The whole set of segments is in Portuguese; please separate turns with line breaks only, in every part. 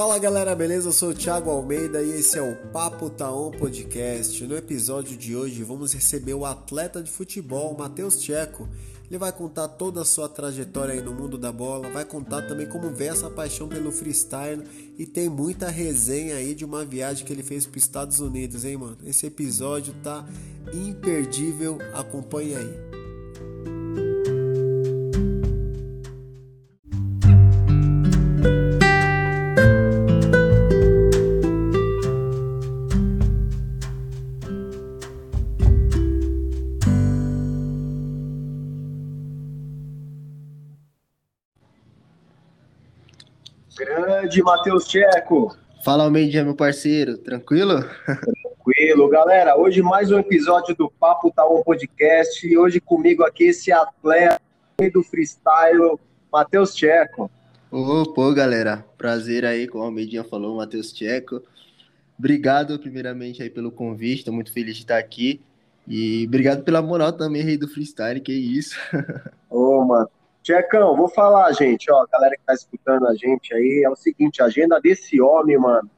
Fala galera, beleza? Eu sou o Thiago Almeida e esse é o Papo Taon Podcast. No episódio de hoje vamos receber o atleta de futebol, Matheus Tcheco. Ele vai contar toda a sua trajetória aí no mundo da bola, vai contar também como veio essa paixão pelo freestyle e tem muita resenha aí de uma viagem que ele fez para os Estados Unidos, hein, mano? Esse episódio tá imperdível, acompanhe aí.
Grande Matheus Tcheco.
Fala ao meio-dia, meu parceiro, tranquilo?
Tranquilo, galera. Hoje mais um episódio do Papo Taon Podcast e hoje comigo aqui esse atleta do freestyle, Matheus Tcheco.
Ô, pô, galera, prazer aí, como o Medinha falou, Matheus Tcheco. Obrigado, primeiramente, aí pelo convite, tô muito feliz de estar aqui. E obrigado pela moral também, Rei do Freestyle, que isso.
Ô, mano, Tchecão, vou falar, gente, ó, galera que tá escutando a gente aí, é o seguinte, a agenda desse homem, mano,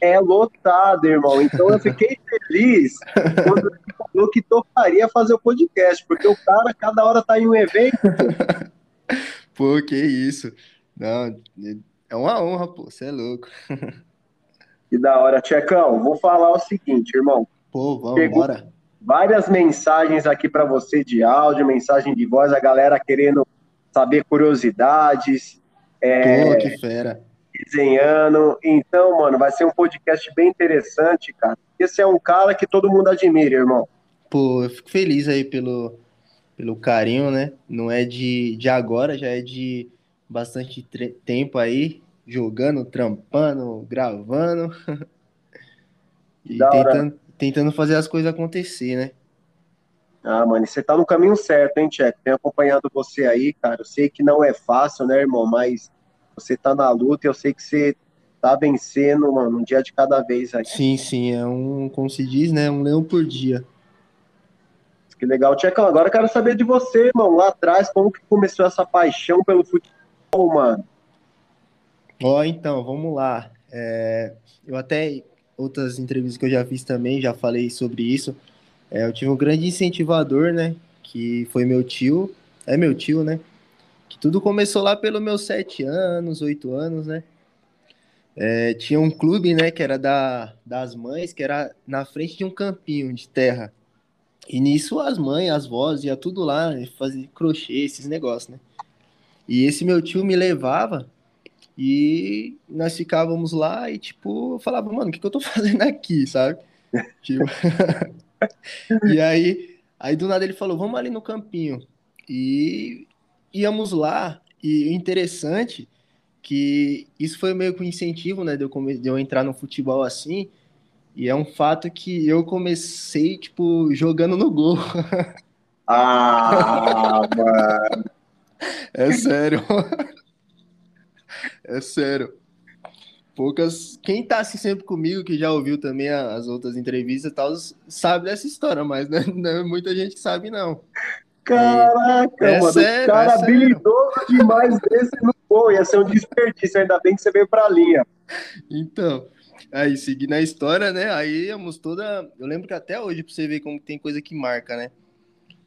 é lotada, irmão. Então eu fiquei feliz quando ele falou que toparia fazer o podcast, porque o cara cada hora tá em um evento.
pô, que isso. Não, é uma honra, pô, você é louco.
Que da hora, Tchecão, vou falar o seguinte, irmão.
Pô, vamos, Pegou bora.
Várias mensagens aqui para você de áudio, mensagem de voz, a galera querendo saber curiosidades.
É, Pô, que fera.
Desenhando. Então, mano, vai ser um podcast bem interessante, cara. Esse é um cara que todo mundo admira, irmão.
Pô, eu fico feliz aí pelo, pelo carinho, né? Não é de, de agora, já é de bastante tempo aí, jogando, trampando, gravando. e tentando, tentando fazer as coisas acontecer, né?
Ah, mano, você tá no caminho certo, hein, Tcheco? Tenho acompanhado você aí, cara. Eu sei que não é fácil, né, irmão? Mas você tá na luta e eu sei que você tá vencendo, mano, um dia de cada vez aí.
Sim, sim, é um, como se diz, né? Um leão por dia.
Que legal, Tchecão. Agora eu quero saber de você, irmão, lá atrás, como que começou essa paixão pelo futebol, mano?
Ó, oh, então, vamos lá. É, eu até, outras entrevistas que eu já fiz também, já falei sobre isso. É, eu tive um grande incentivador, né? Que foi meu tio, é meu tio, né? Que tudo começou lá pelos meus sete anos, oito anos, né? É, tinha um clube, né? Que era da, das mães, que era na frente de um campinho de terra. E nisso as mães, as vós, ia tudo lá, fazer crochê, esses negócios, né? E esse meu tio me levava e nós ficávamos lá e, tipo, eu falava, mano, o que, que eu tô fazendo aqui, sabe? tipo, e aí, aí do nada ele falou, vamos ali no campinho. E íamos lá, e o interessante que isso foi meio que um incentivo, né, de eu, de eu entrar no futebol assim, e é um fato que eu comecei, tipo, jogando no gol.
Ah, mano.
É sério. É sério poucas. Quem tá assim sempre comigo, que já ouviu também as outras entrevistas e tal, sabe dessa história, mas né, não é muita gente que sabe, não.
Caraca, é mano, sério, cara é habilidoso demais desse no gol, ia ser um desperdício, ainda bem que você veio pra linha.
Então, aí seguindo a história, né, aí íamos toda, eu lembro que até hoje, pra você ver como tem coisa que marca, né,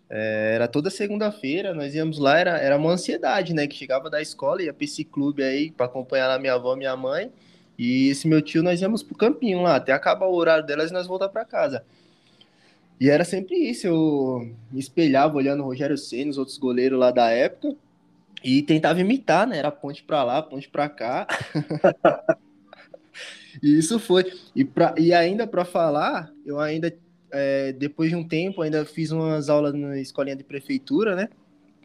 é, era toda segunda-feira, nós íamos lá, era, era uma ansiedade, né, que chegava da escola, ia pra esse clube aí, pra acompanhar a minha avó minha mãe, e esse meu tio, nós íamos pro campinho lá, até acabar o horário delas e nós voltar para casa. E era sempre isso, eu me espelhava olhando o Rogério Senna, os outros goleiros lá da época, e tentava imitar, né? Era ponte para lá, ponte para cá. e isso foi. E, pra, e ainda para falar, eu ainda, é, depois de um tempo, ainda fiz umas aulas na escolinha de prefeitura, né?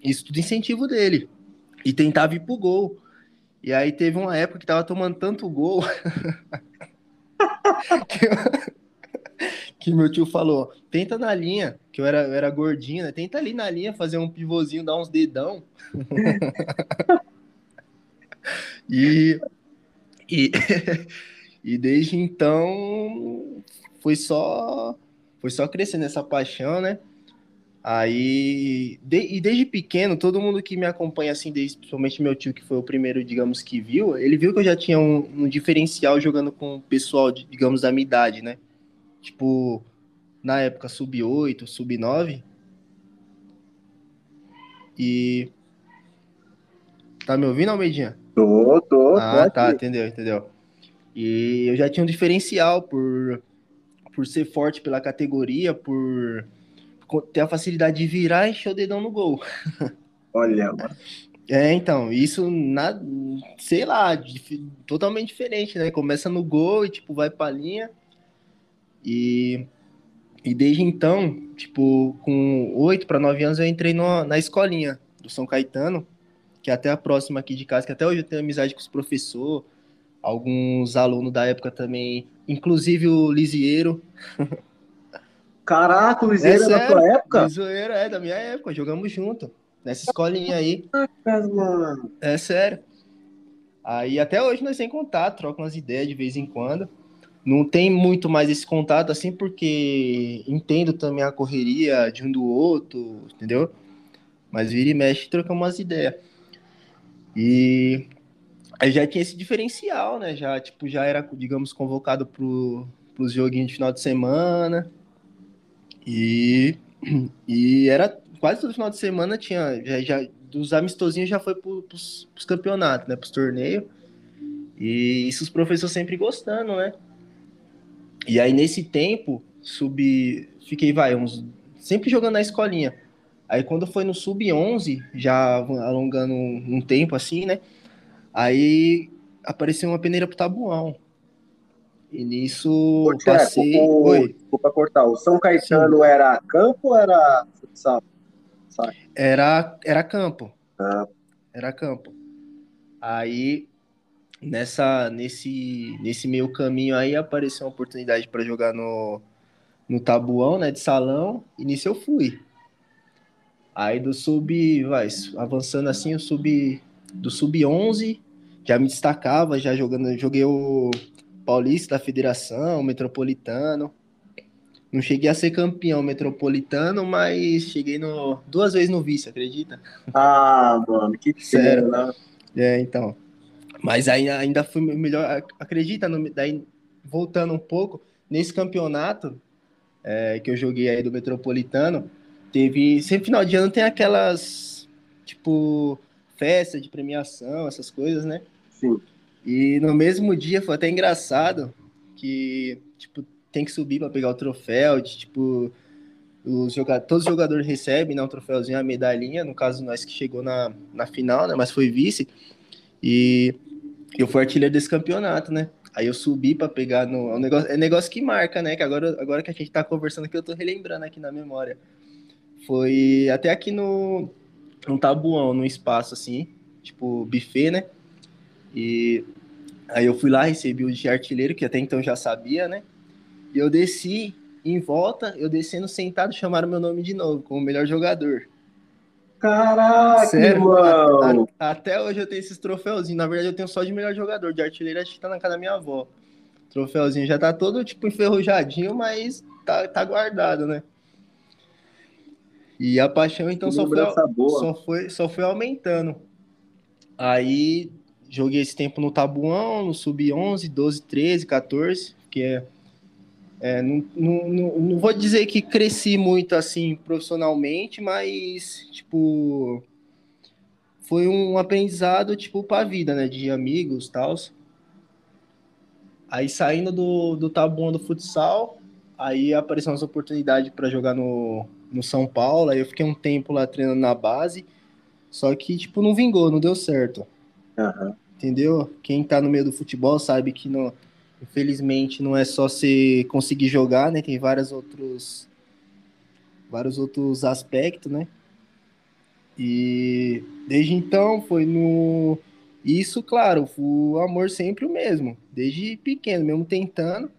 Isso tudo incentivo dele. E tentava ir pro gol. E aí teve uma época que tava tomando tanto gol que, que, meu tio falou: tenta na linha, que eu era, eu era gordinho, né? Tenta ali na linha fazer um pivôzinho, dar uns dedão. e, e, e desde então foi só foi só crescendo essa paixão, né? Aí, de, e desde pequeno, todo mundo que me acompanha, assim, desde, principalmente meu tio, que foi o primeiro, digamos, que viu, ele viu que eu já tinha um, um diferencial jogando com o pessoal, de, digamos, da minha idade, né? Tipo, na época, sub-8, sub-9. E. Tá me ouvindo, Almeidinha?
Tô, tô.
Ah, tá, entendeu, entendeu. E eu já tinha um diferencial por, por ser forte pela categoria, por ter a facilidade de virar e encher o dedão no gol.
Olha, mano.
É, então, isso, na, sei lá, totalmente diferente, né? Começa no gol e, tipo, vai pra linha. E, e desde então, tipo, com oito para nove anos, eu entrei no, na escolinha do São Caetano, que é até a próxima aqui de casa, que até hoje eu tenho amizade com os professores, alguns alunos da época também, inclusive o Lisieiro.
Caraca, o Liseiro é, é da tua época?
Liseiro é da minha época, jogamos junto. Nessa escolinha aí.
Caraca, mano.
É sério. Aí até hoje nós sem contato, trocam umas ideias de vez em quando. Não tem muito mais esse contato assim, porque entendo também a correria de um do outro, entendeu? Mas vira e mexe trocamos umas ideias. E aí já tinha esse diferencial, né? Já, tipo, já era, digamos, convocado pro, pros joguinhos de final de semana. E, e era quase todo final de semana tinha já, já dos amistosinhos já foi para os campeonatos, né, para os torneios. E isso os professores sempre gostando, né? E aí nesse tempo subi, fiquei vai uns sempre jogando na escolinha. Aí quando foi no sub 11, já alongando um, um tempo assim, né? Aí apareceu uma peneira pro Tabuão. E nisso Ô, passei.
O, Oi. Desculpa cortar. O São Caetano Sim. era campo ou era futsal?
Era, era campo. Ah. Era campo. Aí nessa nesse nesse meio caminho aí apareceu uma oportunidade para jogar no no tabuão, né, de salão, e nisso eu fui. Aí do sub, vai, avançando assim, o sub do sub 11 já me destacava, já jogando, joguei o Paulista da Federação, Metropolitano. Não cheguei a ser campeão metropolitano, mas cheguei no, duas vezes no vice, acredita?
Ah, mano, que sério, né?
É, então. Mas aí ainda fui melhor. Acredita, no, daí voltando um pouco, nesse campeonato é, que eu joguei aí do Metropolitano, teve. Sempre final de ano tem aquelas, tipo, festa de premiação, essas coisas, né?
Sim.
E no mesmo dia foi até engraçado que, tipo, tem que subir para pegar o troféu, de, tipo, os jogadores, todos os jogadores recebem né, um troféuzinho, a medalhinha, no caso nós que chegou na, na final, né, mas foi vice, e eu fui artilheiro desse campeonato, né, aí eu subi para pegar no, é um negócio, é negócio que marca, né, que agora, agora que a gente tá conversando aqui, eu tô relembrando aqui na memória, foi até aqui no, no tabuão, num espaço assim, tipo, buffet, né, e aí eu fui lá, recebi o de artilheiro, que até então já sabia, né? E eu desci em volta, eu descendo sentado, chamaram meu nome de novo, como melhor jogador.
Caraca, Sério, mano.
A, a, até hoje eu tenho esses troféuzinhos. Na verdade, eu tenho só de melhor jogador. De artilheiro, acho que tá na casa da minha avó. troféuzinho já tá todo, tipo, enferrujadinho, mas tá, tá guardado, né? E a paixão, então, só foi, só foi, só foi aumentando. Aí, joguei esse tempo no Tabuão, no Sub-11, 12, 13, 14, que é, é não, não, não, vou dizer que cresci muito assim profissionalmente, mas tipo foi um aprendizado tipo para a vida, né, de amigos, tal. Aí saindo do, do Tabuão do futsal, aí apareceu uma oportunidade para jogar no, no São Paulo, aí eu fiquei um tempo lá treinando na base, só que tipo não vingou, não deu certo.
Uhum
entendeu? Quem tá no meio do futebol sabe que não, infelizmente não é só se conseguir jogar, né? Tem vários outros vários outros aspectos, né? E desde então foi no isso, claro, o amor sempre o mesmo, desde pequeno, mesmo tentando.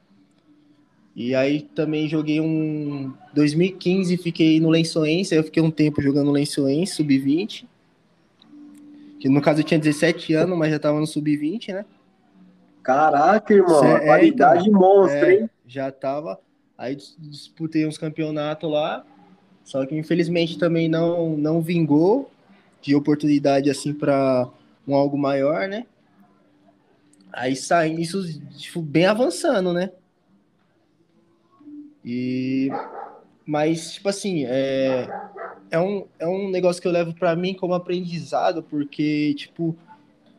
E aí também joguei um 2015, fiquei no Lençoense, aí eu fiquei um tempo jogando Lençoense, sub-20. Que no caso eu tinha 17 anos, mas já tava no sub-20, né?
Caraca, irmão, Cê, qualidade é, então, monstro, é, hein?
Já tava. Aí disputei uns campeonatos lá. Só que infelizmente também não, não vingou de oportunidade assim para um algo maior, né? Aí sai isso tipo, bem avançando, né? E mas tipo assim, é, é um, é um negócio que eu levo para mim como aprendizado, porque tipo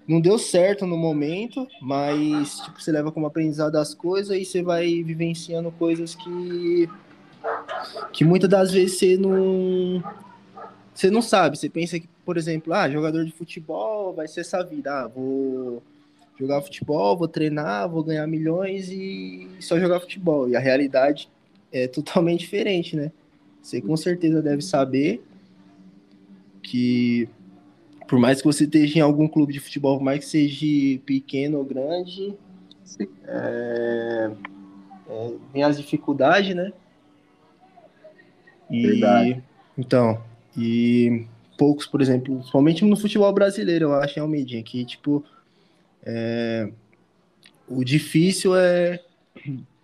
não deu certo no momento, mas tipo, você leva como aprendizado as coisas e você vai vivenciando coisas que que muitas das vezes você não você não sabe, você pensa que, por exemplo, ah, jogador de futebol vai ser essa vida, ah, vou jogar futebol, vou treinar, vou ganhar milhões e só jogar futebol. E a realidade é totalmente diferente, né? Você com certeza deve saber que por mais que você esteja em algum clube de futebol, por mais que seja pequeno ou grande, é, é, tem as dificuldades, né? E, Verdade. Então, e poucos, por exemplo, somente no futebol brasileiro, eu acho, em Almedinha, que, tipo, é, o difícil é.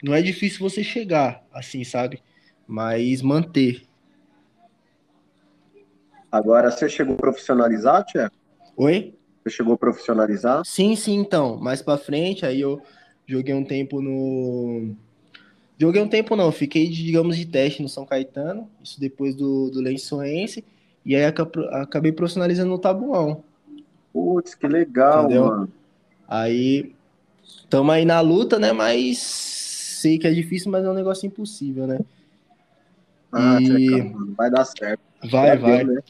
Não é difícil você chegar, assim, sabe? Mas manter.
Agora, você chegou a profissionalizar, Tia?
Oi?
Você chegou a profissionalizar?
Sim, sim, então. Mais pra frente, aí eu joguei um tempo no. Joguei um tempo não, fiquei, digamos, de teste no São Caetano, isso depois do, do Lençoense, e aí acabei profissionalizando no Tabuão.
Putz, que legal, Entendeu? mano.
Aí, estamos aí na luta, né? Mas sei que é difícil, mas é um negócio impossível, né?
Ah, e... vai dar certo.
Vai, vai. Ver, né?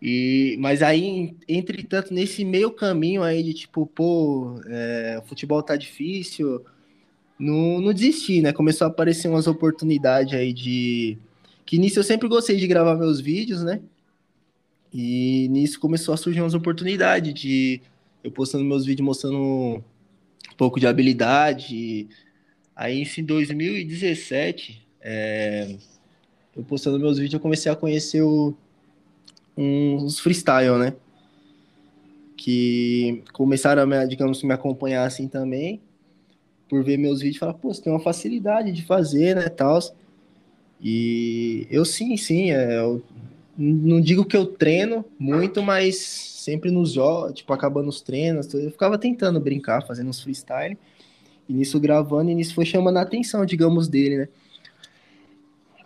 E, mas aí, entretanto, nesse meio caminho aí de tipo, pô, é, o futebol tá difícil, não, não desisti, né? Começou a aparecer umas oportunidades aí de. Que nisso eu sempre gostei de gravar meus vídeos, né? E nisso começou a surgir umas oportunidades de eu postando meus vídeos mostrando um pouco de habilidade. Aí em 2017, é, eu postando meus vídeos, eu comecei a conhecer o, uns freestyle, né? Que começaram a, me, digamos, me acompanhar assim também, por ver meus vídeos e falar, pô, você tem uma facilidade de fazer, né, tal. E eu sim, sim, é, eu não digo que eu treino muito, mas sempre nos jogos, tipo, acabando os treinos, eu ficava tentando brincar, fazendo uns freestyle, e nisso gravando, e nisso foi chamando a atenção, digamos, dele, né?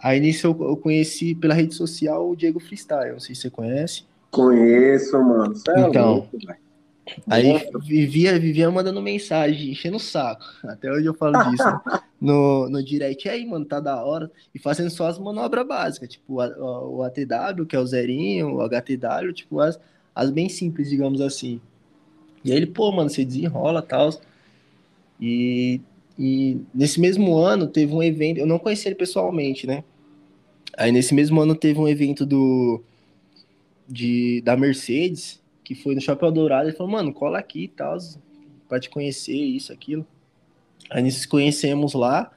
Aí nisso eu, eu conheci pela rede social o Diego Freestyle, não sei se você conhece.
Conheço, mano. Você é
então, louco, Aí vivia, vivia mandando mensagem, enchendo o saco. Até hoje eu falo disso. Né? No, no direct, aí, mano, tá da hora. E fazendo só as manobras básicas, tipo o, o ATW, que é o zerinho, o HTW, tipo as, as bem simples, digamos assim. E aí ele, pô, mano, você desenrola tal. E, e nesse mesmo ano teve um evento, eu não conheci ele pessoalmente, né? Aí nesse mesmo ano teve um evento do de, da Mercedes, que foi no Chapéu Dourado, ele falou, mano, cola aqui e tal, pra te conhecer, isso, aquilo. Aí nos conhecemos lá,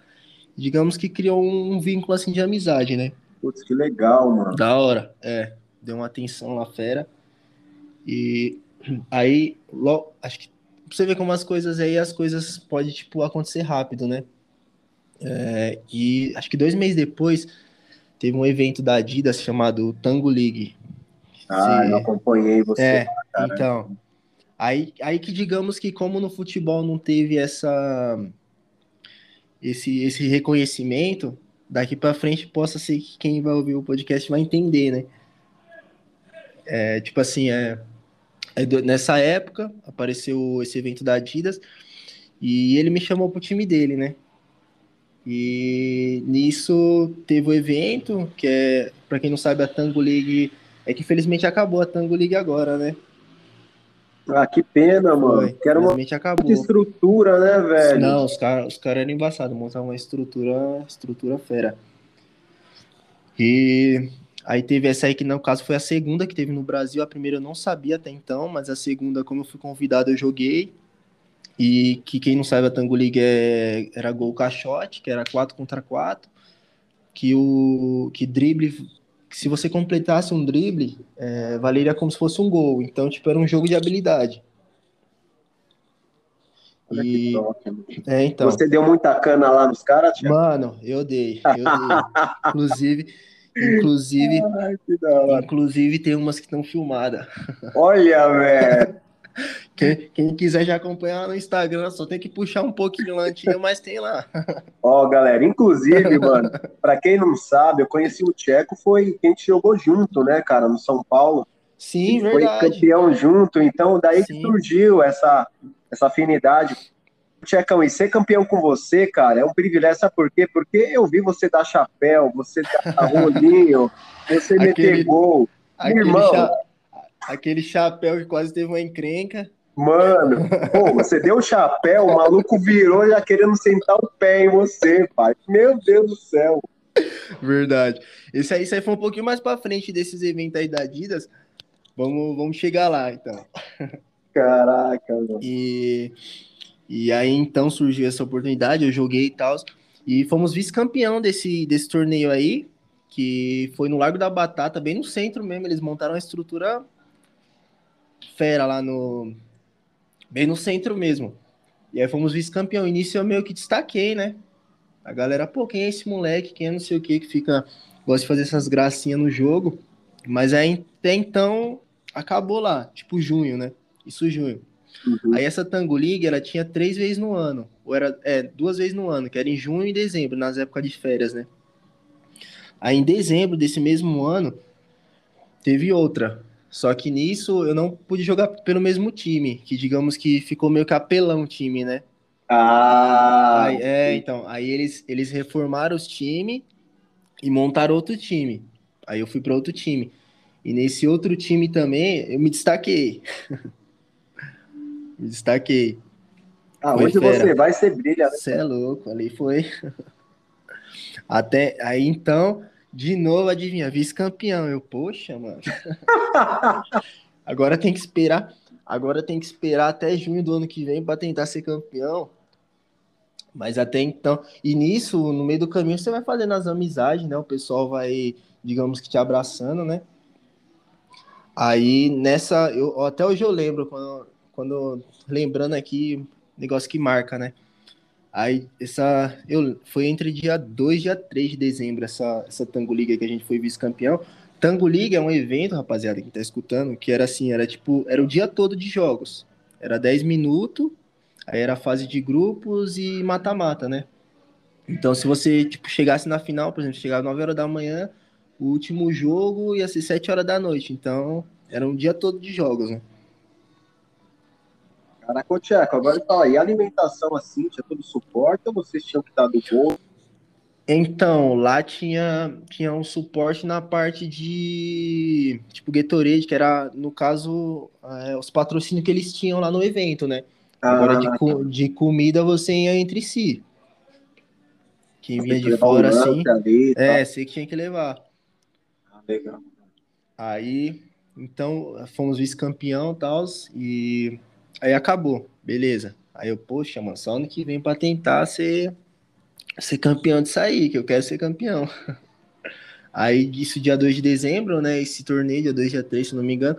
digamos que criou um, vínculo assim de amizade, né?
Putz, que legal, mano.
Da hora, é. Deu uma atenção lá fera. E aí, logo, acho que pra você ver como as coisas aí, as coisas podem, tipo, acontecer rápido, né? É, e acho que dois meses depois teve um evento da Adidas chamado Tango League.
Ah, você... eu acompanhei você.
É, lá, então. Aí, aí que digamos que como no futebol não teve essa esse, esse reconhecimento, daqui para frente possa ser que quem vai ouvir o podcast vai entender, né? É, tipo assim, é, nessa época apareceu esse evento da Adidas e ele me chamou pro time dele, né? E nisso teve o evento, que é, para quem não sabe, a Tango League é que infelizmente acabou a Tango League agora, né?
Ah, que pena, mano. Foi,
que era uma acabou.
estrutura, né, velho?
Não, os caras os cara eram embaçados, montaram uma estrutura, estrutura fera. E Aí teve essa aí que, no caso, foi a segunda que teve no Brasil. A primeira eu não sabia até então, mas a segunda, como eu fui convidado, eu joguei. E que quem não sabe, a Tango League é, era gol caixote, que era 4 contra 4. Que o que drible, que se você completasse um drible, é, valeria como se fosse um gol. Então, tipo, era um jogo de habilidade.
E... É, então. Você deu muita cana lá nos caras,
Mano, eu dei. Eu dei. Inclusive, Inclusive, Ai, inclusive tem umas que estão filmadas.
Olha, velho.
Quem, quem, quiser já acompanhar no Instagram, só tem que puxar um pouquinho antigo, mas tem lá.
Ó, oh, galera, inclusive, mano, pra quem não sabe, eu conheci o Tcheco, foi quem te jogou junto, né, cara, no São Paulo.
Sim, verdade.
Foi campeão junto, então daí Sim. que surgiu essa, essa afinidade. Tchecão, e ser campeão com você, cara, é um privilégio, sabe por quê? Porque eu vi você dar chapéu, você dar rolinho, você aquele, meter gol.
Aquele Irmão, cha... aquele chapéu que quase teve uma encrenca.
Mano, pô, você deu o chapéu, o maluco virou já querendo sentar o pé em você, pai. Meu Deus do céu.
Verdade. Esse aí, isso aí foi um pouquinho mais pra frente desses eventos aí da Adidas. Vamos, vamos chegar lá, então.
Caraca, mano.
E, e aí, então, surgiu essa oportunidade, eu joguei e tal. E fomos vice-campeão desse, desse torneio aí, que foi no Largo da Batata, bem no centro mesmo. Eles montaram uma estrutura fera lá no, bem no centro mesmo. E aí fomos vice-campeão. Início eu meio que destaquei, né? A galera, pô, quem é esse moleque? Quem é não sei o que que fica. Gosta de fazer essas gracinhas no jogo. Mas aí até então acabou lá, tipo junho, né? Isso junho. Uhum. Aí essa Tango League, ela tinha três vezes no ano. Ou era, é, duas vezes no ano, que era em junho e dezembro, nas épocas de férias, né? Aí em dezembro desse mesmo ano, teve outra. Só que nisso eu não pude jogar pelo mesmo time, que digamos que ficou meio capelão o time, né?
Ah!
Aí, é, então, aí eles, eles reformaram os times e montaram outro time. Aí eu fui para outro time. E nesse outro time também eu me destaquei. me destaquei.
Ah, onde você vai, ser brilha.
Você né? é louco, ali foi. Até aí então, de novo, adivinha, vice-campeão. Eu, poxa, mano. agora tem que esperar. Agora tem que esperar até junho do ano que vem para tentar ser campeão. Mas até então, e nisso, no meio do caminho, você vai fazendo as amizades, né? O pessoal vai, digamos que te abraçando, né? Aí nessa, eu até hoje eu lembro quando, quando lembrando aqui, negócio que marca, né? Aí, essa. Eu, foi entre dia 2 e dia 3 de dezembro, essa, essa Tango Liga que a gente foi vice-campeão. Tango Liga é um evento, rapaziada, que tá escutando, que era assim, era tipo, era o dia todo de jogos. Era 10 minutos, aí era fase de grupos e mata-mata, né? Então, se você, tipo, chegasse na final, por exemplo, chegava 9 horas da manhã, o último jogo ia ser 7 horas da noite. Então, era um dia todo de jogos, né?
Caraca, Tcheco, agora fala aí, alimentação assim, tinha todo suporte ou vocês tinham que dar do gol?
Então, lá tinha, tinha um suporte na parte de, tipo, Gatorade, que era, no caso, é, os patrocínios que eles tinham lá no evento, né? Ah, agora, de, tá. de comida, você ia entre si. Quem vinha de fora, assim, ali, tá. é, você que tinha que levar.
Ah, legal.
Aí, então, fomos vice-campeão e tal, e Aí acabou, beleza. Aí eu, poxa, mano, só ano que vem para tentar ser, ser campeão disso aí, que eu quero ser campeão. Aí isso dia 2 de dezembro, né? Esse torneio, dia 2, dia 3, se não me engano.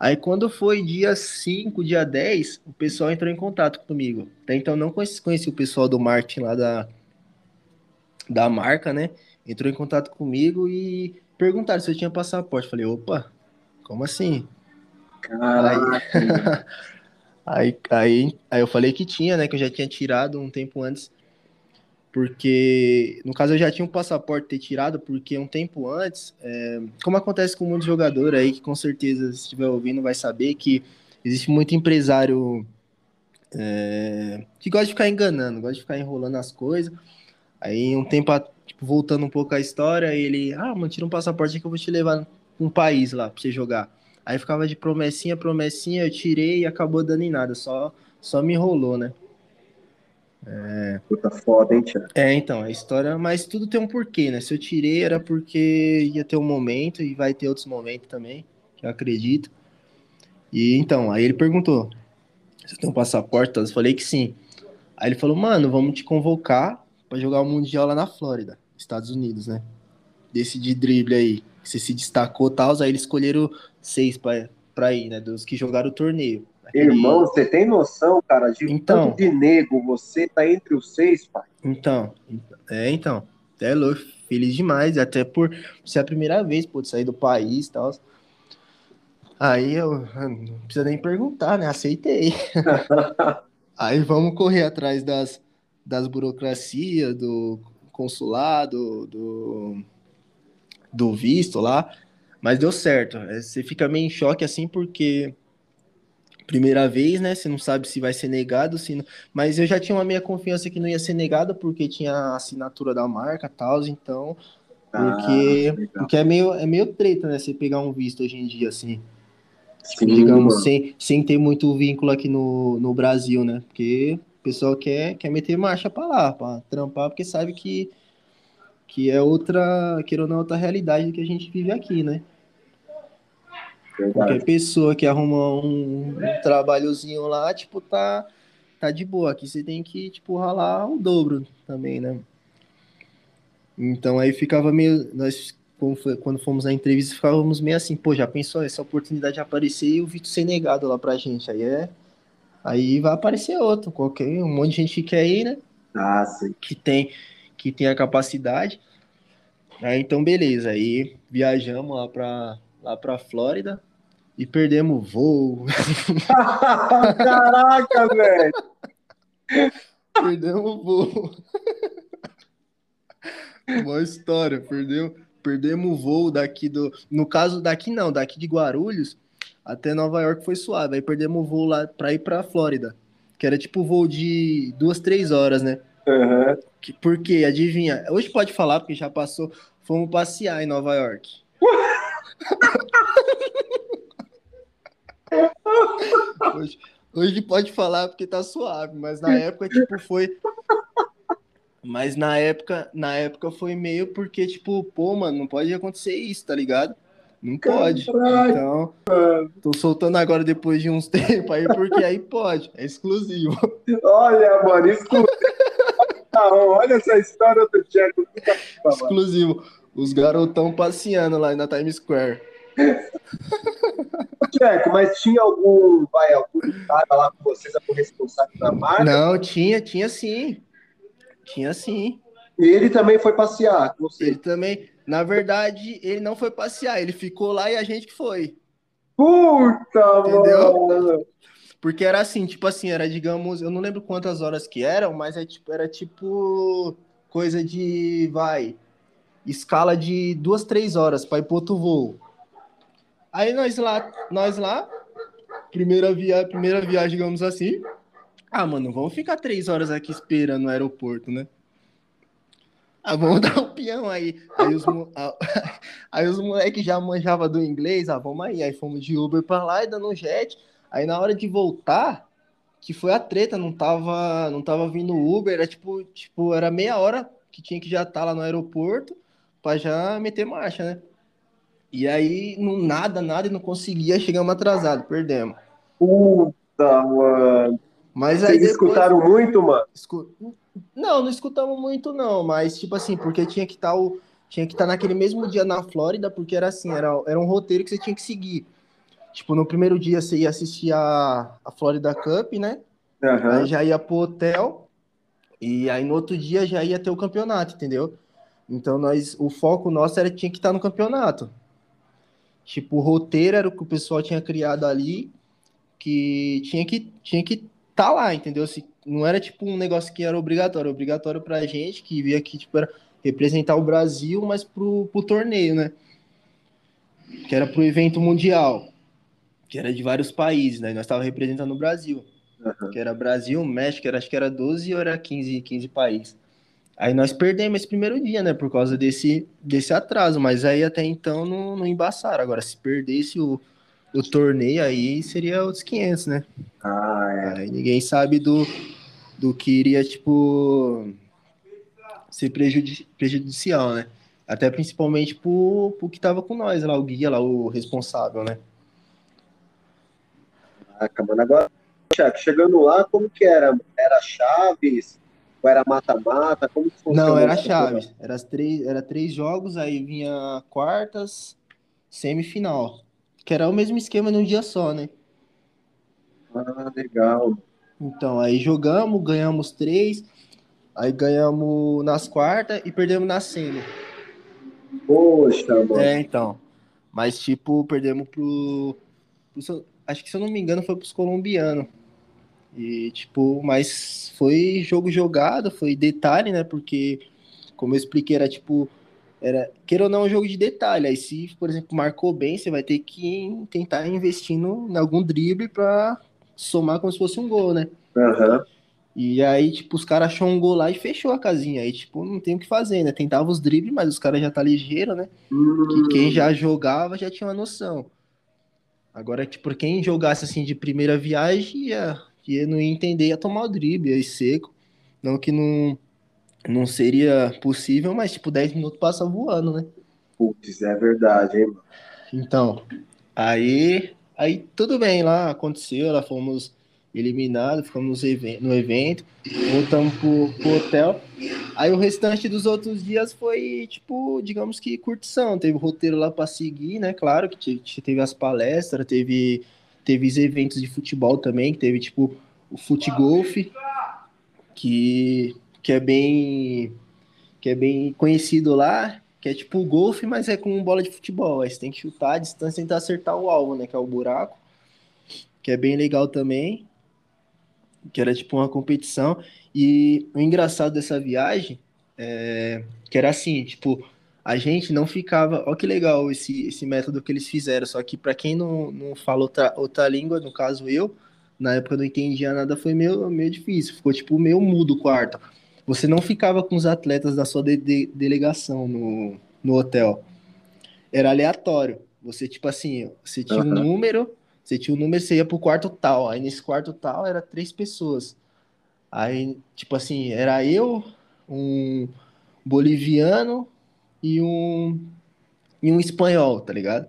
Aí quando foi dia 5, dia 10, o pessoal entrou em contato comigo. Até então não conheci, conheci o pessoal do marketing lá da, da marca, né? Entrou em contato comigo e perguntaram se eu tinha passaporte. Falei, opa, como assim?
Caraca.
Aí... Aí, aí, aí eu falei que tinha, né? Que eu já tinha tirado um tempo antes. Porque, no caso, eu já tinha um passaporte ter tirado, porque um tempo antes, é, como acontece com muitos jogadores aí, que com certeza, se estiver ouvindo, vai saber que existe muito empresário é, que gosta de ficar enganando, gosta de ficar enrolando as coisas. Aí, um tempo, tipo, voltando um pouco a história, ele, ah, mano, tira um passaporte que eu vou te levar um país lá pra você jogar. Aí ficava de promessinha, promessinha, eu tirei e acabou dando em nada, só, só me enrolou, né?
É... Puta foda, hein, tia?
É, então, a história, mas tudo tem um porquê, né? Se eu tirei era porque ia ter um momento e vai ter outros momentos também, que eu acredito. E então, aí ele perguntou: você tem um passaporte? Eu falei que sim. Aí ele falou, mano, vamos te convocar para jogar o Mundial lá na Flórida, Estados Unidos, né? Desse de drible aí. Você se destacou e tal, aí eles escolheram seis para ir, né? Dos que jogaram o torneio.
Aquele... Irmão, você tem noção, cara, de
então,
tanto de nego você tá entre os seis, pai?
Então, é, então. Até louco, feliz demais, até por ser a primeira vez, pô, de sair do país e tal. Aí eu não precisa nem perguntar, né? Aceitei. Aí vamos correr atrás das, das burocracias, do consulado, do, do visto lá. Mas deu certo. É, você fica meio em choque assim, porque primeira vez, né? Você não sabe se vai ser negado, se não... mas eu já tinha uma meia confiança que não ia ser negado porque tinha a assinatura da marca, tal, então porque ah, porque é meio é meio treta, né? Você pegar um visto hoje em dia assim. Sim, digamos, sem, sem ter muito vínculo aqui no, no Brasil, né? Porque o pessoal quer, quer meter marcha para lá, para trampar, porque sabe que, que é outra, queira ou não, outra realidade que a gente vive aqui, né? Verdade. Qualquer pessoa que arruma um, um, trabalhozinho lá, tipo, tá, tá de boa. Aqui você tem que, tipo, ralar o dobro também, né? Então aí ficava meio. Nós quando fomos na entrevista, ficávamos meio assim, pô, já pensou essa oportunidade de aparecer e o Vitor ser negado lá pra gente. Aí é. Aí vai aparecer outro, qualquer, um monte de gente que quer ir, né?
Ah, sim.
Que tem, que tem a capacidade. Aí então, beleza. Aí viajamos lá pra, lá pra Flórida e perdemos o voo.
Caraca, velho!
perdemos o voo. Uma história, perdeu perdemos o voo daqui do. No caso daqui não, daqui de Guarulhos até Nova York foi suave. Aí perdemos o voo lá para ir para Flórida, que era tipo voo de duas, três horas, né?
Uhum.
Que, porque, adivinha? Hoje pode falar, porque já passou. Fomos passear em Nova York. hoje, hoje pode falar porque tá suave, mas na época, tipo, foi mas na época, na época foi meio porque, tipo, pô, mano, não pode acontecer isso, tá ligado? Não pode. Então, tô soltando agora depois de uns tempos aí, porque aí pode. É exclusivo.
Olha, mano, exclusivo. Olha essa história do Tcheco.
Exclusivo. Os garotão passeando lá na Times Square.
Tcheco, mas tinha algum, vai, algum cara lá com vocês, algum responsável da marca?
Não, tinha, tinha sim. Tinha sim.
E ele também foi passear com você?
Ele também. Na verdade, ele não foi passear, ele ficou lá e a gente que foi.
Puta, Entendeu? mano!
Porque era assim, tipo assim, era, digamos, eu não lembro quantas horas que eram, mas é tipo, era tipo coisa de, vai, escala de duas, três horas para ir pro outro voo. Aí nós lá, nós lá, primeira, via, primeira viagem, digamos assim, ah, mano, vamos ficar três horas aqui esperando no aeroporto, né? Ah, vamos dar um peão aí. Aí os, aí os moleques já manjavam do inglês, ah, vamos aí. Aí fomos de Uber pra lá e dando um jet. Aí na hora de voltar, que foi a treta, não tava, não tava vindo Uber, era tipo, tipo, era meia hora que tinha que já estar tá lá no aeroporto pra já meter marcha, né? E aí, não, nada, nada, e não conseguia, chegamos atrasado, perdemos.
Puta, mano.
Mas aí
Vocês depois... escutaram muito, mano?
Não, não escutamos muito, não. Mas, tipo assim, porque tinha que estar tá o... tinha que estar tá naquele mesmo dia na Flórida, porque era assim, era, era um roteiro que você tinha que seguir. Tipo, no primeiro dia você ia assistir a, a Florida Cup, né? Uhum. Aí já ia pro hotel. E aí no outro dia já ia ter o campeonato, entendeu? Então nós, o foco nosso era tinha que estar tá no campeonato. Tipo, o roteiro era o que o pessoal tinha criado ali, que tinha que tinha que tá lá, entendeu? Se, não era tipo um negócio que era obrigatório, obrigatório pra gente que via aqui, tipo, era representar o Brasil, mas pro, pro torneio, né? Que era pro evento mundial, que era de vários países, né? Nós tava representando o Brasil. Uhum. Que era Brasil, México, era, acho que era 12 ou era 15, 15 países. Aí nós perdemos esse primeiro dia, né? Por causa desse, desse atraso, mas aí até então não, não embaçaram. Agora, se perdesse o, o torneio aí seria outros 500, né?
Ah, é.
Aí ninguém sabe do, do que iria, tipo, ser prejudici prejudicial, né? Até principalmente pro, pro que tava com nós lá, o guia lá, o responsável, né?
Caraca, mano. Agora, chegando lá, como que era? Era Chaves? Ou era mata-mata? Como que
Não, era Chaves. Era três, era três jogos, aí vinha quartas, semifinal. Que era o mesmo esquema num dia só, né?
Ah, legal.
Então, aí jogamos, ganhamos três. Aí ganhamos nas quartas e perdemos na semi.
Poxa, mano.
É, então. Mas, tipo, perdemos pro, pro. Acho que, se eu não me engano, foi pros colombianos. E, tipo, mas foi jogo jogado, foi detalhe, né? Porque, como eu expliquei, era tipo. Era, queira ou não, um jogo de detalhe. Aí, se, por exemplo, marcou bem, você vai ter que tentar investir no, em algum drible pra somar como se fosse um gol, né?
Aham.
E aí, tipo, os caras achou um gol lá e fechou a casinha. Aí, tipo, não tem o que fazer, né? Tentava os dribles, mas os caras já tá ligeiro, né?
Hum,
Que quem já jogava já tinha uma noção. Agora, tipo, quem jogasse assim de primeira viagem ia, ia não ia entender, ia tomar o drible, ia seco. Não que não, não seria possível, mas tipo, 10 minutos passa voando, né?
Putz, é verdade, hein, mano.
Então, aí, aí tudo bem lá, aconteceu, lá fomos eliminados, ficamos no even- no evento, voltamos pro, pro hotel. Aí o restante dos outros dias foi, tipo, digamos que curtição. Teve roteiro lá para seguir, né? Claro que te- te- teve as palestras, teve, teve os eventos de futebol também, que teve, tipo, o futgolf, que, que é bem que é bem conhecido lá, que é tipo o golfe, mas é com bola de futebol. Aí você tem que chutar a distância e tentar acertar o alvo, né? Que é o buraco. Que é bem legal também. Que era tipo uma competição. E o engraçado dessa viagem é que era assim, tipo, a gente não ficava. Olha que legal esse, esse método que eles fizeram. Só que para quem não, não fala outra, outra língua, no caso eu, na época eu não entendia nada, foi meio, meio difícil. Ficou tipo meio mudo o quarto. Você não ficava com os atletas da sua de- de- delegação no, no hotel. Era aleatório. Você, tipo assim, você tinha um
Aham.
número, você tinha um número, você ia pro quarto tal. Aí nesse quarto tal era três pessoas. Aí, tipo assim, era eu, um boliviano e um, e um espanhol, tá ligado?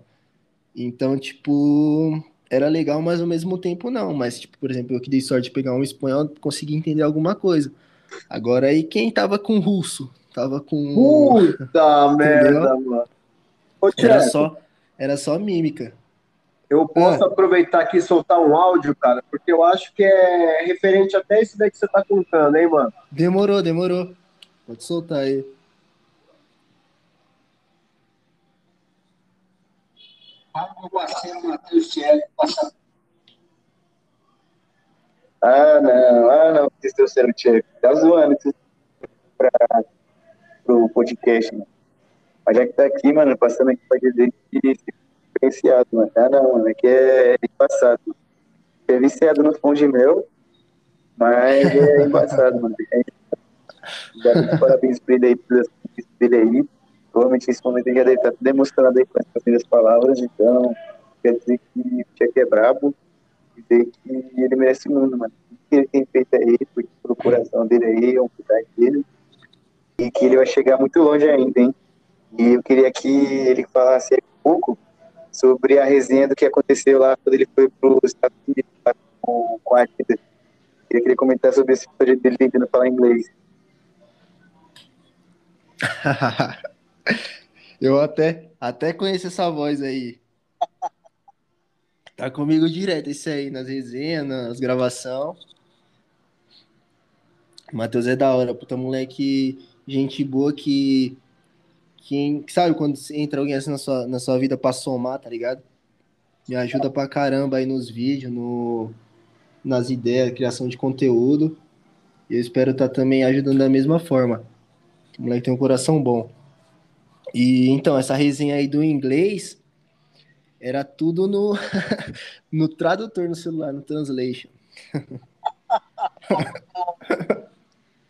Então, tipo, era legal, mas ao mesmo tempo não. Mas, tipo, por exemplo, eu que dei sorte de pegar um espanhol, consegui entender alguma coisa. Agora aí, quem tava com russo? Tava com.
Puta merda, mano. Ô,
Era só, era só mímica.
Eu posso aproveitar aqui e soltar um áudio, cara, porque eu acho que é referente até isso daí que você tá contando, hein, mano?
Demorou, demorou. Pode soltar aí.
Paulo Guaciro, Matheus Thierry, passa
Ah, não, ah, não, vocês trouxeram o Tcheco. Tá zoando pra, pro podcast, mano. Mas já que tá aqui, mano, passando aqui pra dizer que diferenciado, mano. Ah, não, mano, é que é embaçado. É viciado no pão de mel, mas é embaçado, mano. É, parabéns pra ele aí, pelas dele aí. Provavelmente esse momento ele já deve estar tudo emocionado aí com as primeiras palavras, então quer dizer que o Tcheco é brabo dizer que ele merece o mundo, mano. O que ele tem feito aí, por, pelo coração dele aí, a humildade dele, e que ele vai chegar muito longe ainda, hein? E eu queria que ele falasse aí um pouco sobre a resenha do que aconteceu lá quando ele foi para os Estados Unidos lá com, com a Adidas. Queria que ele comentasse sobre esse projeto dele tentando falar inglês.
Eu até, até conheço essa voz aí. Tá comigo direto esse aí, nas resenhas, nas gravações. Matheus é da hora, puta moleque, gente boa que, que sabe quando entra alguém assim na sua, na sua vida pra somar, tá ligado? Me ajuda pra caramba aí nos vídeos, no, nas ideias, criação de conteúdo. E eu espero estar também ajudando da mesma forma. O moleque tem um coração bom. E então, essa resenha aí do inglês era tudo no, no tradutor no celular, no translation.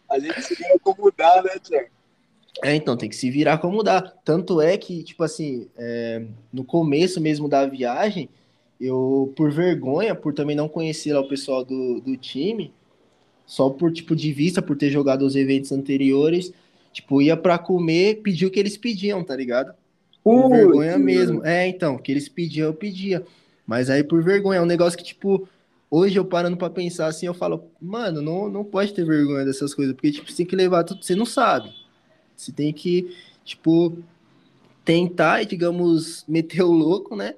A gente se viu como mudar, né, Tiago?
É, então, tem que se virar como dá. Tanto é que, tipo assim, é, no começo mesmo da viagem, eu, por vergonha, por também não conhecer lá o pessoal do, do time, só por, tipo, de vista, por ter jogado os eventos anteriores, tipo, ia pra comer, pediu o que eles pediam, tá ligado? Por vergonha mesmo. É, então, o que eles pediam, eu pedia. Mas aí por vergonha, é um negócio que, tipo, hoje eu parando pra pensar assim, eu falo, mano, não, não pode ter vergonha dessas coisas, porque, tipo, você tem que levar tudo, você não sabe. Você tem que, tipo, tentar, digamos, meter o louco, né?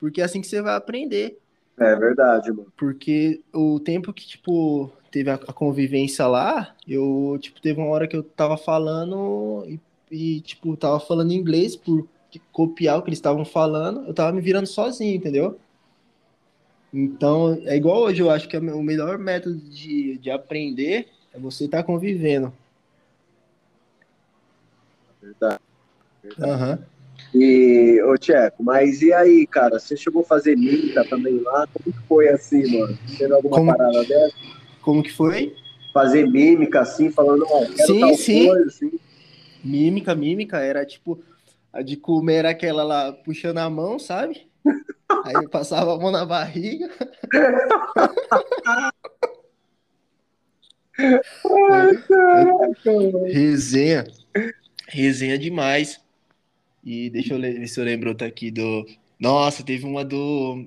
Porque é assim que você vai aprender.
É verdade, mano.
Porque o tempo que, tipo, teve a, convivência lá, eu, tipo, teve uma hora que eu tava falando e, e tipo, tava falando inglês por copiar o que eles estavam falando, eu tava me virando sozinho, entendeu? Então, é igual hoje, eu acho que é o melhor método de, de aprender é você estar tá convivendo.
Verdade. Verdade.
Aham.
E, ô Tcheco, mas e aí, cara? Você chegou a fazer mímica também lá? Como que foi assim, mano? Teve alguma
Como-
parada dessa?
Como que foi?
Fazer mímica assim, falando, ó, quero
Sim, sim.
coisa, assim.
Mímica, mímica, era tipo, a de comer era aquela lá puxando a mão, sabe? Aí eu passava a mão na barriga. Resenha. Resenha demais. E deixa eu ver se eu lembro outra aqui do. Nossa, teve uma do.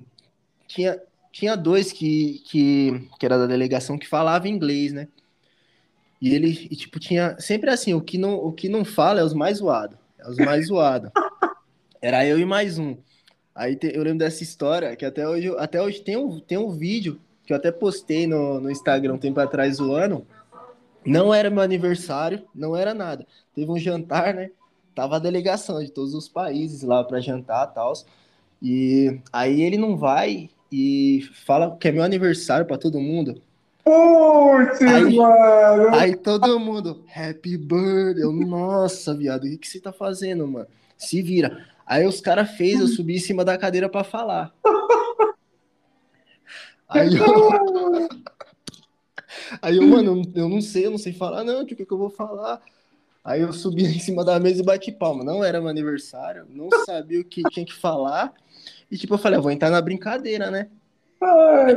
Tinha, tinha dois que, que, que era da delegação que falava inglês, né? E ele, e, tipo, tinha. Sempre assim, o que não, o que não fala é os mais zoados. É os mais zoados. Era eu e mais um. Aí te- eu lembro dessa história, que até hoje, até hoje tem um, tem um vídeo que eu até postei no, no Instagram um tempo atrás zoando. Não era meu aniversário, não era nada. Teve um jantar, né? Tava a delegação de todos os países lá para jantar e tal. E aí ele não vai e fala que é meu aniversário para todo mundo.
Putz,
Aí-
mano!
Aí todo mundo, happy birthday. Eu, nossa, viado, o que, que você tá fazendo, mano? Se vira. Aí os caras fez eu subir em cima da cadeira pra falar. Aí eu, aí eu, mano, eu- não sei, eu não sei falar, não, o que, que eu vou falar? Aí eu subi em cima da mesa e bati palma. Não era meu aniversário, não sabia o que tinha que falar. E tipo, eu falei, eu vou entrar na brincadeira, né?
Ai.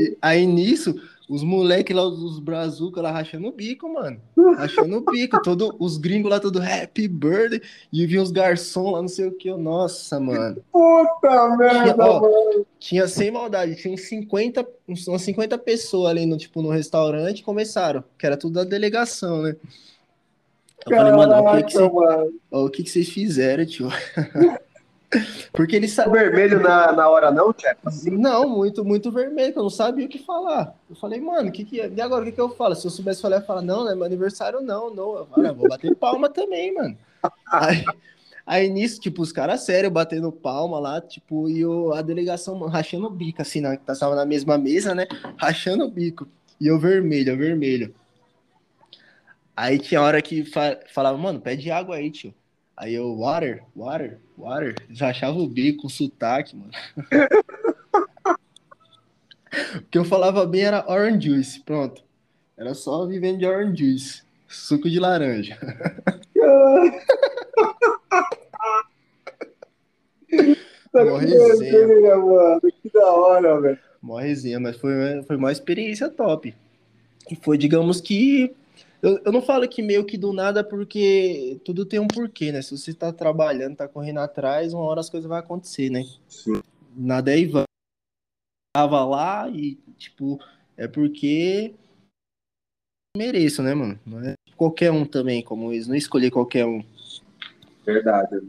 E Aí nisso, os moleques lá, os brazucas lá rachando o bico, mano. Rachando o bico. Todo, os gringos lá, todo happy birthday. E vinha os garçons lá, não sei o que. Nossa, mano.
Puta merda,
ó,
mano.
Tinha sem maldade, tinha uns 50, uns- umas 50 pessoas ali no, tipo, no restaurante começaram. Que era tudo da delegação, né? Eu falei, mano, o que, que,
Caraca,
cê- o que, que vocês fizeram, tio? Porque eles
Tá
sabiam.
vermelho na, na hora não, Tcheco? Assim?
Não, muito, muito vermelho, que eu não sabia o que falar. Eu falei, mano, que que é? E agora, o que que eu falo? Se eu soubesse falar, eu ia falar, não, não é meu aniversário, não, não. Eu falei, "Ah, vou bater palma também, mano. Aí, aí nisso, tipo, os caras sério batendo palma lá, tipo, e o, a delegação mano, rachando o bico, assim, na, que tava na mesma mesa, né? Rachando o bico. E eu vermelho, eu vermelho. Aí tinha hora que fa- falava, mano, pede água aí, tio. Aí eu, water, water, water. Eles rachavam o bico com sotaque, mano. O que eu falava bem era orange juice, pronto. Era só vivendo de orange juice. Suco de laranja. Mó resenha.
vermelha, mano. Que da hora, velho.
Mó resenha, mas foi, foi uma experiência top. E foi, digamos que. Eu, eu não falo que meio que do nada, porque tudo tem um porquê, né? Se você tá trabalhando, tá correndo atrás, uma hora as coisas vão acontecer, né?
Sim.
Nada é Ivan. Tava lá e, tipo, é porque mereço, né, mano? Não é qualquer um também, como eles não escolher qualquer um.
Verdade.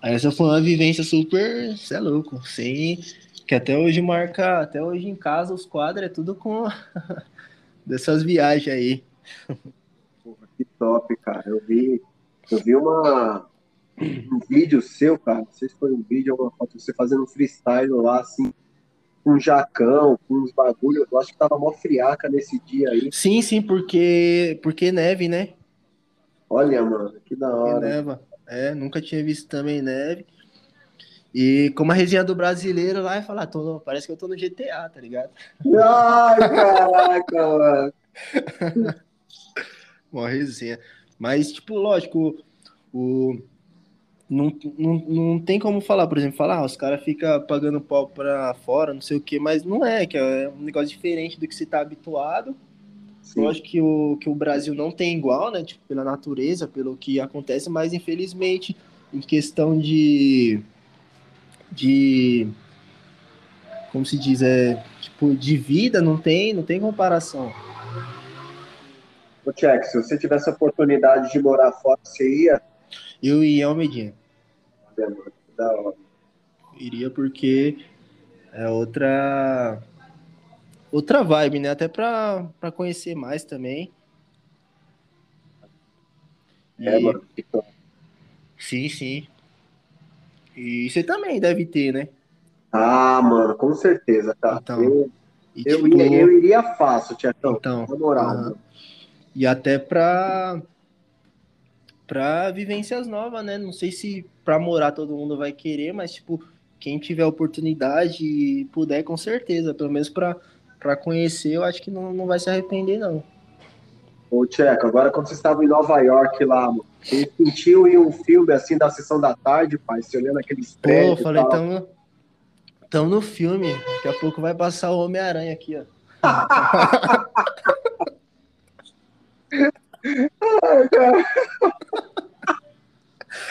Aí essa foi uma vivência super, você é louco, sem que até hoje marca, até hoje em casa os quadros é tudo com dessas viagens aí.
Que top, cara. Eu vi, eu vi uma, um vídeo seu, cara. Não sei se foi um vídeo ou uma foto, você fazendo um freestyle lá, assim, com um jacão, com uns bagulho. Eu acho que tava mó friaca nesse dia aí.
Sim, sim, porque porque neve, né?
Olha, mano, que da hora.
neva. É, nunca tinha visto também neve. E como a resenha do brasileiro lá, é falar, tô no- parece que eu tô no GTA, tá ligado?
Ai, caraca, mano.
Uma resenha. Mas, tipo, lógico, o. Não, não, não tem como falar, por exemplo, falar, ah, os caras ficam pagando pau pra fora, não sei o que, mas não é, que é um negócio diferente do que você tá habituado.
Sim,
Lógico que o, que o Brasil não tem igual, né? Tipo, pela natureza, pelo que acontece, mas infelizmente, em questão de. de. como se diz, é. Tipo, de vida, não tem, não tem comparação.
Ô, Tchek, se você tivesse a oportunidade de morar fora, você ia?
Eu ia ao Medina.
Da hora.
Iria porque é outra. outra vibe, né? Até pra, pra conhecer mais também.
É,
E-
mano. Então,
Sim, sim. E você também deve ter, né?
Ah, mano, com certeza, cara.
Então,
eu, eu,
tipo,
ia, eu iria fácil, Tiagão.
Então,
Na moral,
aham. E até pra, pra vivências novas, né? Não sei se pra morar todo mundo vai querer, mas, tipo, quem tiver oportunidade e puder, com certeza. Pelo menos pra conhecer, eu acho que não, não vai se arrepender, não.
Ô, Tcheco, agora quando você estava em Nova York lá, mano, você sentiu em um filme assim da sessão da tarde, pai, você olhando aqueles
Pô,
prédios e
falei, tamo, tamo no filme. Daqui a pouco vai passar o Homem-Aranha aqui, ó.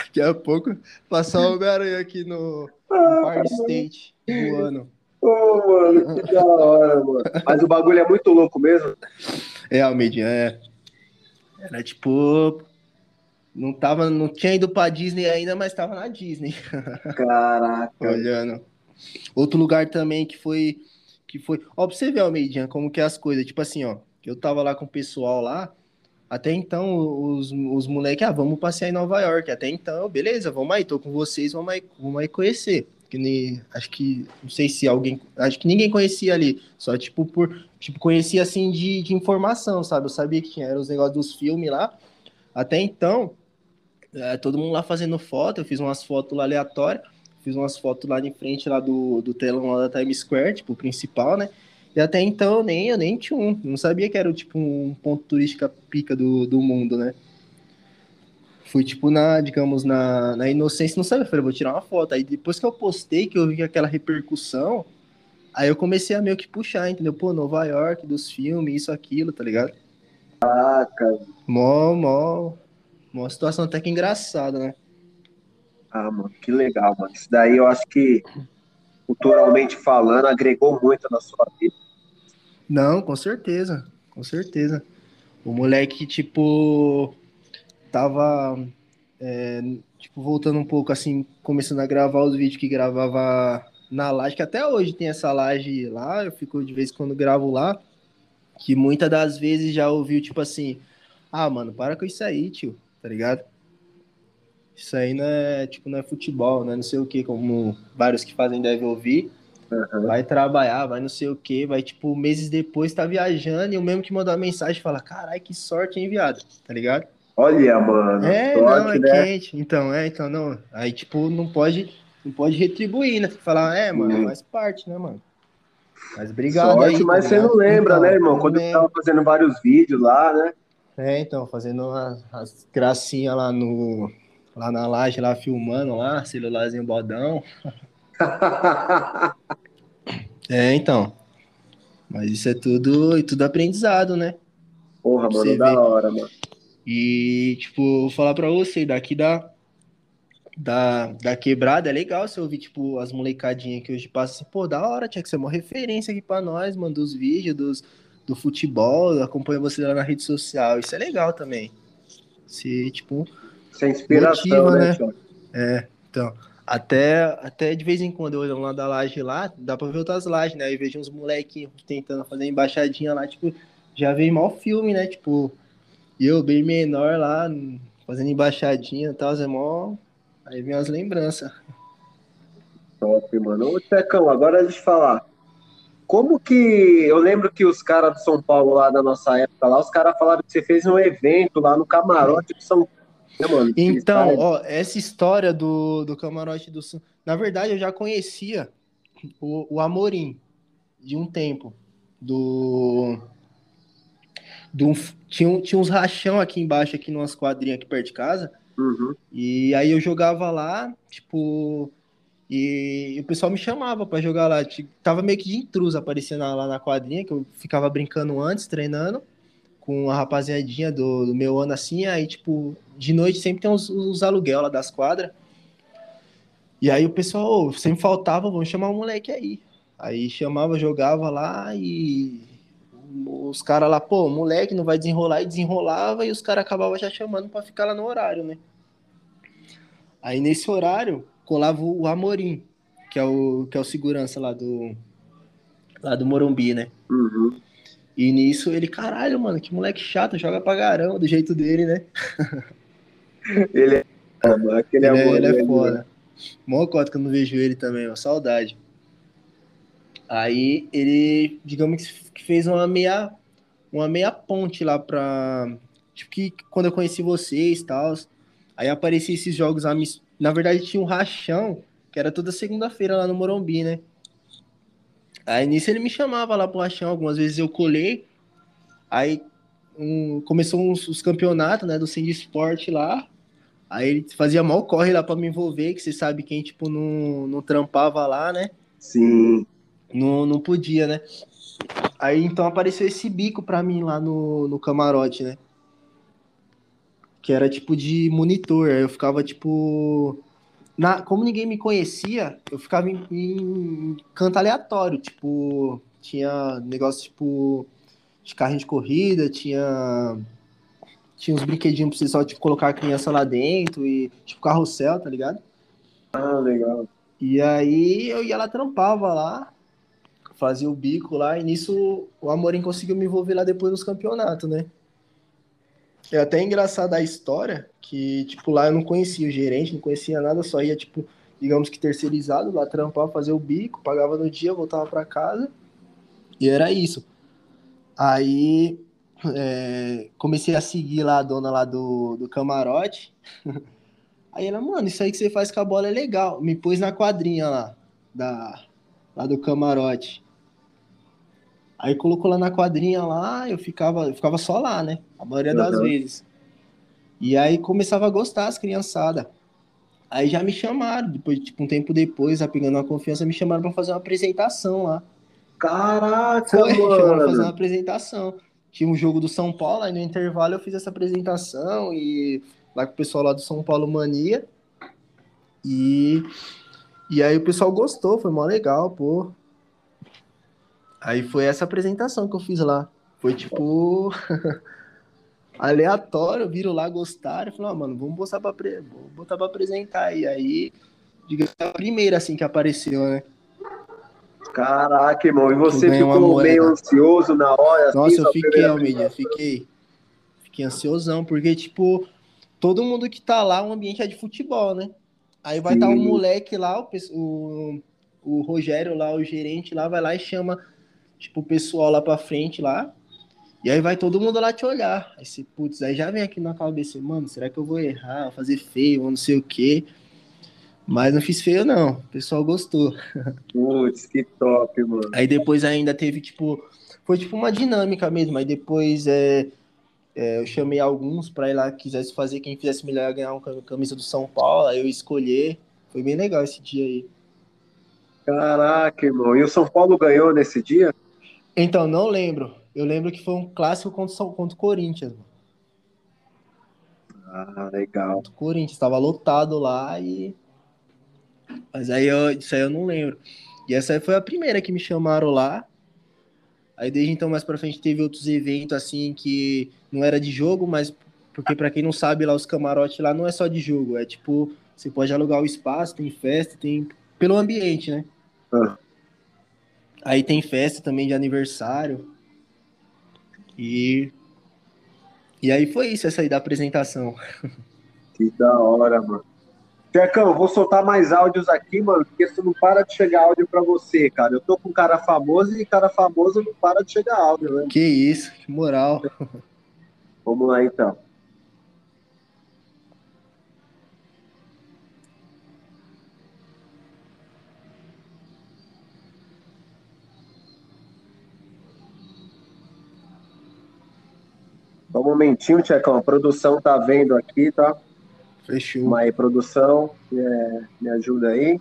Daqui a pouco passar o Homem-Aranha aqui no, Park State voando.
Ô, mano, que da hora, mano. Mas o bagulho é muito louco mesmo.
É, Almedinha, é. Era tipo. Não, tava, não tinha ido pra Disney ainda, mas tava na Disney,
Caraca.
olhando. Outro lugar também que foi. Que foi. Ó, pra você ver, Almeidinha, como que é as coisas. Tipo assim, ó. Eu tava lá com o pessoal lá. Até então, os, os moleques, ah, vamos passear em Nova York. Até então, beleza, vamos aí, tô com vocês, vamos aí, vamos aí conhecer. Que nem, acho que, não sei se alguém, acho que ninguém conhecia ali, só tipo por, tipo, conhecia assim de, de informação, sabe? Eu sabia que tinha, eram os negócios dos filmes lá. Até então, é, todo mundo lá fazendo foto, eu fiz umas fotos lá aleatórias, fiz umas fotos lá de frente lá do, do telão lá da Times Square, tipo, principal, né? E até então eu nem, eu nem tinha um, não sabia que era tipo um ponto turístico pica do, do mundo, né? Fui tipo na, digamos, na, na inocência, não sabia, eu falei, vou tirar uma foto. Aí depois que eu postei, que eu vi aquela repercussão, aí eu comecei a meio que puxar, entendeu? Pô, Nova York, dos filmes, isso, aquilo, tá ligado?
Caraca.
Mó, mó, mó situação até que engraçada, né?
Ah, mano, que legal, mano. Isso daí eu acho que, culturalmente falando, agregou muito na sua vida.
Não, com certeza, com certeza. O moleque, tipo, tava, é, tipo, voltando um pouco, assim, começando a gravar os vídeos que gravava na laje, que até hoje tem essa laje lá, eu fico de vez em quando gravo lá, que muitas das vezes já ouviu, tipo assim, ah, mano, para com isso aí, tio, tá ligado? Isso aí não é, tipo, não é futebol, né, não sei o que, como vários que fazem devem ouvir, vai trabalhar, vai não sei o que, vai tipo meses depois tá viajando e o mesmo que mandou a mensagem fala: caralho, que sorte, hein, viado? Tá ligado?
Olha, mano.
É,
sorte,
não, é
né?
quente. Então, é, então não. Aí, tipo, não pode, não pode retribuir, né? Falar, é, mano,
Hum.
faz parte, né, mano? Mas obrigado
Sorte,
aí.
mas
tá
você não lembra,
Então,
né, irmão? Quando eu tava fazendo vários vídeos lá, né?
É, então, fazendo as, as gracinhas lá no. Lá na laje, lá filmando lá, celularzinho bodão. É, então. Mas isso é tudo, tudo aprendizado, né?
Porra, mano,
você
da hora, mano.
E, tipo, vou falar pra você, daqui da, da, da quebrada é legal você ouvir, tipo, as molecadinhas que hoje passam assim, pô, da hora, tinha que ser uma referência aqui pra nós, mano, dos vídeos, dos, do futebol, acompanha você lá na rede social, isso é legal também. Se, tipo,
Isso é inspiração,
Motiva,
né,
né? É, então, até, até de vez em quando eu olho lá da laje lá, dá pra ver outras lajes, né? Aí vejo uns molequinhos tentando fazer embaixadinha lá, tipo, já veio mal filme, né? Tipo, eu bem menor lá, fazendo embaixadinha e tal, é mó. Aí vem as lembranças.
Top, mano. Ô, Tecão, agora deixa eu falar. Como que. Eu lembro que os caras do São Paulo, lá da nossa época, lá, os caras falaram que você fez um evento lá no camarote de São Né, mano?
Então, ó, essa história do, do camarote do Sul. Na verdade, eu já conhecia o, o Amorim de um tempo. Do. do tinha, um- tinha uns rachão aqui embaixo, aqui numas quadrinhas aqui perto de casa.
Uhum.
E aí eu jogava lá, tipo. E, o pessoal me chamava pra jogar lá. Ti- Tava meio que de intruso aparecendo lá na quadrinha, que eu ficava brincando antes, treinando, com a rapaziadinha do, do meu ano assim. Aí, tipo, de noite sempre tem os, os aluguel lá das quadras. E aí o pessoal "Ô, sempre faltava, vamos chamar o moleque aí. Aí chamava, jogava lá e os caras lá, pô, moleque não vai desenrolar e desenrolava e os caras acabavam já chamando pra ficar lá no horário, né? Aí nesse horário colava o Amorim, que é o, que é o segurança lá do, lá do Morumbi, né?
Uhum.
E nisso ele, caralho, mano, que moleque chato, joga pra caramba, do jeito dele, né?
Ele é. Aquele
Ele é,
amor
ele é
né?
foda. Mó cota que eu não vejo ele também, ó, saudade. Aí ele, digamos que fez uma meia, uma meia ponte lá pra. Tipo que quando eu conheci vocês e tal. Aí aparecia esses jogos. Na verdade, tinha um rachão, que era toda segunda-feira lá no Morumbi, né? Aí nisso ele me chamava lá pro rachão, algumas vezes eu colei. Aí um, começou uns, os campeonatos, né, do Cindy Sport lá. Aí ele fazia mal corre lá pra me envolver, que você sabe quem, tipo, não, não trampava lá, né?
Sim.
Não, não podia, né? Aí então apareceu esse bico pra mim lá no, no camarote, né? Que era tipo de monitor. Aí eu ficava tipo. Na, como ninguém me conhecia, eu ficava em, em canto aleatório. Tipo, tinha negócio tipo de carrinho de corrida, tinha. Tinha uns brinquedinhos pra você só tipo, colocar a criança lá dentro e tipo carrossel, tá ligado?
Ah, legal.
E aí eu ia lá, trampava lá, fazia o bico lá, e nisso o Amorim conseguiu me envolver lá depois nos campeonatos, né? É até engraçado a história, que, tipo, lá eu não conhecia o gerente, não conhecia nada, só ia, tipo, digamos que terceirizado, lá trampar, fazer o bico, pagava no dia, voltava para casa, e era isso. Aí é, comecei a seguir lá a dona lá do, do camarote, Aí ela, mano, isso aí que você faz com a bola é legal. Me pôs na quadrinha lá, da, lá do camarote. Aí colocou lá na quadrinha lá, eu ficava, eu ficava só lá, né? A maioria das
Uhum.
vezes. E aí começava a gostar as criançadas. Aí já me chamaram, depois, tipo, um tempo depois, já pegando uma confiança, me chamaram pra fazer uma apresentação lá.
Caraca,
Foi, chamaram pra fazer uma
mano.
apresentação. Tinha um jogo do São Paulo, aí no intervalo eu fiz essa apresentação e lá com o pessoal lá do São Paulo Mania. E, e aí o pessoal gostou, foi mó legal, pô. Aí foi essa apresentação que eu fiz lá. Foi tipo aleatório, viram lá, gostaram, falaram, ah, mano, vamos botar pra, vou botar pra apresentar. E aí, digamos, a primeira assim que apareceu, né?
Caraca, irmão. E você ficou
moeda.
meio ansioso na hora? assim,
Nossa, eu fiquei, Almeida, fiquei. Fiquei ansiosão, porque, tipo, todo mundo que tá lá, o ambiente é de futebol, né? Aí vai estar tá um moleque lá, o, o, o Rogério lá, o gerente lá, vai lá e chama, tipo, o pessoal lá pra frente lá. E aí vai todo mundo lá te olhar. Aí você, putz, aí já vem aqui na cabeça, mano, será que eu vou errar, fazer feio, ou não sei o quê. Mas não fiz feio, não. O pessoal gostou.
Putz, que top, mano.
Aí depois ainda teve, tipo, foi tipo uma dinâmica mesmo. Aí depois é, é, eu chamei alguns pra ir lá quisesse fazer, quem fizesse melhor ganhar uma camisa do São Paulo, aí eu escolher. Foi bem legal esse dia aí.
Caraca, irmão. E o São Paulo ganhou nesse dia?
Então, não lembro. Eu lembro que foi um clássico contra, contra o Corinthians. mano.
Ah, legal.
Contra o Corinthians, tava lotado lá e. Mas aí eu, isso aí eu não lembro. E essa aí foi a primeira que me chamaram lá. Aí desde então mais pra frente teve outros eventos assim que não era de jogo, mas porque pra quem não sabe lá os camarotes lá não é só de jogo, é tipo, você pode alugar o espaço, tem festa, tem pelo ambiente, né?
Ah.
Aí tem festa também de aniversário. E e aí foi isso essa aí da apresentação.
Que da hora, mano. Tchecão, vou soltar mais áudios aqui, mano, porque isso não para de chegar áudio pra você, cara. Eu tô com cara famoso e cara famoso não para de chegar áudio, né?
Que isso, que moral.
Vamos lá, então. Só um momentinho, Tchecão. A produção tá vendo aqui, tá?
Fechou.
Aí, produção, é, me ajuda aí.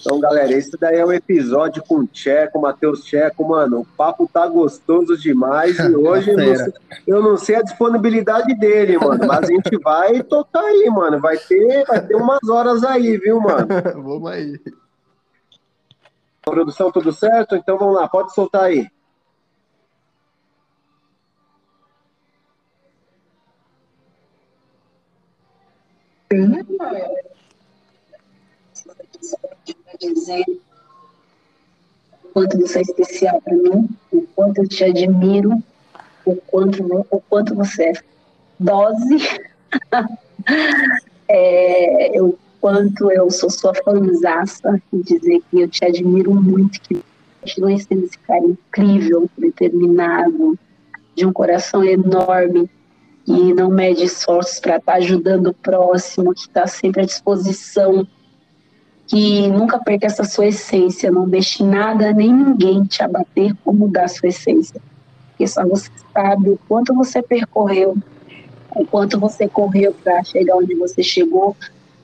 Então, galera, esse daí é o episódio com o Tcheco, Matheus Tcheco, mano. O papo tá gostoso demais e hoje eu não, sei, eu não sei a disponibilidade dele, mano. Mas a gente vai tocar aí, mano. Vai ter, vai ter umas horas aí, viu, mano?
Vamos aí.
Produção, tudo certo? Então vamos lá, pode soltar aí.
Quanto você é especial para mim, o quanto eu te admiro, o quanto, o quanto você é dose, é, o quanto eu sou sua fãzaça e dizer que eu te admiro muito, que continue sendo esse cara incrível, determinado, de um coração enorme e não mede esforços para estar tá ajudando o próximo, que está sempre à disposição que nunca perca essa sua essência, não deixe nada nem ninguém te abater ou mudar a sua essência. Porque só você sabe o quanto você percorreu, o quanto você correu para chegar onde você chegou,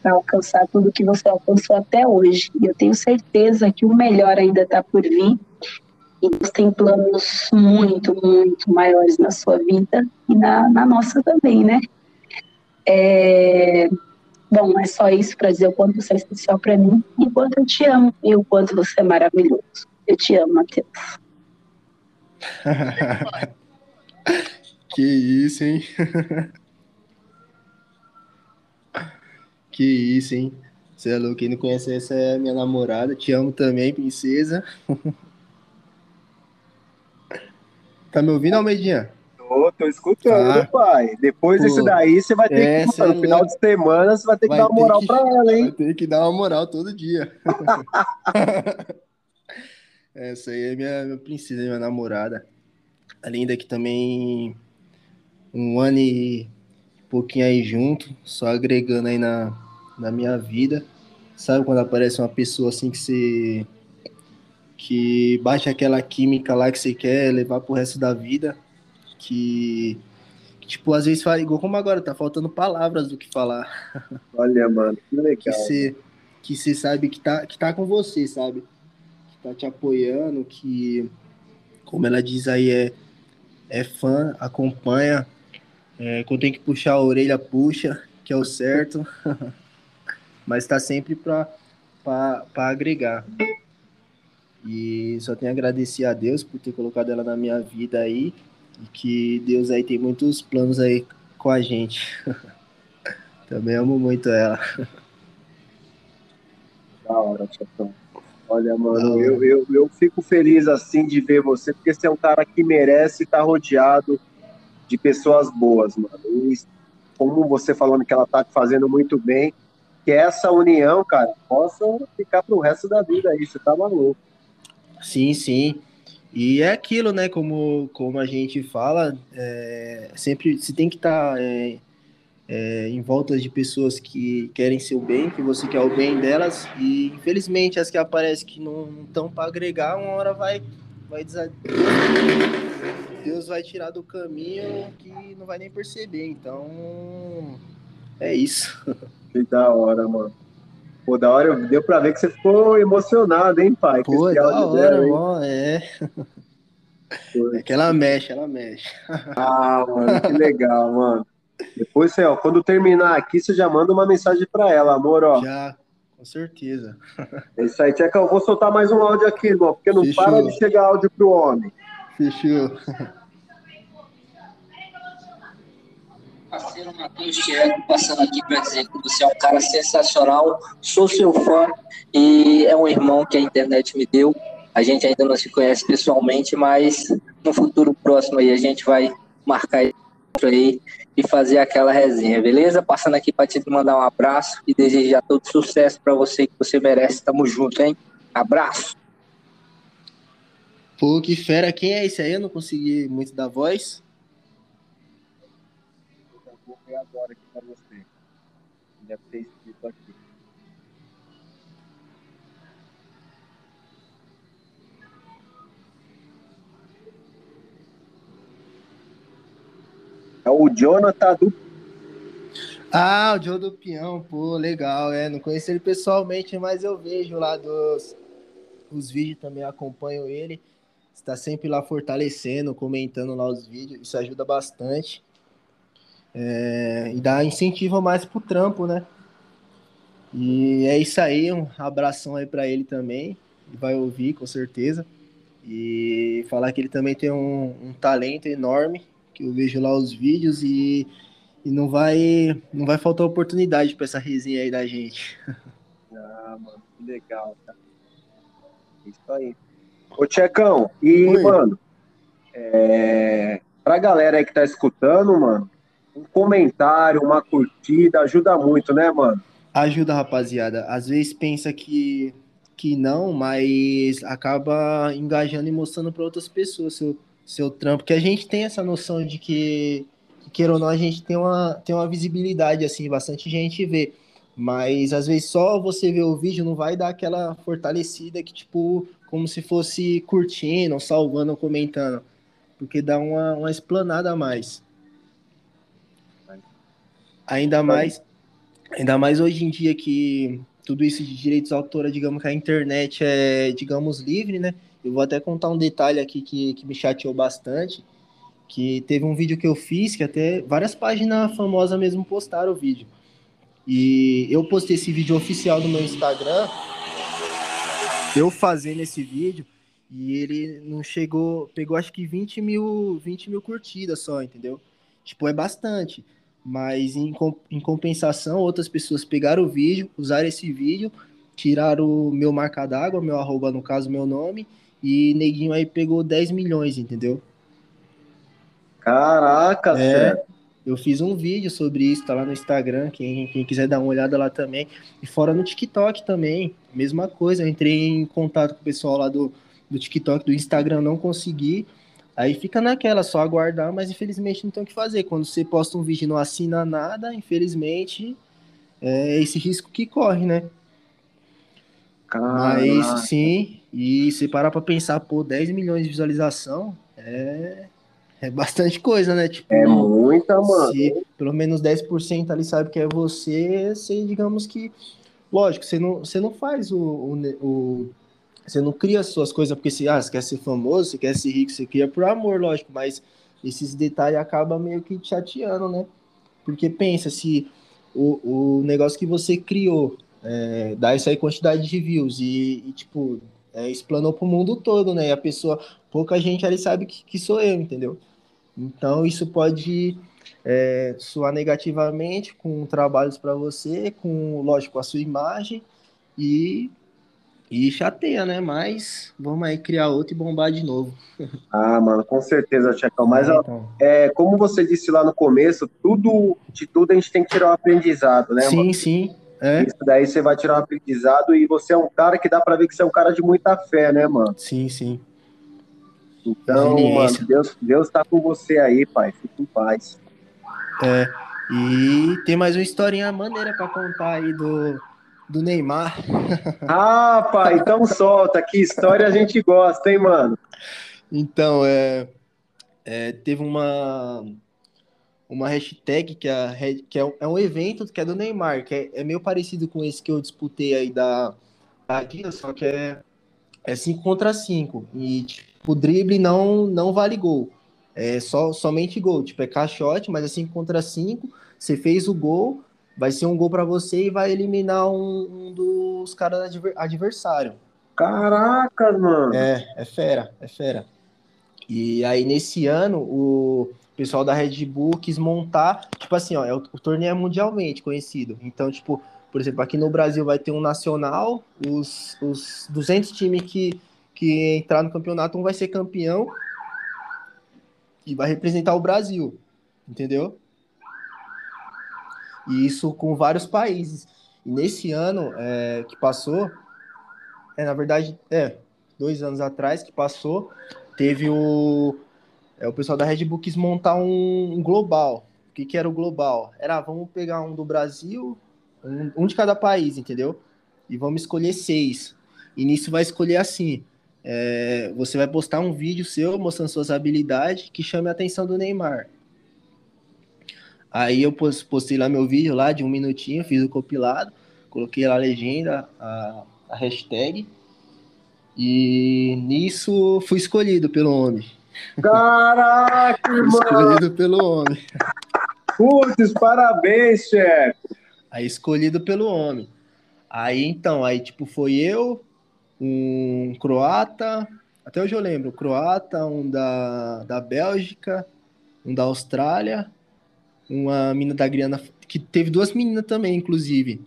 para alcançar tudo que você alcançou até hoje. E eu tenho certeza que o melhor ainda está por vir. E Deus tem planos muito, muito maiores na sua vida e na, na nossa também, né? É, Bom, é só isso para dizer o quanto você é especial para mim e o quanto eu te amo e o quanto você é maravilhoso. Eu te amo, Matheus.
que isso, hein? que isso, hein? Você é louco, quem não conhece essa é minha namorada. Te amo também, princesa. tá me ouvindo, Almeidinha?
Tô, tô escutando, ah, pai. Depois pô, disso daí, você vai ter que, mano, no final de semana, você vai ter que dar uma moral que, pra ela, hein?
Vai ter que dar uma moral todo dia. essa aí é minha, minha princesa, minha namorada. Além daqui também um ano e pouquinho aí junto, só agregando aí na, na minha vida. Sabe quando aparece uma pessoa assim que você que bate aquela química lá que você quer levar pro resto da vida? que, que, tipo, às vezes fala, igual como agora, tá faltando palavras do que falar.
Olha, mano, que legal.
Que você que você sabe que tá, que tá com você, sabe? Que tá te apoiando, que, como ela diz aí, é, é fã, acompanha. É, quando tem que puxar a orelha, puxa, que é o certo. Mas tá sempre pra, pra, pra agregar. E só tenho a agradecer a Deus por ter colocado ela na minha vida aí. E que Deus aí tem muitos planos aí com a gente. Também amo muito ela.
Da hora, Tchatão. Olha, mano, eu, eu, eu fico feliz assim de ver você, porque você é um cara que merece estar rodeado de pessoas boas, mano. E como você falando que ela tá fazendo muito bem, que essa união, cara, possa ficar pro resto da vida aí, você tá maluco.
Sim, sim. E é aquilo, né? Como, como a gente fala, é, sempre se tem que estar tá, é, é, em volta de pessoas que querem seu bem, que você quer o bem delas, e infelizmente as que aparecem que não estão para agregar, uma hora vai, vai Deus vai tirar do caminho que não vai nem perceber. Então é isso.
Que da hora, mano. Pô, da hora, deu pra ver que você ficou emocionado, hein, pai?
Pô, da hora, dela, é. É que ela mexe, ela mexe.
Ah, mano, que legal, mano. Depois, você, ó, quando terminar aqui, você já manda uma mensagem pra ela, amor, ó.
Já, com certeza.
É isso aí, Tcheca, eu vou soltar mais um áudio aqui, irmão, porque não Fechou. para de chegar áudio pro homem.
Fechou.
Parceiro Matheus Thiago passando aqui para dizer que você é um cara sensacional, sou seu fã e é um irmão que a internet me deu. A gente ainda não se conhece pessoalmente, mas no futuro próximo aí a gente vai marcar aí e fazer aquela resenha, beleza? Passando aqui para te mandar um abraço e desejar todo sucesso para você que você merece. Tamo junto, hein? Abraço.
Pô, que fera. Quem é esse aí? Eu não consegui muito da voz
Deve ter escrito aqui. É o Jonathan do.
Ah, o Joe do Peão, pô, legal, é. Não conheço ele pessoalmente, mas eu vejo lá dos os vídeos também, acompanho ele. Está sempre lá fortalecendo, comentando lá os vídeos, isso ajuda bastante. É, e dá incentivo mais pro trampo, né? E é isso aí, um abração aí para ele também. Ele vai ouvir com certeza. E falar que ele também tem um, um talento enorme, que eu vejo lá os vídeos e, e não vai não vai faltar oportunidade para essa resenha aí da gente.
Ah, mano, que legal, cara. Isso aí. Ô, Tchecão, e,
Oi.
mano, é... pra galera aí que tá escutando, mano, um comentário, uma curtida, ajuda muito, né, mano?
Ajuda, rapaziada. Às vezes pensa que, que não, mas acaba engajando e mostrando para outras pessoas seu, seu trampo. Que a gente tem essa noção de que, que, queira ou não, a gente tem uma, tem uma visibilidade, assim, bastante gente vê. Mas às vezes só você ver o vídeo não vai dar aquela fortalecida que, tipo, como se fosse curtindo, salvando, comentando. Porque dá uma, uma explanada a mais. Ainda mais, ainda mais hoje em dia que tudo isso de direitos autorais, digamos que a internet é, digamos, livre, né? Eu vou até contar um detalhe aqui que, que me chateou bastante, que teve um vídeo que eu fiz, que até várias páginas famosas mesmo postaram o vídeo. E eu postei esse vídeo oficial no meu Instagram, eu fazendo esse vídeo, e ele não chegou, pegou acho que 20 mil, 20 mil curtidas só, entendeu? Tipo, é bastante. Mas em, em compensação, outras pessoas pegaram o vídeo, usaram esse vídeo, tiraram o meu marca d'água, meu arroba, no caso, meu nome, e neguinho aí pegou 10 milhões, entendeu?
Caraca,
É,
sério.
eu fiz um vídeo sobre isso, tá lá no Instagram, quem, quem quiser dar uma olhada lá também. E fora no TikTok também, mesma coisa. Eu entrei em contato com o pessoal lá do, do TikTok, do Instagram, não consegui. Aí fica naquela, só aguardar, mas infelizmente não tem o que fazer. Quando você posta um vídeo e não assina nada, infelizmente é esse risco que corre, né? Mas
Caraca.
sim, e se parar pra pensar, pô, 10 milhões de visualização é, é bastante coisa, né? Tipo,
É muita, mano.
se pelo menos 10% ali sabe que é você, você, digamos que. Lógico, você não, você não faz o, o, o- Você não cria as suas coisas porque você, ah, você quer ser famoso, você quer ser rico, você cria por amor, lógico, mas esses detalhes acabam meio que te chateando, né? Porque pensa, se o, o negócio que você criou é, dá essa aí quantidade de views e, e, tipo, é, explanou pro mundo todo, né? E a pessoa, pouca gente ali sabe que, que sou eu, entendeu? Então isso pode é, soar negativamente com trabalhos para você, com, lógico, a sua imagem e, e chateia, né? Mas vamos aí criar outro e bombar de novo.
Ah, mano, com certeza, Tchecão. Mas, ó,
então,
é, como você disse lá no começo, tudo, de tudo a gente tem que tirar um aprendizado, né, mano?
sim, sim, é,
Isso daí você vai tirar um aprendizado e você é um cara que dá pra ver que você é um cara de muita fé, né, mano?
sim, sim.
Então, mano, Deus, Deus tá com você aí, pai. Fique em paz.
É, e tem mais uma historinha maneira para contar aí do, do Neymar.
Ah, pai, então solta. Que história a gente gosta, hein, mano?
Então, é, é, teve uma, uma hashtag que, é, a que é, um- é um evento que é do Neymar, que é, é meio parecido com esse que eu disputei aí da, da Adidas, só que é, é 5 contra 5. E tipo, o drible não, não vale gol. É só, somente gol. Tipo, é caixote, mas é 5 contra 5. Você fez o gol, vai ser um gol para você e vai eliminar um, um dos caras adver, adversário.
Caraca, mano.
É, é fera, é fera. E aí, nesse ano, o pessoal da Red Bull quis montar, tipo assim, ó, é o, o torneio é mundialmente conhecido. Então, tipo, por exemplo, aqui no Brasil vai ter um nacional, os, os 200 times que, que entrar no campeonato, um vai ser campeão e vai representar o Brasil, entendeu? E isso com vários países. E nesse ano é, que passou, é, na verdade, é, dois anos atrás que passou, teve o. É, o pessoal da Red Bull quis montar um, um global. O que, que era o global? Era, vamos pegar um do Brasil, um, um de cada país, entendeu? E vamos escolher seis. E nisso vai escolher assim. é, você vai postar um vídeo seu mostrando suas habilidades que chame a atenção do Neymar. Aí eu pos- postei lá meu vídeo lá de um minutinho, fiz o compilado, coloquei lá a legenda, a, a hashtag, e nisso fui escolhido pelo homem.
Caraca, irmão.
escolhido pelo homem.
Putz, parabéns, chefe.
Aí escolhido pelo homem. Aí então, aí tipo foi eu, um croata, até hoje eu lembro, um croata, um da, da Bélgica, um da Austrália, uma mina da Guiana, que teve duas meninas também, inclusive.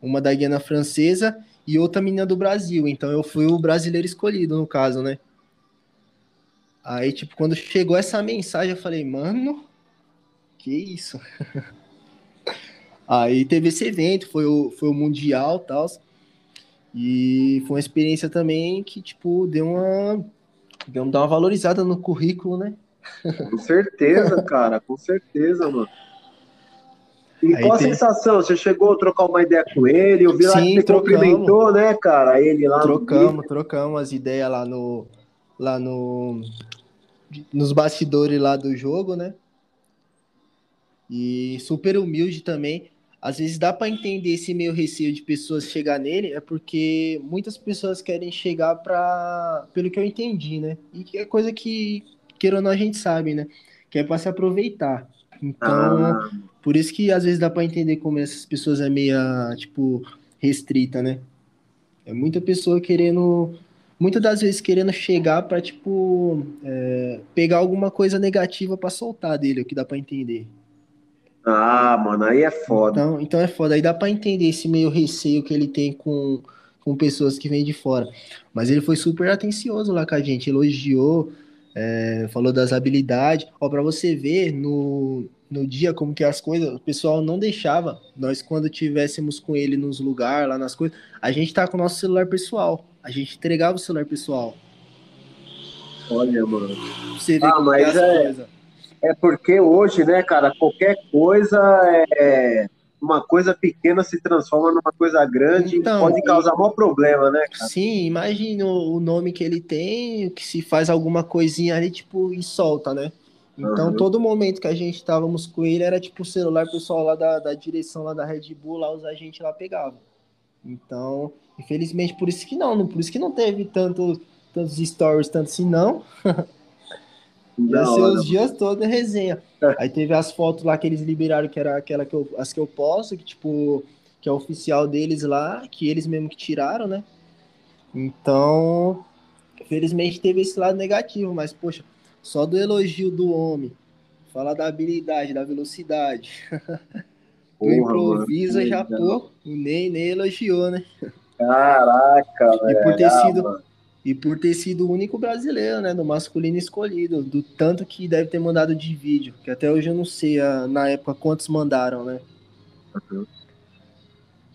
Uma da Guiana francesa e outra menina do Brasil. Então eu fui o brasileiro escolhido, no caso, né? Aí, tipo, quando chegou essa mensagem, eu falei, mano, que isso? Aí teve esse evento, foi o, foi o Mundial e tal. E foi uma experiência também que, tipo, deu uma. Deu uma valorizada no currículo, né?
Com certeza, cara, com certeza, mano. E
Aí
qual a
tem-
sensação? Você chegou a trocar uma ideia com ele? Eu vi lá que
Sim, trocamos.
cumprimentou, né, cara? Ele lá. no
Trocamos, trocamos as ideias lá no. Lá no. Nos bastidores lá do jogo, né? E super humilde também. Às vezes dá pra entender esse meio receio de pessoas chegar nele, é porque muitas pessoas querem chegar pra. pelo que eu entendi, né? E que é coisa que, queira ou não, a gente sabe, né? Que é pra se aproveitar. Então,
Ah,
por isso que às vezes dá pra entender como essas pessoas é meio, tipo, restrita, né? É muita pessoa querendo, muitas das vezes querendo chegar pra, tipo, é, pegar alguma coisa negativa pra soltar dele, é o que dá pra entender.
ah, mano, aí é foda.
Então, então é foda. Aí dá pra entender esse meio receio que ele tem com, com pessoas que vêm de fora. Mas ele foi super atencioso lá com a gente, elogiou, é, falou das habilidades. Ó, pra você ver no, no dia como que é as coisas, o pessoal não deixava. Nós, quando tivéssemos com ele nos lugares, lá nas coisas, a gente tá com o nosso celular pessoal. A gente entregava o celular pessoal.
Olha, mano.
Você ver
Ah,
é
mas
as
é-. É porque hoje, né, cara, qualquer coisa é. Uma coisa pequena se transforma numa coisa grande
Então,
e pode causar maior problema, né, cara?
Sim, imagina o nome que ele tem, que se faz alguma coisinha ali, tipo, e solta, né? Então,
Uhum.
todo momento que a gente estávamos com ele, era tipo o celular, o pessoal lá da, da direção lá da Red Bull, lá os agentes lá pegavam. Então, infelizmente, por isso que não, por isso que não teve tanto, tantos stories, tanto assim, não. Ia ser os dias todos resenha. Aí teve as fotos lá que eles liberaram, que era aquela que eu, as que eu posto, que tipo, que é oficial deles lá, que eles mesmo que tiraram, né? Então, felizmente teve esse lado negativo, mas poxa, só do elogio do homem, falar da habilidade, da velocidade, do
Porra,
improvisa
mano,
já, pô, nem, nem elogiou, né?
Caraca,
E
velho.
por ter
Ah,
sido. E por ter sido o único brasileiro, né, do masculino escolhido, do tanto que deve ter mandado de vídeo, que até hoje eu não sei ah, na época quantos mandaram, né?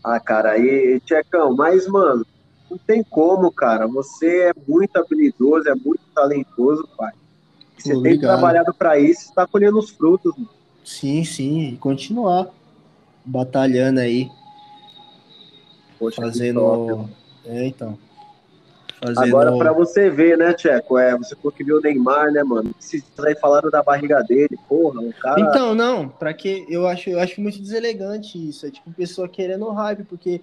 Ah, cara, aí, Tchecão, mas, mano, não tem como, cara. Você é muito habilidoso, é muito talentoso, pai. Você tem trabalhado pra isso, você tá colhendo os frutos. mano.
Sim, sim, e continuar batalhando aí,
Poxa, top,
fazendo,
mano.
é, então, fazendo
Agora, pra você ver, né, Tcheco, é, você falou que viu o Neymar, né, mano? Dias aí falaram da barriga dele, porra, o cara...
Então, não, pra que eu acho, eu acho muito deselegante isso. É tipo pessoa querendo hype, porque,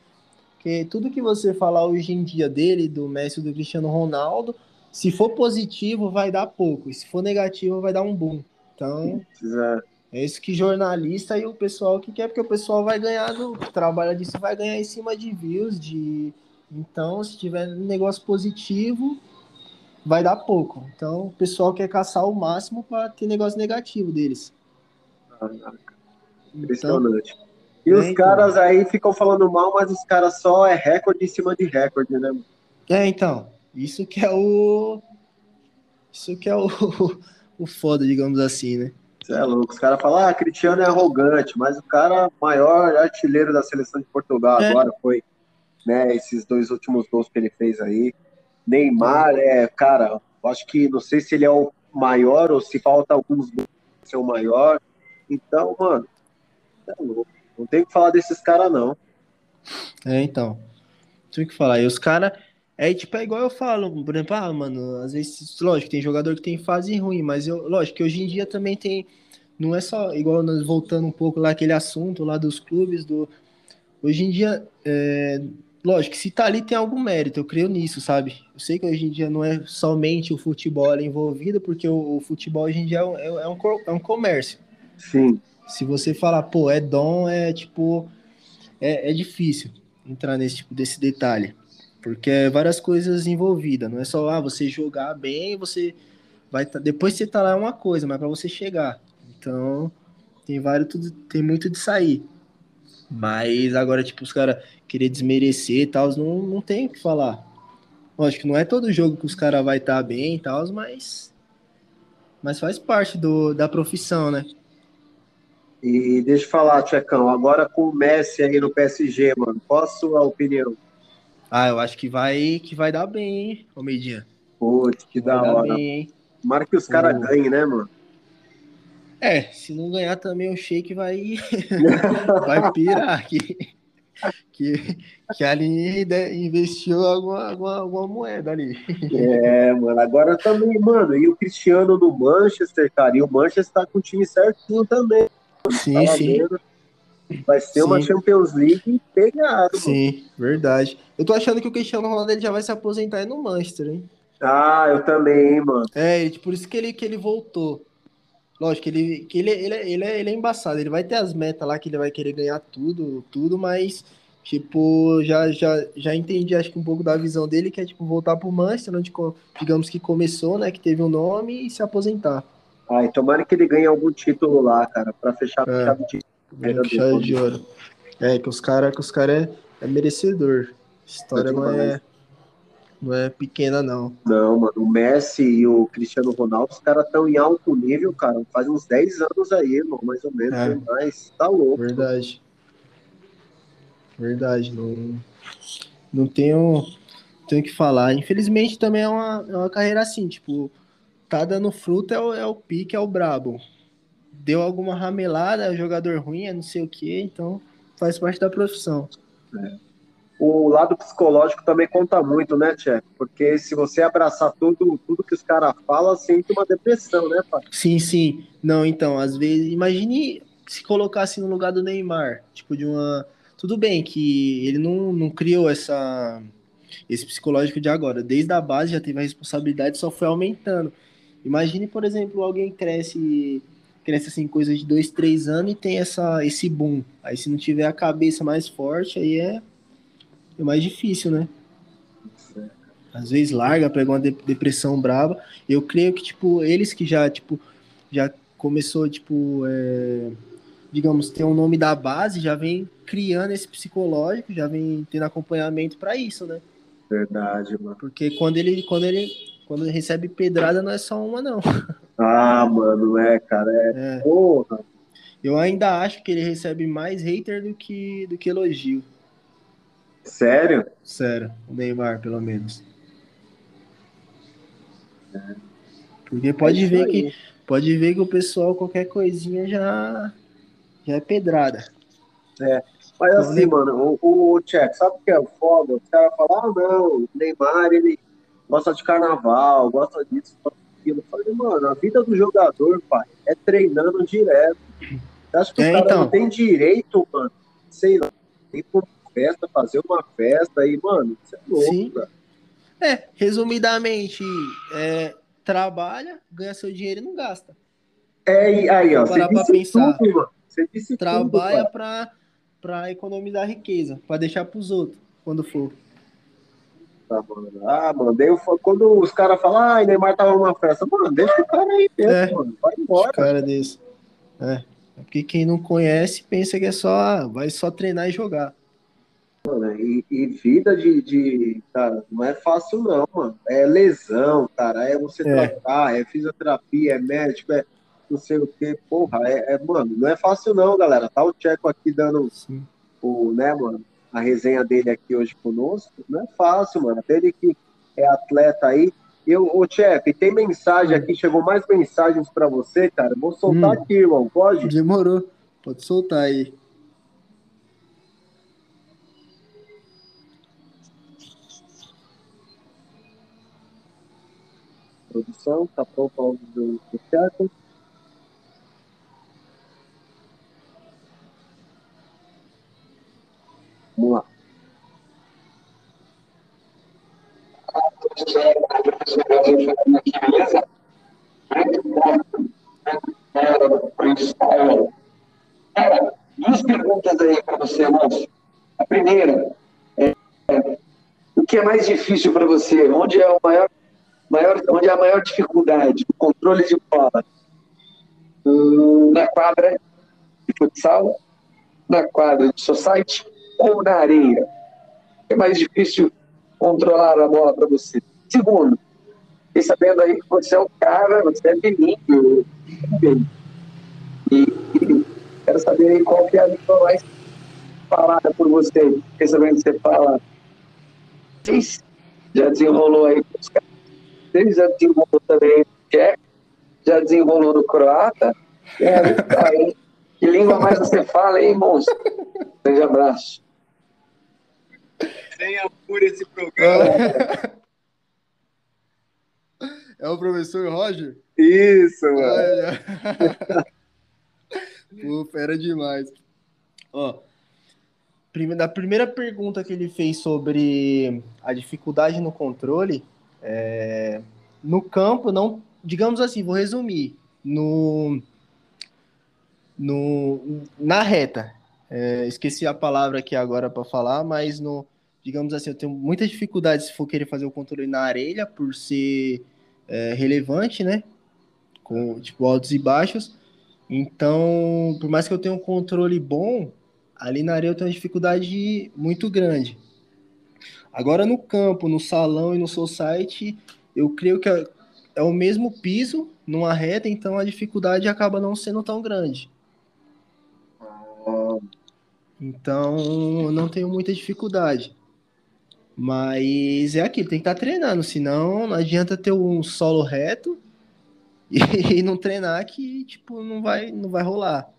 porque tudo que você falar hoje em dia dele, do Messi do Cristiano Ronaldo, se for positivo, vai dar pouco, e se for negativo, vai dar um boom. Então,
precisa-
é isso que jornalista e o pessoal que quer, porque o pessoal vai ganhar, no, trabalha disso, vai ganhar em cima de views, de. Então, se tiver um negócio positivo, vai dar pouco. Então, o pessoal quer caçar o máximo para ter negócio negativo deles. Então,
Impressionante. E
É,
os
então.
caras aí ficam falando mal, mas os caras só é recorde em cima de recorde, né?
é, então, isso que é o. Isso que é o, o foda, digamos assim, né?
Você é louco. Os caras falam, ah, Cristiano é arrogante, mas o cara maior artilheiro da seleção de Portugal
É.
agora foi, né, esses dois últimos gols que ele fez aí. Neymar é, cara, acho que não sei se ele é o maior ou se falta alguns gols pra ser o maior. Então, mano, é louco. Não tem que falar desses caras, não.
É, então. Tem que falar. E os caras. É tipo, é igual eu falo, por exemplo, ah, mano, às vezes, lógico, tem jogador que tem fase ruim, mas eu, lógico que hoje em dia também tem. Não é só, igual nós voltando um pouco lá aquele assunto lá dos clubes, do. Hoje em dia, é, lógico que se tá ali tem algum mérito, eu creio nisso, sabe? Eu sei que hoje em dia não é somente o futebol envolvido, porque o, o futebol hoje em dia é um, é um, co- é um comércio.
Sim.
Se você falar, pô, é dom, é tipo. É, é difícil entrar nesse tipo desse detalhe. Porque é várias coisas envolvidas. Não é só ah, você jogar bem, você vai tá, depois você tá lá é uma coisa, mas para você chegar. Então, tem vários tudo, tem muito de sair. Mas agora, tipo, os caras querer desmerecer e tal, não, não tem o que falar. Lógico que não é todo jogo que os caras vai estar tá bem e tal, mas, mas faz parte do, da profissão, né?
E deixa eu falar, Tchecão, agora com o Messi aí no PSG, mano, qual a sua opinião?
Ah, eu acho que vai, que vai dar bem, hein, o Medinha.
Putz, que vai da hora. Bem, hein? Tomara que os caras ganhem, né, mano?
É, se não ganhar também o Shake vai, vai pirar aqui. Que, que ali investiu alguma, alguma, alguma moeda ali.
É, mano. Agora também, mano. E o Cristiano no Manchester, cara. E o Manchester tá com o time certinho também.
Sim, sim. Vendo.
Vai ser sim. uma Champions League pegada.
Sim, verdade. Eu tô achando que o Cristiano Ronaldo ele já vai se aposentar aí no Manchester, hein?
Ah, eu também, mano.
É, por isso que ele, que ele voltou. Lógico que ele, que ele, ele, ele, é, ele é embaçado, ele vai ter as metas lá que ele vai querer ganhar tudo, tudo, mas, tipo, já, já, já entendi, acho que um pouco da visão dele, que é, tipo, voltar pro Manchester, onde, digamos que começou, né, que teve um nome, e se aposentar.
Ai, tomara que ele ganhe algum título lá, cara, pra fechar
é,
chave
de, chave de ouro. É, que os caras que os cara é, é merecedor. História não é não é pequena, não.
Não, mano. O Messi e o Cristiano Ronaldo, os caras estão em alto nível, cara. Faz uns 10 anos aí, irmão, mais ou menos. É. Mas tá louco.
Verdade. Verdade. Não, não tenho, tenho que falar. Infelizmente também é uma, é uma carreira assim, tipo, tá dando fruto, é o, é o pique, é o brabo. Deu alguma ramelada, é jogador ruim, é não sei o que, então faz parte da profissão.
É o lado psicológico também conta muito, né, Tchê? Porque se você abraçar tudo, tudo que os caras falam, sente uma depressão, né, pai?
Sim, sim. Não, então, às vezes, imagine se colocasse no lugar do Neymar, tipo, de uma. Tudo bem que ele não, não criou essa esse psicológico de agora. Desde a base já teve a responsabilidade, só foi aumentando. Imagine, por exemplo, alguém cresce cresce assim coisa de dois, três anos e tem essa esse boom. Aí se não tiver a cabeça mais forte, aí é é mais difícil, né? Às vezes larga, pega uma depressão brava. Eu creio que, tipo, eles que já, tipo, já começou, tipo, é, digamos, ter um nome da base, já vem criando esse psicológico, já vem tendo acompanhamento para isso, né?
Verdade, mano.
Porque quando ele, quando ele, quando ele recebe pedrada, não é só uma, não.
Ah, mano, é, cara, é, é. porra.
Eu ainda acho que ele recebe mais hater do que, do que elogio.
Sério?
Sério, o Neymar, pelo menos. Porque pode é ver que pode ver que o pessoal qualquer coisinha já já é pedrada.
É. Mas então, assim, mano, o, o Tchek, sabe o que é o foda? Os caras falam, ah, não, o Neymar, ele gosta de carnaval, gosta disso, gosta daquilo. Eu falei, mano, a vida do jogador, pai, é treinando direto. Você acha que é, o cara então... não tem direito, mano? Sei lá, tem como festa, fazer uma festa e, mano, isso é louco, Sim. Cara.
É, resumidamente, é, trabalha, ganha seu dinheiro e não gasta.
É, e aí, ó,
você disse pensar. tudo, mano. Você disse Trabalha pra, pra economizar riqueza, pra deixar pros outros, quando for.
Tá, mano. Ah, mano, daí quando os caras falam, ah, Neymar tava numa festa, mano, deixa o cara aí mesmo, é, mano, vai embora.
Cara desse. É. Porque quem não conhece pensa que é só, ah, vai só treinar e jogar.
Mano, e, e, vida de, de, Cara, não é fácil, não, mano. É lesão, cara. É você é. tratar, é fisioterapia, é médico, é não sei o que. Porra, é, é, mano, não é fácil, não, galera. Tá o Tcheco aqui dando Sim. o, né, mano, a resenha dele aqui hoje conosco. Não é fácil, mano. Dele que é atleta aí. Eu, ô Tcheco, tem mensagem aqui, chegou mais mensagens para você, cara. Vou soltar hum. aqui, irmão. Pode?
Demorou. Pode soltar aí.
Produção, tá pronto o do, do Thiago. Vamos lá.
Cara, duas perguntas aí para você, Lúcio. A primeira é o que é mais difícil para você? Onde é o maior maior, onde a maior dificuldade? O controle de bola. Hum, na quadra de futsal, na quadra de society ou na areia? é mais difícil controlar a bola para você? Segundo, fiquei sabendo aí que você é o cara, você é bilíngue. E, e quero saber aí qual que é a língua mais falada por você. Fiquei sabendo que você fala. Já desenrolou aí com os caras. Já desenrolou também no tcheco, já desenrolou no croata. É, aí. Que língua mais você fala, hein, monstro? Grande abraço.
Venha por esse programa.
É o professor Roger?
Isso, mano.
Olha. Pô, fera demais. Ó, da primeira pergunta que ele fez sobre a dificuldade no controle, é, no campo, não, digamos assim, vou resumir, no, no, na reta, é, esqueci a palavra aqui agora para falar, mas no, digamos assim, eu tenho muita dificuldade se for querer fazer o controle na areia, por ser é, relevante, né? Com tipo altos e baixos. Então, por mais que eu tenha um controle bom, ali na areia eu tenho uma dificuldade muito grande. Agora no campo, no salão e no society, eu creio que é, é o mesmo piso numa reta, então a dificuldade acaba não sendo tão grande. Então, eu não tenho muita dificuldade. Mas é aquilo, tem que estar treinando, senão não adianta ter um solo reto e não treinar que tipo não vai não vai rolar.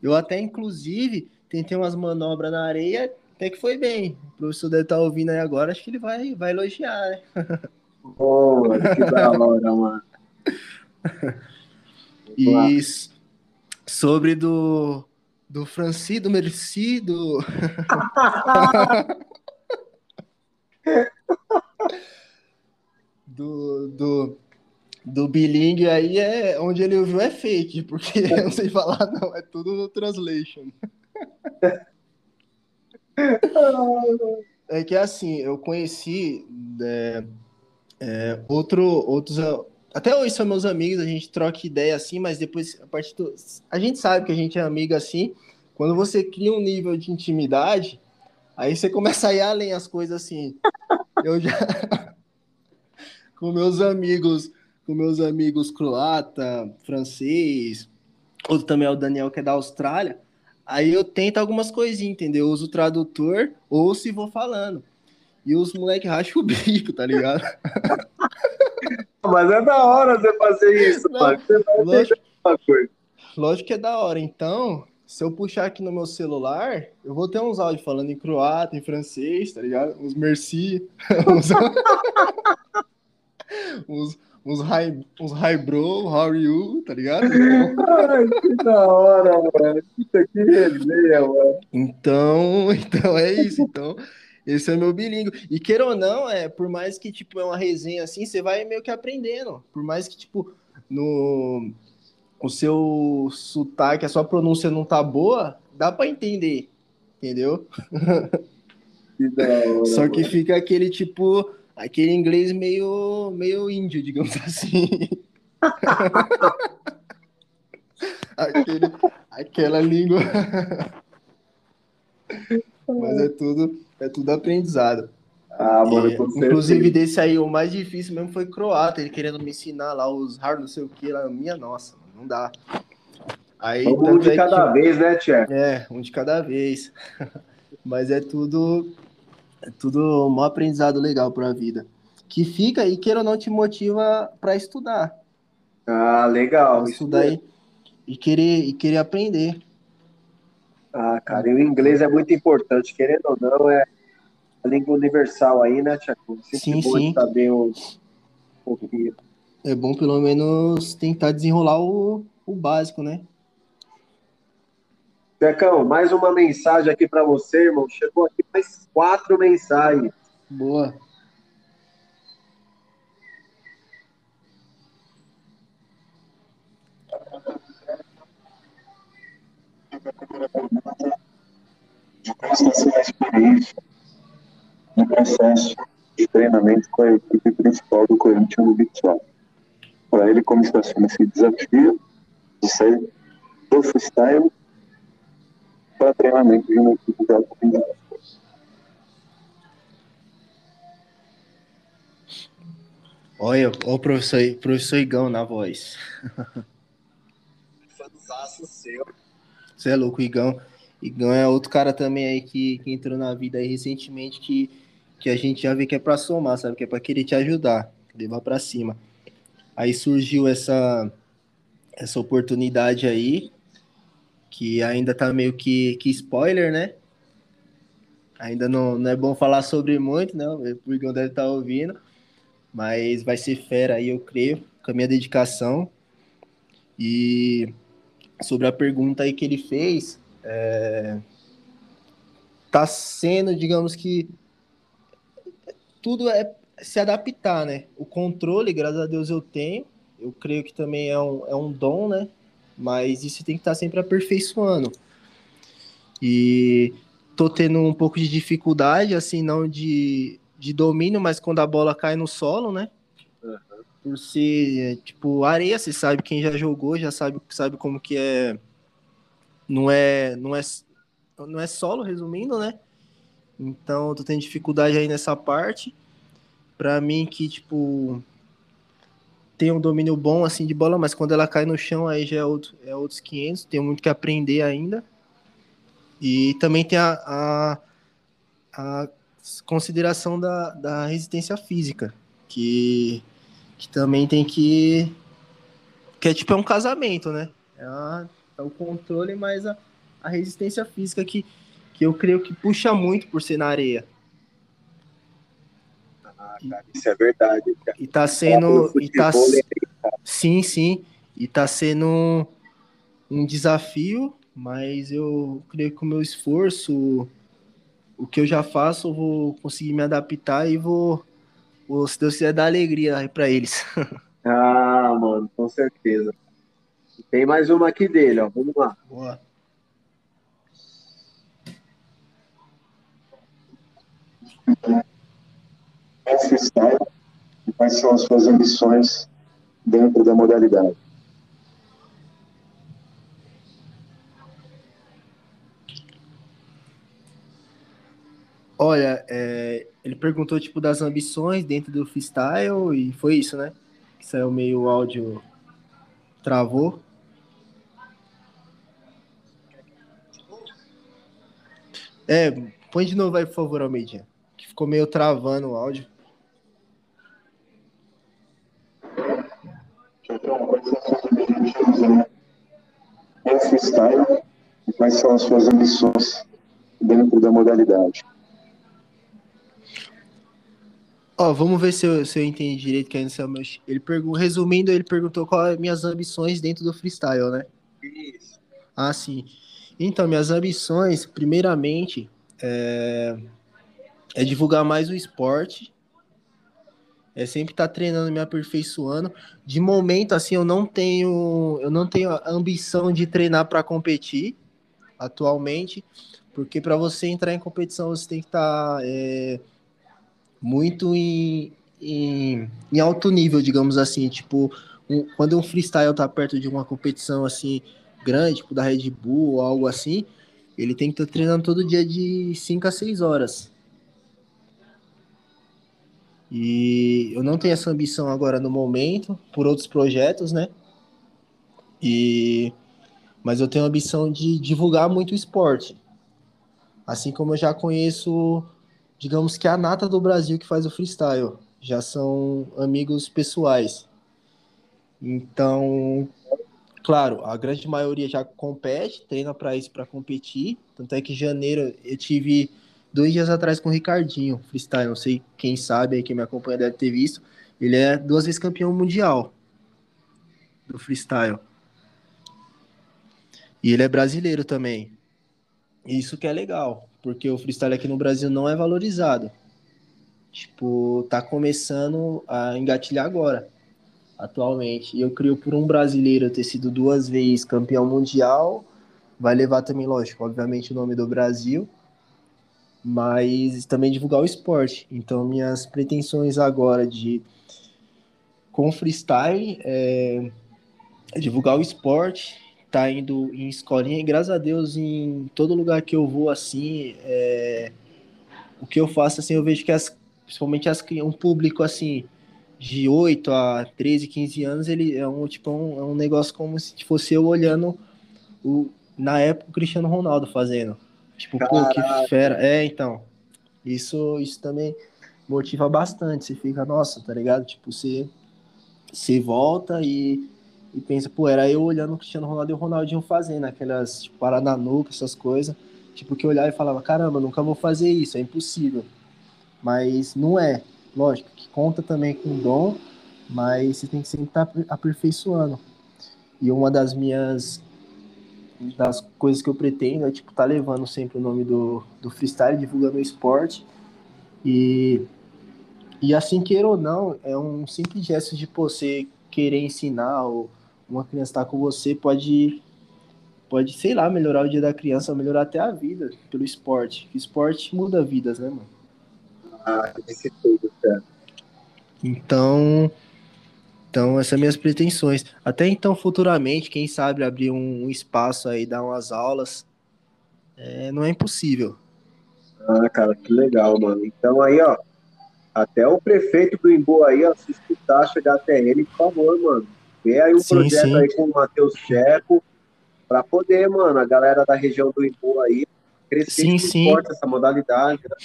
Eu até inclusive tentei umas manobras na areia, até que foi bem. O professor deve estar ouvindo aí agora, acho que ele vai vai elogiar, né?
Pô, que da hora, mano.
E sobre do do Franci, do Merci, do do, do, do bilingue aí é onde ele ouviu é fake, porque eu não sei falar, não, é tudo no translation. É que assim, eu conheci é, é, outro, outros. Até hoje são meus amigos, a gente troca ideia assim, mas depois, a partir do, A gente sabe que a gente é amigo assim. Quando você cria um nível de intimidade, aí você começa a ir além as coisas assim. Eu já. com meus amigos, com meus amigos croata, francês, outro também é o Daniel que é da Austrália. Aí eu tento algumas coisinhas, entendeu? Eu uso o tradutor ou se vou falando. E os moleque racham o bico, tá ligado?
Mas é da hora você fazer isso,
Não,
mano. Você vai
Lógico,
uma coisa.
lógico que é da hora. Então, se eu puxar aqui no meu celular, eu vou ter uns áudios falando em croata, em francês, tá ligado? Uns merci, uns, uns, uns, hi, uns hi bro, how are you, tá ligado?
Ai, que da hora, mano. Puta que resenha, mano.
Então, então é isso. Então, esse é meu bilíngue. E queira ou não, é, por mais que tipo é uma resenha assim, você vai meio que aprendendo. Por mais que tipo no o seu sotaque, a sua pronúncia não tá boa, dá pra entender, entendeu?
Que da hora.
Só que
mano.
fica aquele tipo aquele inglês meio meio índio, digamos assim. aquele, aquela língua. Mas é tudo, é tudo aprendizado.
Ah, mano,
É,
com
inclusive, desse aí, o mais difícil mesmo foi croata, ele querendo me ensinar lá os hard não sei o que, lá, minha nossa, não dá. Aí,
um de
é
cada
que-
vez, né, Tia?
É, um de cada vez. Mas é tudo, é tudo um aprendizado legal pra vida. Que fica e queira ou não te motiva pra estudar.
Ah, legal.
Pra
Isso
estudar e, e querer, e querer aprender.
Ah, cara, e o inglês é muito importante, querendo ou não, é a língua universal aí, né, Tiago?
Sim,
bom
sim.
saber um pouquinho.
É bom pelo menos tentar desenrolar o, o básico, né?
Tiacão, mais uma mensagem aqui pra você, irmão. Chegou aqui mais quatro mensagens.
Boa.
de como está sendo a experiência no processo de treinamento com a equipe principal do Corinthians no Virtual. Para ele, como está sendo esse desafio de sair do freestyle para treinamento de uma equipe de alto nível.
Olha, olha o professor, professor Igão na voz.
Fantástico seu.
Você é louco, Igão. Igão é outro cara também aí que, que entrou na vida aí recentemente que, que a gente já vê que é para somar, sabe? Que é para querer te ajudar, levar para cima. Aí surgiu essa essa oportunidade aí que ainda tá meio que, que spoiler, né? Ainda não, não é bom falar sobre muito, né? O Igão deve estar tá ouvindo. Mas vai ser fera aí, eu creio, com a minha dedicação. E sobre a pergunta aí que ele fez, é... tá sendo, digamos que tudo é se adaptar, né? O controle, graças a Deus, eu tenho. Eu creio que também é um, é um dom, né? Mas isso tem que estar sempre aperfeiçoando. E tô tendo um pouco de dificuldade, assim, não de de domínio, mas quando a bola cai no solo, né? Uhum. Por ser, tipo, areia, você sabe, quem já jogou já sabe, sabe como que é. Não é, não é, não é solo, resumindo, né? Então, tô tendo dificuldade aí nessa parte. Para mim que, tipo, tem um domínio bom, assim, de bola, mas quando ela cai no chão, aí já é, outro, é outros 500. Tenho muito que aprender ainda. E também tem a, a, a consideração da, da resistência física, que, que também tem que. que é tipo é um casamento, né? É, a, é o controle, mas a, a resistência física que, que eu creio que puxa muito por ser na areia.
Cara, isso é verdade. Cara.
E tá sendo. E tá, sim, sim. E tá sendo um, desafio, mas eu creio que o meu esforço o que eu já faço, eu vou conseguir me adaptar e vou, vou se Deus quiser, dar alegria para eles.
ah, mano, com certeza. Tem mais uma aqui dele, ó. Vamos lá. Boa.
Freestyle e quais são as suas ambições dentro da modalidade?
Olha, é, ele perguntou tipo das ambições dentro do freestyle e foi isso, né? Que saiu meio o áudio travou. É, põe de novo aí, por favor, Almeida. Que ficou meio travando o áudio.
Freestyle e quais são as suas ambições dentro da modalidade?
Ó, vamos ver se eu, se eu entendi direito que é. Ele perguntou, resumindo, ele perguntou qual é minhas ambições dentro do freestyle, né? Isso. Ah, sim. Então, minhas ambições, primeiramente, é, é divulgar mais o esporte. É sempre estar tá treinando, me aperfeiçoando. De momento, assim, eu não tenho, eu não tenho a ambição de treinar para competir atualmente, porque para você entrar em competição você tem que estar tá, é, muito em, em, em alto nível, digamos assim. Tipo, um, quando um freestyle tá perto de uma competição assim grande, tipo da Red Bull ou algo assim, ele tem que estar tá treinando todo dia de 5 a 6 horas. E eu não tenho essa ambição agora no momento, por outros projetos, né? E mas eu tenho a ambição de divulgar muito o esporte. Assim como eu já conheço digamos que a nata do Brasil que faz o freestyle. Já são amigos pessoais. Então, claro, a grande maioria já compete, treina para isso, para competir. Tanto é que em janeiro eu tive dois dias atrás com o Ricardinho, freestyle. Não sei quem sabe aí, quem me acompanha deve ter visto. Ele é duas vezes campeão mundial do freestyle. E ele é brasileiro também. Isso que é legal porque o freestyle aqui no Brasil não é valorizado. Tipo, tá começando a engatilhar agora, atualmente. E eu creio por um brasileiro ter sido duas vezes campeão mundial, vai levar também, lógico, obviamente o nome do Brasil, mas também divulgar o esporte. Então, minhas pretensões agora de com freestyle é, é divulgar o esporte tá indo em escolinha e graças a Deus em todo lugar que eu vou assim, é, o que eu faço assim, eu vejo que as, principalmente as um público assim de 8 a 13, 15 anos, ele é um tipo um, é um negócio como se fosse eu olhando o, na época o Cristiano Ronaldo fazendo. Tipo, pô, que fera. É, então. Isso, isso também motiva bastante. Você fica, nossa, tá ligado? Tipo, você, você volta e, e pensa, pô, era eu olhando o Cristiano Ronaldo e o Ronaldinho fazendo aquelas tipo, paradas na nuca, essas coisas. Tipo, que eu olhava e falava, caramba, nunca vou fazer isso, é impossível. Mas não é. Lógico que conta também com dom, mas você tem que sempre estar tá aperfeiçoando. E uma das minhas das coisas que eu pretendo é tipo tá levando sempre o nome do, do freestyle, divulgando o esporte. E, e assim queira ou não, é um simples gesto de você querer ensinar ou uma criança estar tá com você pode pode, sei lá, melhorar o dia da criança, melhorar até a vida pelo esporte. O esporte muda vidas, né, mano?
Ah, esse tudo, cara.
Então, então, essas são minhas pretensões. Até então, futuramente, quem sabe abrir um, espaço aí, dar umas aulas, é, não é impossível.
Ah, cara, que legal, mano. Então aí, ó, até o prefeito do Imbu aí, ó, se escutar, chegar até ele, por favor, mano. Vê aí um sim, projeto sim. aí com o Matheus Checo, para poder, mano, a galera da região do Imbu aí crescer sim, sim. essa modalidade. Né?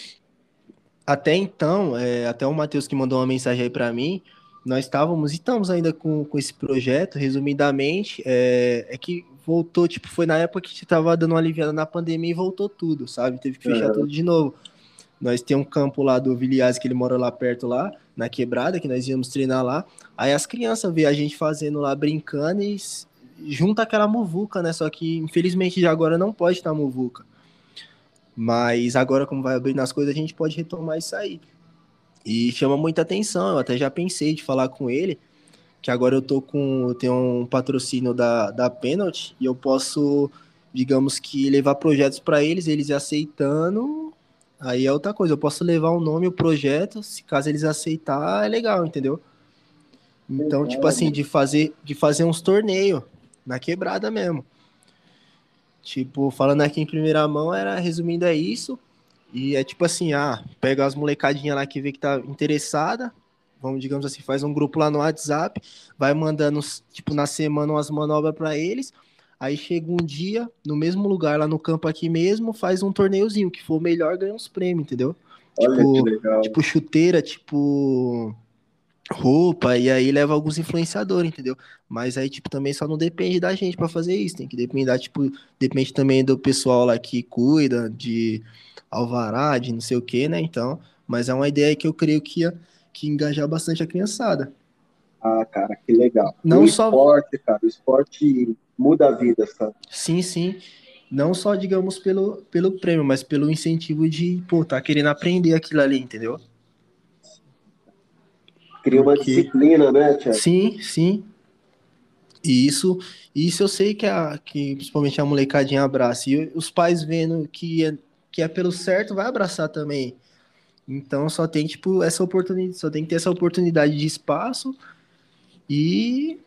Até então, é, até o Matheus que mandou uma mensagem aí para mim, nós estávamos e estamos ainda com, com esse projeto, resumidamente, é, é que voltou, tipo, foi na época que estava dando uma aliviada na pandemia e voltou tudo, sabe? Teve que fechar é. tudo de novo. Nós tem um campo lá do Viliaz, que ele mora lá perto lá, na quebrada, que nós íamos treinar lá. Aí as crianças vê a gente fazendo lá, brincando e junta aquela muvuca, né? Só que infelizmente já agora não pode estar muvuca. Mas agora, como vai abrindo as coisas, a gente pode retomar isso aí. E chama muita atenção. Eu até já pensei de falar com ele, que agora eu tô com. Eu tenho um patrocínio da, da Penalty e eu posso, digamos que, levar projetos para eles, eles aceitando. Aí é outra coisa, eu posso levar o nome, o projeto, se caso eles aceitar, é legal, entendeu? Então, tipo assim, de fazer, de fazer uns torneios na quebrada mesmo. Tipo, falando aqui em primeira mão, era resumindo é isso. E é tipo assim, ah, pega as molecadinhas lá que vê que tá interessada, vamos, digamos assim, faz um grupo lá no WhatsApp, vai mandando, tipo, na semana umas manobras para eles. Aí chega um dia, no mesmo lugar, lá no campo aqui mesmo, faz um torneiozinho, que for melhor, ganha uns prêmios, entendeu? Olha tipo, tipo chuteira, tipo roupa, e aí leva alguns influenciadores, entendeu? Mas aí, tipo, também só não depende da gente para fazer isso, tem que depender, tipo, depende também do pessoal lá que cuida de alvará, de não sei o que, né? Então, mas é uma ideia que eu creio que ia que engajar bastante a criançada.
Ah, cara, que legal.
Não o só
esporte, cara, o esporte muda a vida, sabe?
Sim, sim. Não só, digamos, pelo, pelo prêmio, mas pelo incentivo de, pô, tá querendo aprender aquilo ali, entendeu?
Cria uma Porque... disciplina, né, Tiago?
Sim, sim. E isso, isso eu sei que, a, que principalmente a molecadinha abraça. E os pais vendo que é, que é pelo certo, vai abraçar também. Então só tem, tipo, essa oportunidade, só tem que ter essa oportunidade de espaço e,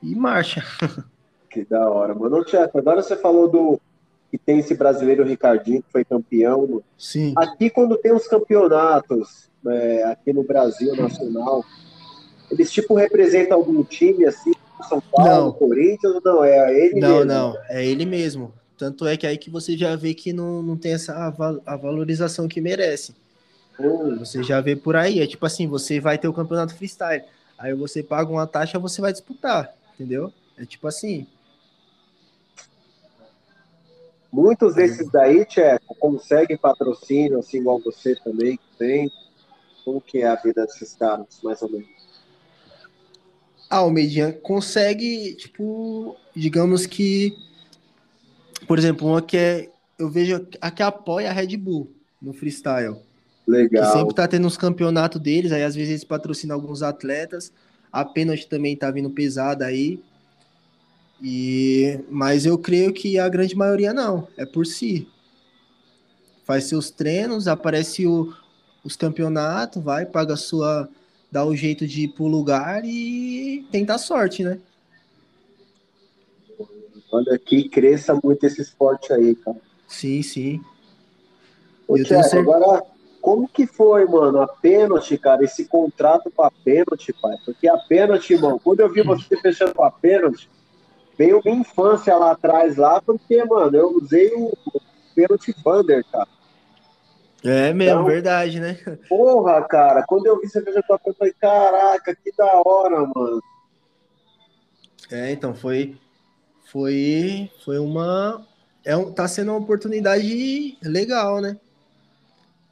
e marcha.
Que da hora, mano. Tiago, agora você falou do que tem esse brasileiro Ricardinho, que foi campeão.
Sim.
Aqui, quando tem os campeonatos, é, aqui no Brasil Nacional, eles tipo representam algum time assim, São Paulo, não. Corinthians, ou não? É ele
não,
mesmo?
Não, é ele mesmo. Tanto é que aí que você já vê que não, não tem essa a valorização que merece. Hum. Você já vê por aí, é tipo assim, você vai ter o campeonato freestyle, aí você paga uma taxa, você vai disputar, entendeu? É tipo assim.
Muitos desses daí, Tcheco, conseguem patrocínio, assim igual você também que tem. Como que é a vida desses caras, mais ou menos?
Ah, o Median consegue, tipo, digamos que, por exemplo, uma que é, eu vejo a que apoia a Red Bull no freestyle.
Legal.
Que sempre tá tendo uns campeonatos deles, aí às vezes eles patrocinam alguns atletas. A Penalty também tá vindo pesada aí. E mas eu creio que a grande maioria não, é por si. Faz seus treinos, aparece o, os campeonatos, vai, paga a sua. dá o jeito de ir pro lugar e tenta a sorte, né?
Olha que cresça muito esse esporte aí, cara.
Sim, sim.
Ô, agora como que foi, mano, a pênalti, cara, esse contrato pra pênalti, pai? Porque a pênalti, irmão, quando eu vi você fechando com a pênalti, veio minha infância lá atrás, lá, porque, mano, eu usei o pênalti Thunder, cara.
É mesmo, então, verdade, né?
Porra, cara, quando eu vi você fechando com a pênalti, eu falei, caraca, que da hora, mano.
É, então, foi, foi, foi uma, é um, tá sendo uma oportunidade legal, né?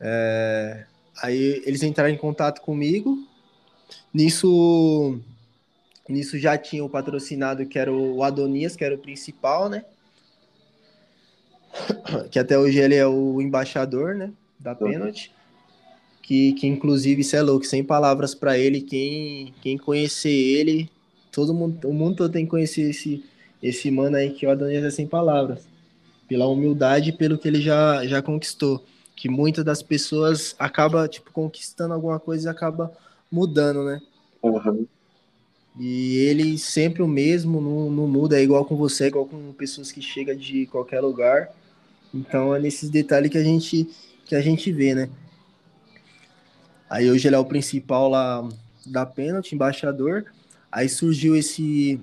É, aí eles entraram em contato comigo. Nisso, nisso já tinha o patrocinado que era o Adonias, que era o principal, né? Que até hoje ele é o embaixador, né? Da pênalti. Que, que inclusive, isso é louco, sem palavras para ele. Quem, quem conhecer ele, todo mundo, o mundo todo tem que conhecer esse, esse mano aí que o Adonias é sem palavras. Pela humildade e pelo que ele já, já conquistou que muitas das pessoas acaba tipo conquistando alguma coisa e acaba mudando, né?
Uhum.
E ele sempre o mesmo, não, não muda, é igual com você, é igual com pessoas que chegam de qualquer lugar. Então é nesses detalhes que a gente que a gente vê, né? Aí hoje ele é o principal lá da pênalti, embaixador. Aí surgiu esse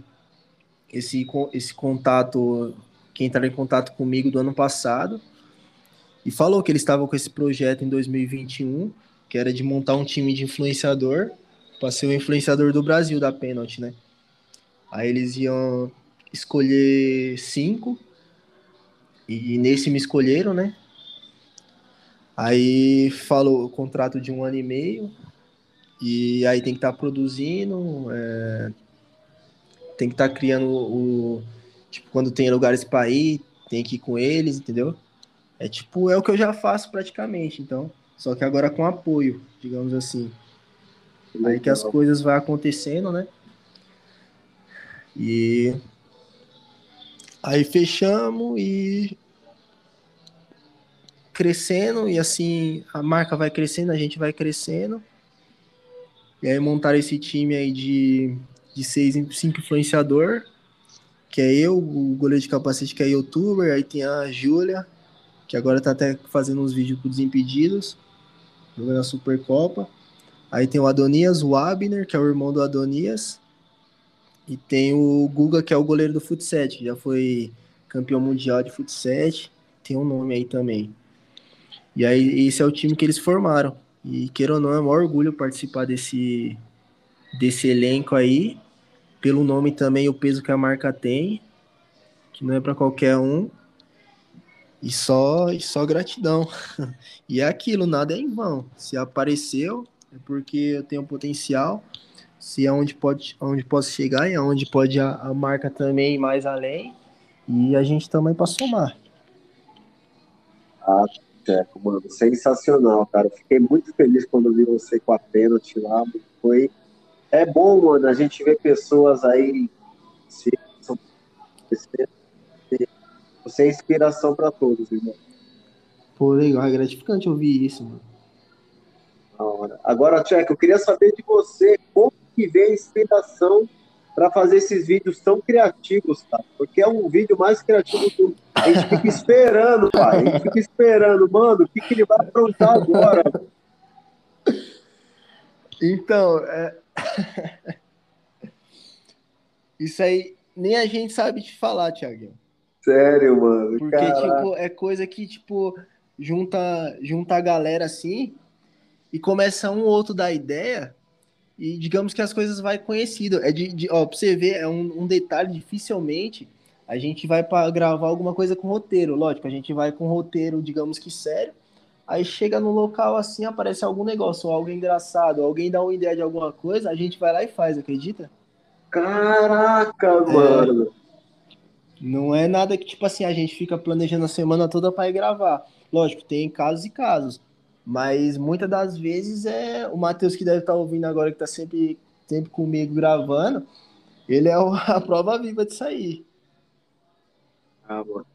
esse esse contato, quem entrou em contato comigo do ano passado e falou que eles estavam com esse projeto em 2021, que era de montar um time de influenciador para ser o influenciador do Brasil da pênalti, né? Aí eles iam escolher cinco e nesse me escolheram, né? Aí falou o contrato de um ano e meio e aí tem que estar tá produzindo, é, tem que estar tá criando o tipo quando tem lugares para ir, tem que ir com eles, entendeu? É tipo, é o que eu já faço praticamente, então. Só que agora com apoio, digamos assim. Aí que as coisas vão acontecendo, né? E aí fechamos e crescendo e assim a marca vai crescendo, a gente vai crescendo. E aí montaram esse time aí de, de seis, cinco influenciador, que é eu, o goleiro de capacete que é youtuber, aí tem a Júlia, que agora tá até fazendo uns vídeos com Desimpedidos, jogando a Supercopa. Aí tem o Adonias, o Abner, que é o irmão do Adonias. E tem o Guga, que é o goleiro do futsal, que já foi campeão mundial de futsal. Tem um nome aí também. E aí, esse é o time que eles formaram. E queira ou não, é um orgulho participar desse, desse elenco aí. Pelo nome também, o peso que a marca tem. Que não é para qualquer um. E só, e só gratidão. E é aquilo, nada é em vão. Se apareceu, é porque eu tenho potencial. Se é onde, pode, onde posso chegar e é onde pode a, a marca também ir mais além. E a gente também para somar.
Ah, Teco, mano, sensacional, cara. Fiquei muito feliz quando vi você com a pênalti lá. Foi. É bom, mano, a gente ver pessoas aí se você é inspiração para todos, irmão.
Pô, legal, é gratificante ouvir isso, mano.
Agora, Tcheco, eu queria saber de você como que vem a inspiração para fazer esses vídeos tão criativos, tá? Porque é um vídeo mais criativo que a gente fica esperando, pai. A gente fica esperando, mano, o que, que ele vai aprontar agora?
Então, é... isso aí nem a gente sabe te falar, Thiago.
Sério, mano.
Porque, Caraca. tipo, é coisa que, tipo, junta, junta a galera assim e começa um ou outro da ideia e digamos que as coisas vai conhecido. É de, de ó, pra você ver, é um, um detalhe, dificilmente a gente vai para gravar alguma coisa com roteiro. Lógico, a gente vai com roteiro, digamos que sério. Aí chega no local assim, aparece algum negócio, ou algo engraçado, alguém dá uma ideia de alguma coisa, a gente vai lá e faz, acredita?
Caraca, é. mano.
Não é nada que, tipo assim, a gente fica planejando a semana toda para ir gravar. Lógico, tem casos e casos. Mas muitas das vezes é o Matheus que deve estar tá ouvindo agora, que está sempre, sempre comigo gravando, ele é a prova viva de sair.
Ah, mano.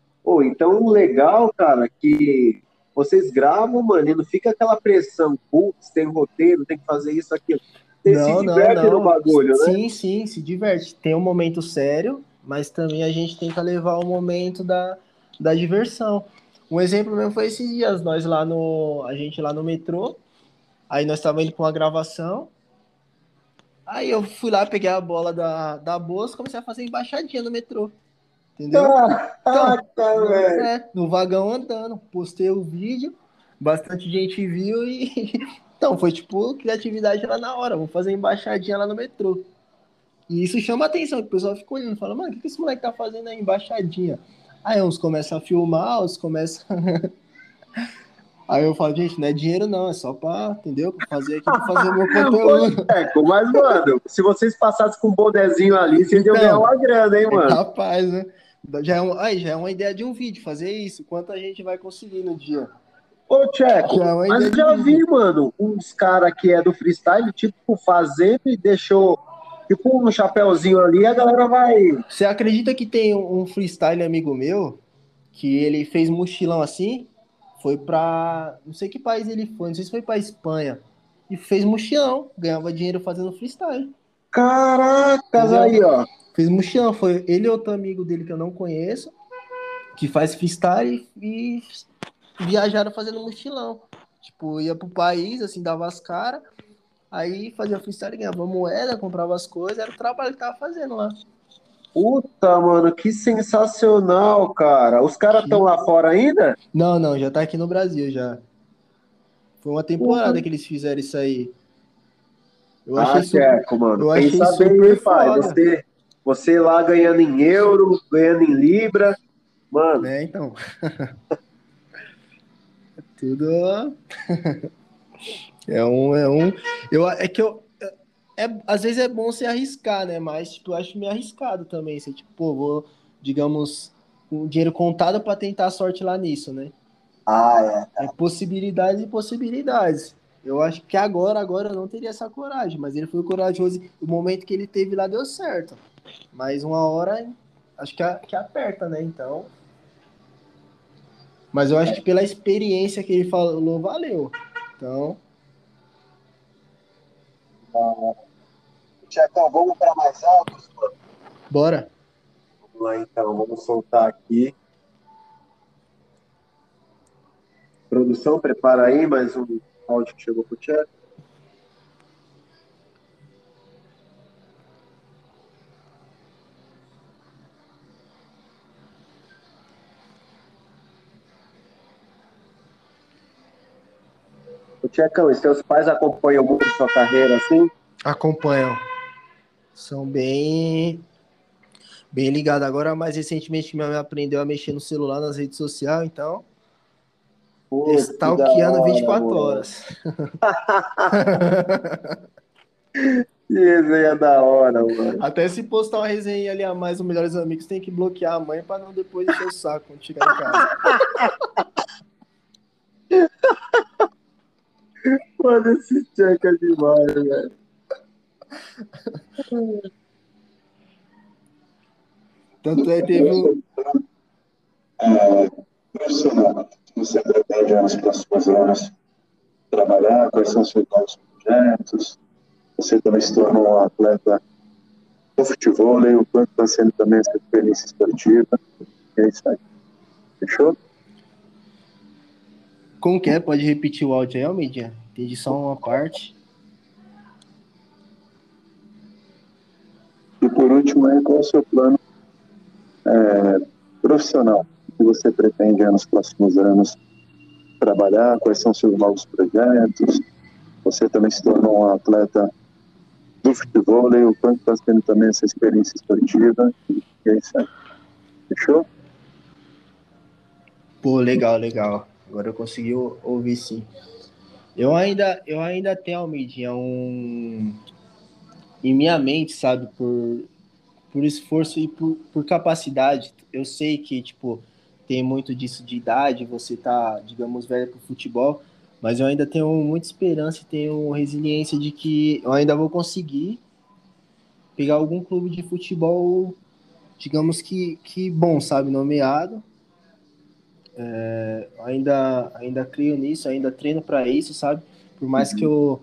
Então legal, cara, que vocês gravam, mano, e não fica aquela pressão, putz, tem roteiro, tem que fazer isso, aquilo. Você
não, se diverte não, não. no bagulho, sim, né? Sim, sim, se diverte. Tem um momento sério, mas também a gente tenta levar o momento da, da diversão. Um exemplo mesmo foi esses dias, nós lá no. A gente lá no metrô. Aí nós estávamos indo com uma gravação. Aí eu fui lá, peguei a bola da, da bolsa comecei a fazer embaixadinha no metrô. Entendeu?
Caraca,
Então,
velho.
é, no vagão andando. Postei o vídeo, bastante gente viu e. Então, foi tipo criatividade lá na hora. Vamos fazer embaixadinha lá no metrô. E isso chama atenção, que o pessoal fica olhando, fala, mano, o que que esse moleque tá fazendo aí, embaixadinha? Aí uns começam a filmar, outros começam. aí eu falo, gente, não é dinheiro não, é só pra, entendeu? Pra fazer aqui, pra fazer o meu conteúdo.
Teco, mas, mano, se vocês passassem com um bonezinho ali, vocês iam
Então,
ganhar uma grana, hein, mano?
Rapaz, né? Já é, um, aí, já é uma ideia de um vídeo, fazer isso. Quanto a gente vai conseguir no dia?
Ô, Tcheco,
é
mas já vi, mano, uns caras que é do freestyle, tipo, fazendo e deixou, tipo, um chapéuzinho ali a galera vai...
Você acredita que tem um um freestyle amigo meu que ele fez mochilão assim? Foi pra. Não sei que país ele foi, não sei se foi pra Espanha. E fez mochilão, ganhava dinheiro fazendo freestyle.
Caracas, aí, ó.
Fez mochilão, foi ele e outro amigo dele que eu não conheço, que faz freestyle e viajaram fazendo mochilão. Tipo, ia pro país, assim, dava as caras, aí fazia freestyle, ganhava moeda, comprava as coisas, era o trabalho que tava fazendo lá.
Puta, mano, que sensacional, cara. Os caras estão lá fora ainda?
Não, não, já tá aqui no Brasil já. Foi uma temporada que eles fizeram isso aí. Eu
Ah,
achei super.
Tcheco, mano.
eu achei
Pensa
super
bem, pai. Você, você lá ganhando em euro, ganhando em libra. Mano,
É, então. Tudo. É um, é um. Eu, é que eu. É, às vezes é bom você arriscar, né? Mas, tipo, eu acho meio arriscado também. Você, tipo, pô, vou, digamos, com dinheiro contado pra tentar a sorte lá nisso, né?
ah, é.
É possibilidades e possibilidades. Eu acho que agora, agora eu não teria essa coragem, mas ele foi corajoso. O momento que ele teve lá deu certo. Mas uma hora, acho que, a- que aperta, né? Então. Mas eu acho que pela experiência que ele falou, valeu. Então,
Tchecão, vamos para mais altos?
bora.
Vamos lá, então. Vamos soltar aqui. Produção, prepara aí mais um áudio que chegou pro Tcheco. Ô, Tchecão, e seus pais acompanham muito sua carreira assim?
Acompanham. São bem. Bem ligados. Agora, mais recentemente, minha mãe aprendeu a mexer no celular, nas redes sociais, então.
Pô,
Stalkeando
hora,
24
mano.
horas.
Que resenha da hora, mano.
Até se postar uma resenha ali a mais os melhores amigos, tem que bloquear a mãe pra não depois encher o saco quando chegar em casa.
Mano, esse check é demais, velho.
Tanto é, teve um.
é, profissional, você pretende nos próximos anos trabalhar? Quais são os seus novos projetos? Você também se tornou um atleta do futebol, o quanto está sendo também essa experiência esportiva? É isso aí. Fechou?
Como que é? Pode repetir o áudio aí, Almeida? Entendi só uma parte.
E por último, aí, qual é o seu plano é, profissional? O que você pretende nos próximos anos trabalhar? Quais são os seus novos projetos? Você também se tornou um atleta do futebol, o quanto está sendo também essa experiência esportiva? E é isso aí. Fechou?
Pô, legal, legal. Agora eu consegui ou- ouvir sim. Eu ainda, eu ainda tenho, Almeidinha, um. Em minha mente, sabe, por, por esforço e por, por capacidade. Eu sei que, tipo, tem muito disso de idade, você tá, digamos, velho pro futebol, mas eu ainda tenho muita esperança e tenho resiliência de que eu ainda vou conseguir pegar algum clube de futebol, digamos que, que bom, sabe, nomeado ainda ainda creio nisso, ainda treino para isso, sabe? Por mais que eu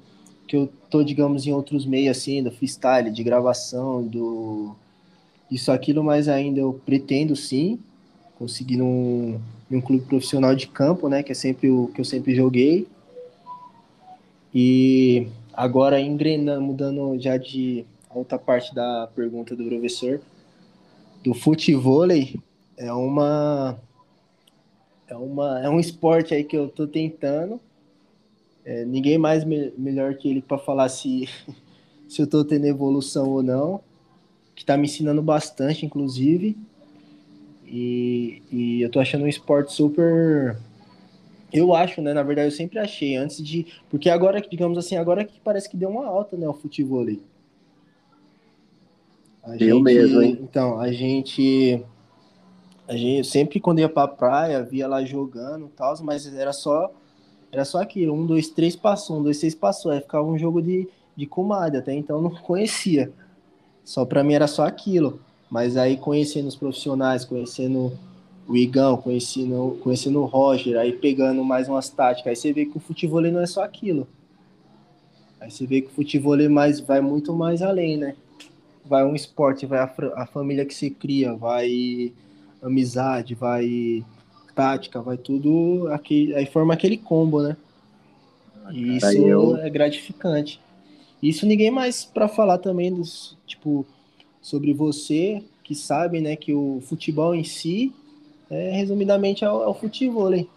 que eu tô, digamos, em outros meios assim, do freestyle, de gravação, do isso aquilo, mas ainda eu pretendo sim consegui num, num clube profissional de campo, né? Que é sempre o que eu sempre joguei. E agora engrenando, mudando já de outra parte da pergunta do professor, do futevôlei é uma é uma é um esporte aí que eu tô tentando. É, ninguém mais me, melhor que ele para falar se se eu tô tendo evolução ou não, que tá me ensinando bastante, inclusive. E, e eu tô achando um esporte super eu acho, né? Na verdade, eu sempre achei antes de. Porque agora, digamos assim, agora que parece que deu uma alta, né? O futebol ali. A
eu gente, mesmo, hein?
Então, a gente. A gente sempre quando ia pra praia, via lá jogando e tal, mas era só. Era só aquilo. Um, dois, três passou, um, dois, três passou. Aí ficava um jogo de, de comadre, até então não conhecia. Só pra mim era só aquilo. Mas aí conhecendo os profissionais, conhecendo o Igão, conhecendo, conhecendo o Roger, aí pegando mais umas táticas, aí você vê que o futebol não é só aquilo. Aí você vê que o futebol mais, vai muito mais além, né? Vai um esporte, vai a, a família que se cria, vai amizade, vai tática, vai tudo aqui, aí forma aquele combo, né? E isso eu... é gratificante. Isso ninguém mais para falar também dos, tipo, sobre você que sabe, né, que o futebol em si é, resumidamente, é o, é o futebol, hein?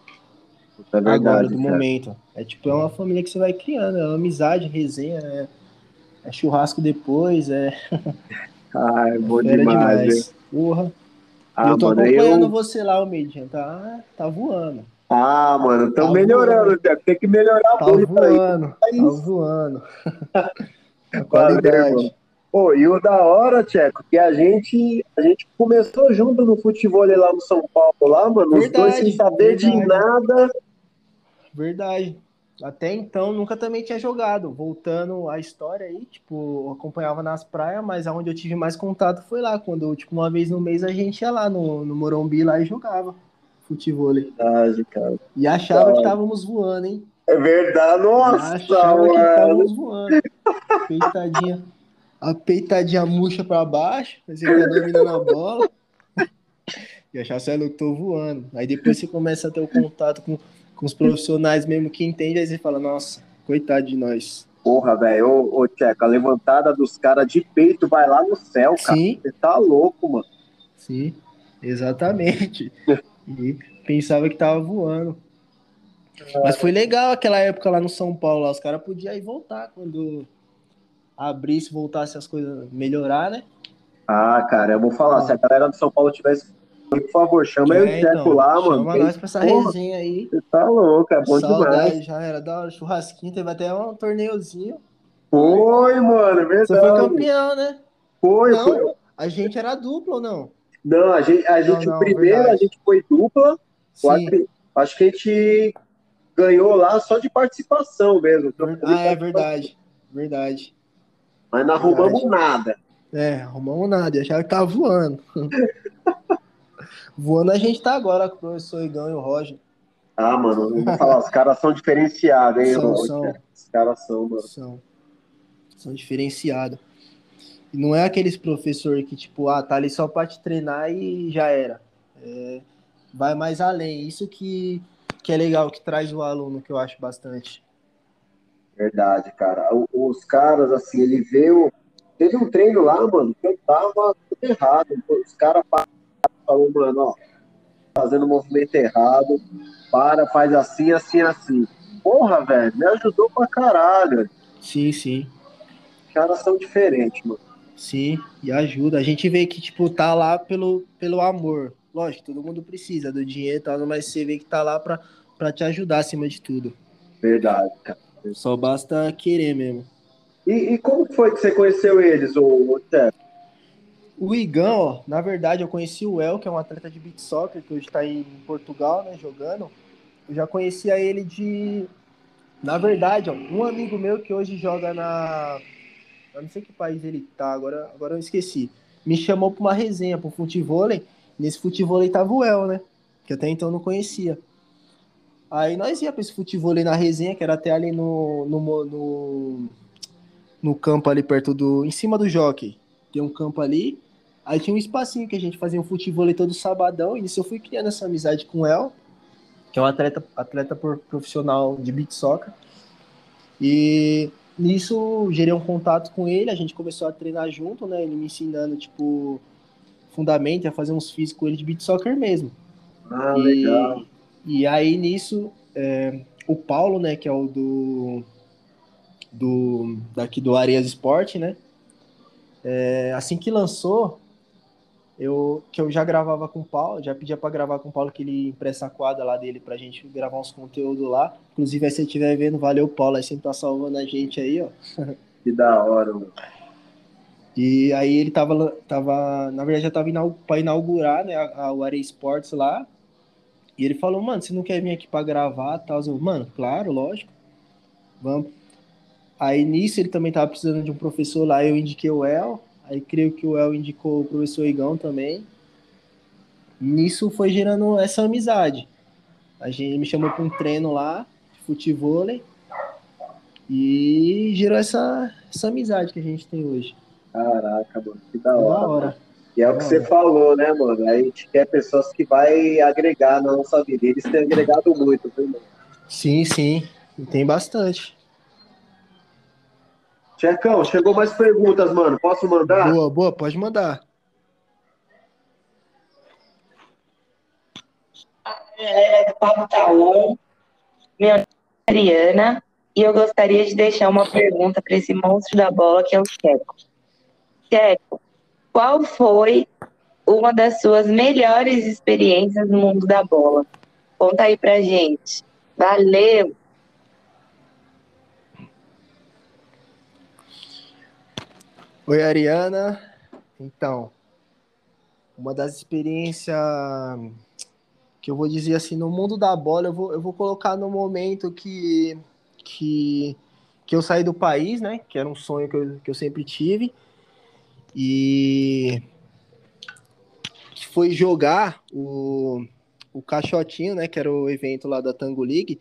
É verdade, Agora, do cara. momento. É tipo, é uma família que você vai criando, é amizade, resenha, é, é churrasco depois, é.
Ah, é bom demais, demais.
Porra. Ah, eu tô mano, acompanhando eu... você lá, o Median, tá, tá voando.
Ah, mano, estão tá melhorando, voando. tem que melhorar
tá muito voando, aí. Tá voando. a qualidade. Valeu,
Pô, e o da hora, Tcheco, que a gente, a gente começou junto no futebol lá no São Paulo, lá, mano, verdade, os dois sem saber verdade. de nada.
Verdade. Até então nunca também tinha jogado. Voltando à história aí, tipo, acompanhava nas praias, mas aonde eu tive mais contato foi lá, quando, tipo, uma vez no mês a gente ia lá no, no Morumbi lá e jogava futebol.
Verdade, cara.
E achava que estávamos voando, hein?
É verdade, nossa,
achava mano. que estávamos voando. Peitadinha a peitadinha murcha para baixo, você tá dominando a bola. e achar que eu tô voando. Aí depois você começa a ter o contato com, com os profissionais mesmo que entendem, aí você fala, nossa, coitado de nós.
Porra, velho, ô, ô Tcheca, a levantada dos caras de peito vai lá no céu, cara. Sim. Você tá louco, mano.
Sim, exatamente. e pensava que tava voando. Mas foi legal aquela época lá no São Paulo, lá. os caras podiam ir voltar quando abrisse, voltasse as coisas melhorar, né?
Ah, cara, eu vou falar, se a galera do São Paulo tivesse por favor, chama é, eu e então, lá,
chama
mano.
Chama nós pra essa Porra, resenha aí.
Você tá louco, é bom Saudade, demais.
Já era da hora, churrasquinho, teve até um torneiozinho.
Foi, mano, é verdade. Você
foi campeão, né?
Foi, não, foi.
A gente era dupla ou não?
Não, a gente, a gente não, não, primeiro verdade. a gente foi dupla. Sim. Acho que a gente ganhou lá só de participação mesmo.
Ah, é verdade. Verdade.
Mas não arrumamos nada.
É, arrumamos nada. Eu achava que tava voando. voando a gente tá agora com o professor Igão e o Roger.
Ah, mano, vou falar, os caras são diferenciados, hein?
São, são.
Os caras são, mano.
São. São diferenciados. E não é aqueles professor que, tipo, ah, tá ali só pra te treinar e já era. É, vai mais além. Isso que, que é legal, que traz o aluno, que eu acho bastante.
Verdade, cara. Os caras, assim, ele veio. Teve um treino lá, mano, que eu tava tudo errado. Os caras falaram, mano, ó, fazendo o movimento errado, para, faz assim, assim, assim. Porra, velho, me ajudou pra caralho.
Sim, sim.
Os caras são diferentes, mano.
Sim, e ajuda. A gente vê que, tipo, tá lá pelo, pelo amor. Lógico, todo mundo precisa do dinheiro e tal, mas você vê que tá lá pra, pra te ajudar acima de tudo.
Verdade, cara.
Só basta querer mesmo.
E, e como foi que você conheceu eles, o Té?
O Igão, ó, na verdade, eu conheci o El, que é um atleta de beat soccer, que hoje está em Portugal, né, jogando. Eu já conhecia ele de. Na verdade, ó, um amigo meu que hoje joga na. Eu não sei que país ele tá, agora, agora eu esqueci. Me chamou para uma resenha, para o futebol. Nesse futebol tava o El, né? Que até então eu não conhecia. Aí nós ia para esse futebol ali na resenha, que era até ali no, no, no, no, campo ali perto do. em cima do jockey. Tem um campo ali. Aí tinha um espacinho que a gente fazia um futebol todo sabadão, e nisso eu fui criando essa amizade com o El, que é um atleta, atleta profissional de beat soccer. E nisso gerei um contato com ele, a gente começou a treinar junto, né? Ele me ensinando, tipo, fundamento, a fazer uns físicos com ele de beat soccer mesmo.
Ah,
e,
legal.
E aí nisso, é, o Paulo, né, que é o do, do daqui do Arias Sport, né? É, assim que lançou, eu que eu já gravava com o Paulo, já pedia para gravar com o Paulo que ele empresta a quadra lá dele pra gente gravar uns conteúdos lá. Inclusive, aí se você estiver vendo, valeu Paulo, aí sempre tá salvando a gente aí, ó.
Que da hora, mano.
E aí ele tava, tava na verdade já tava para inaugurar, né, a, a, o Arena Sports lá. E ele falou, mano, você não quer vir aqui para gravar, tal? Eu, mano, claro, lógico. Vamos. Aí nisso ele também tava precisando de um professor lá, eu indiquei o El. Aí creio que o El indicou o professor Igão também. Nisso foi gerando essa amizade. A gente me chamou para um treino lá, de futebol, e gerou essa, essa amizade que a gente tem hoje.
Caraca, mano, que da hora.
Da hora.
E é o que você falou, né, mano? A gente quer pessoas que vai agregar na nossa vida. Eles têm agregado muito, viu, mano?
Sim, sim. Tem bastante.
Tchecão, chegou mais perguntas, mano. Posso mandar?
Boa, boa, pode mandar.
galera do Papo Taon. Meu nome é Adriana e eu gostaria de deixar uma pergunta para esse monstro da bola que é o Checo. Checo, qual foi uma das suas melhores experiências no mundo da bola? Conta aí pra gente. Valeu!
Oi, Ariana. Então, uma das experiências que eu vou dizer assim, no mundo da bola, eu vou, eu vou colocar no momento que, que, que eu saí do país, né? Que era um sonho que eu, que eu sempre tive. E foi jogar o, o Caixotinho, né? Que era o evento lá da Tango League,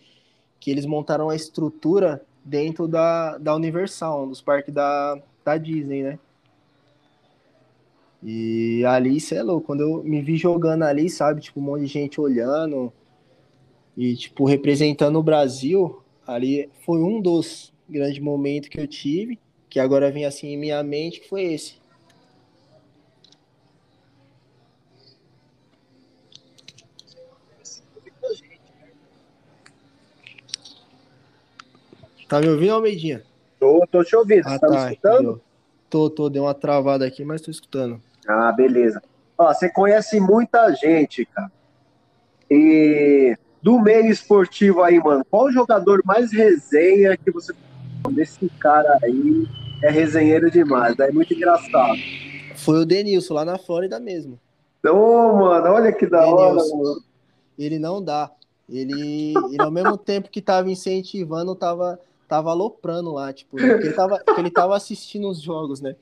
que eles montaram a estrutura dentro da, da Universal, um dos parques da, da Disney, né? E ali, é louco, quando eu me vi jogando ali, sabe, tipo, um monte de gente olhando e, tipo, representando o Brasil, ali foi um dos grandes momentos que eu tive, que agora vem assim em minha mente, que foi esse. Tá me ouvindo, Almeidinha?
Tô, tô te ouvindo.
Ah,
tá me
tá.
escutando?
Tô, tô, deu uma travada aqui, mas tô escutando.
Ah, beleza. Ó, você conhece muita gente, cara. E do meio esportivo aí, mano, qual o jogador mais resenha que você. Esse cara aí é resenheiro demais, é muito engraçado.
Foi o Denilson, lá na Flórida mesmo.
Ô, mano, olha que da hora,
Denilson.
mano.
Ele não dá. Ele, ele ao mesmo tempo que tava incentivando, tava, tava aloprando lá, tipo, porque ele tava, ele tava assistindo os jogos, né?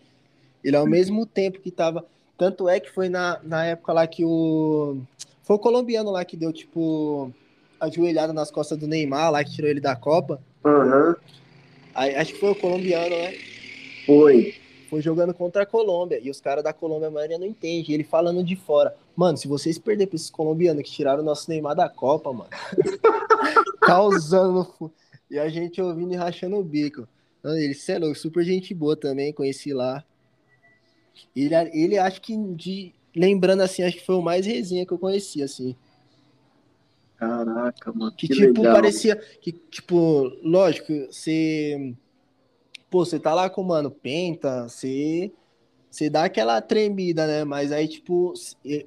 Ele ao mesmo tempo que tava. Tanto é que foi na, na época lá que o. Foi o colombiano lá que deu, tipo, ajoelhada nas costas do Neymar, lá que tirou ele da Copa.
Aham,
Aí, acho que foi o colombiano, né?
foi.
Foi jogando contra a Colômbia. E os caras da Colômbia, a maioria não entende. Ele falando de fora. Mano, se vocês perderem pra esses colombianos que tiraram o nosso Neymar da Copa, mano. causando. E a gente ouvindo e rachando o bico. Ele, cê é louco, super gente boa também, conheci lá. Ele, ele acho que de. Lembrando assim, acho que foi o mais resenha que eu conheci, assim.
Caraca, mano.
Que,
Que,
tipo,
legal.
parecia. Que, tipo, lógico, você. Pô, você tá lá com o mano Penta, você. Você dá aquela tremida, né? Mas aí, tipo,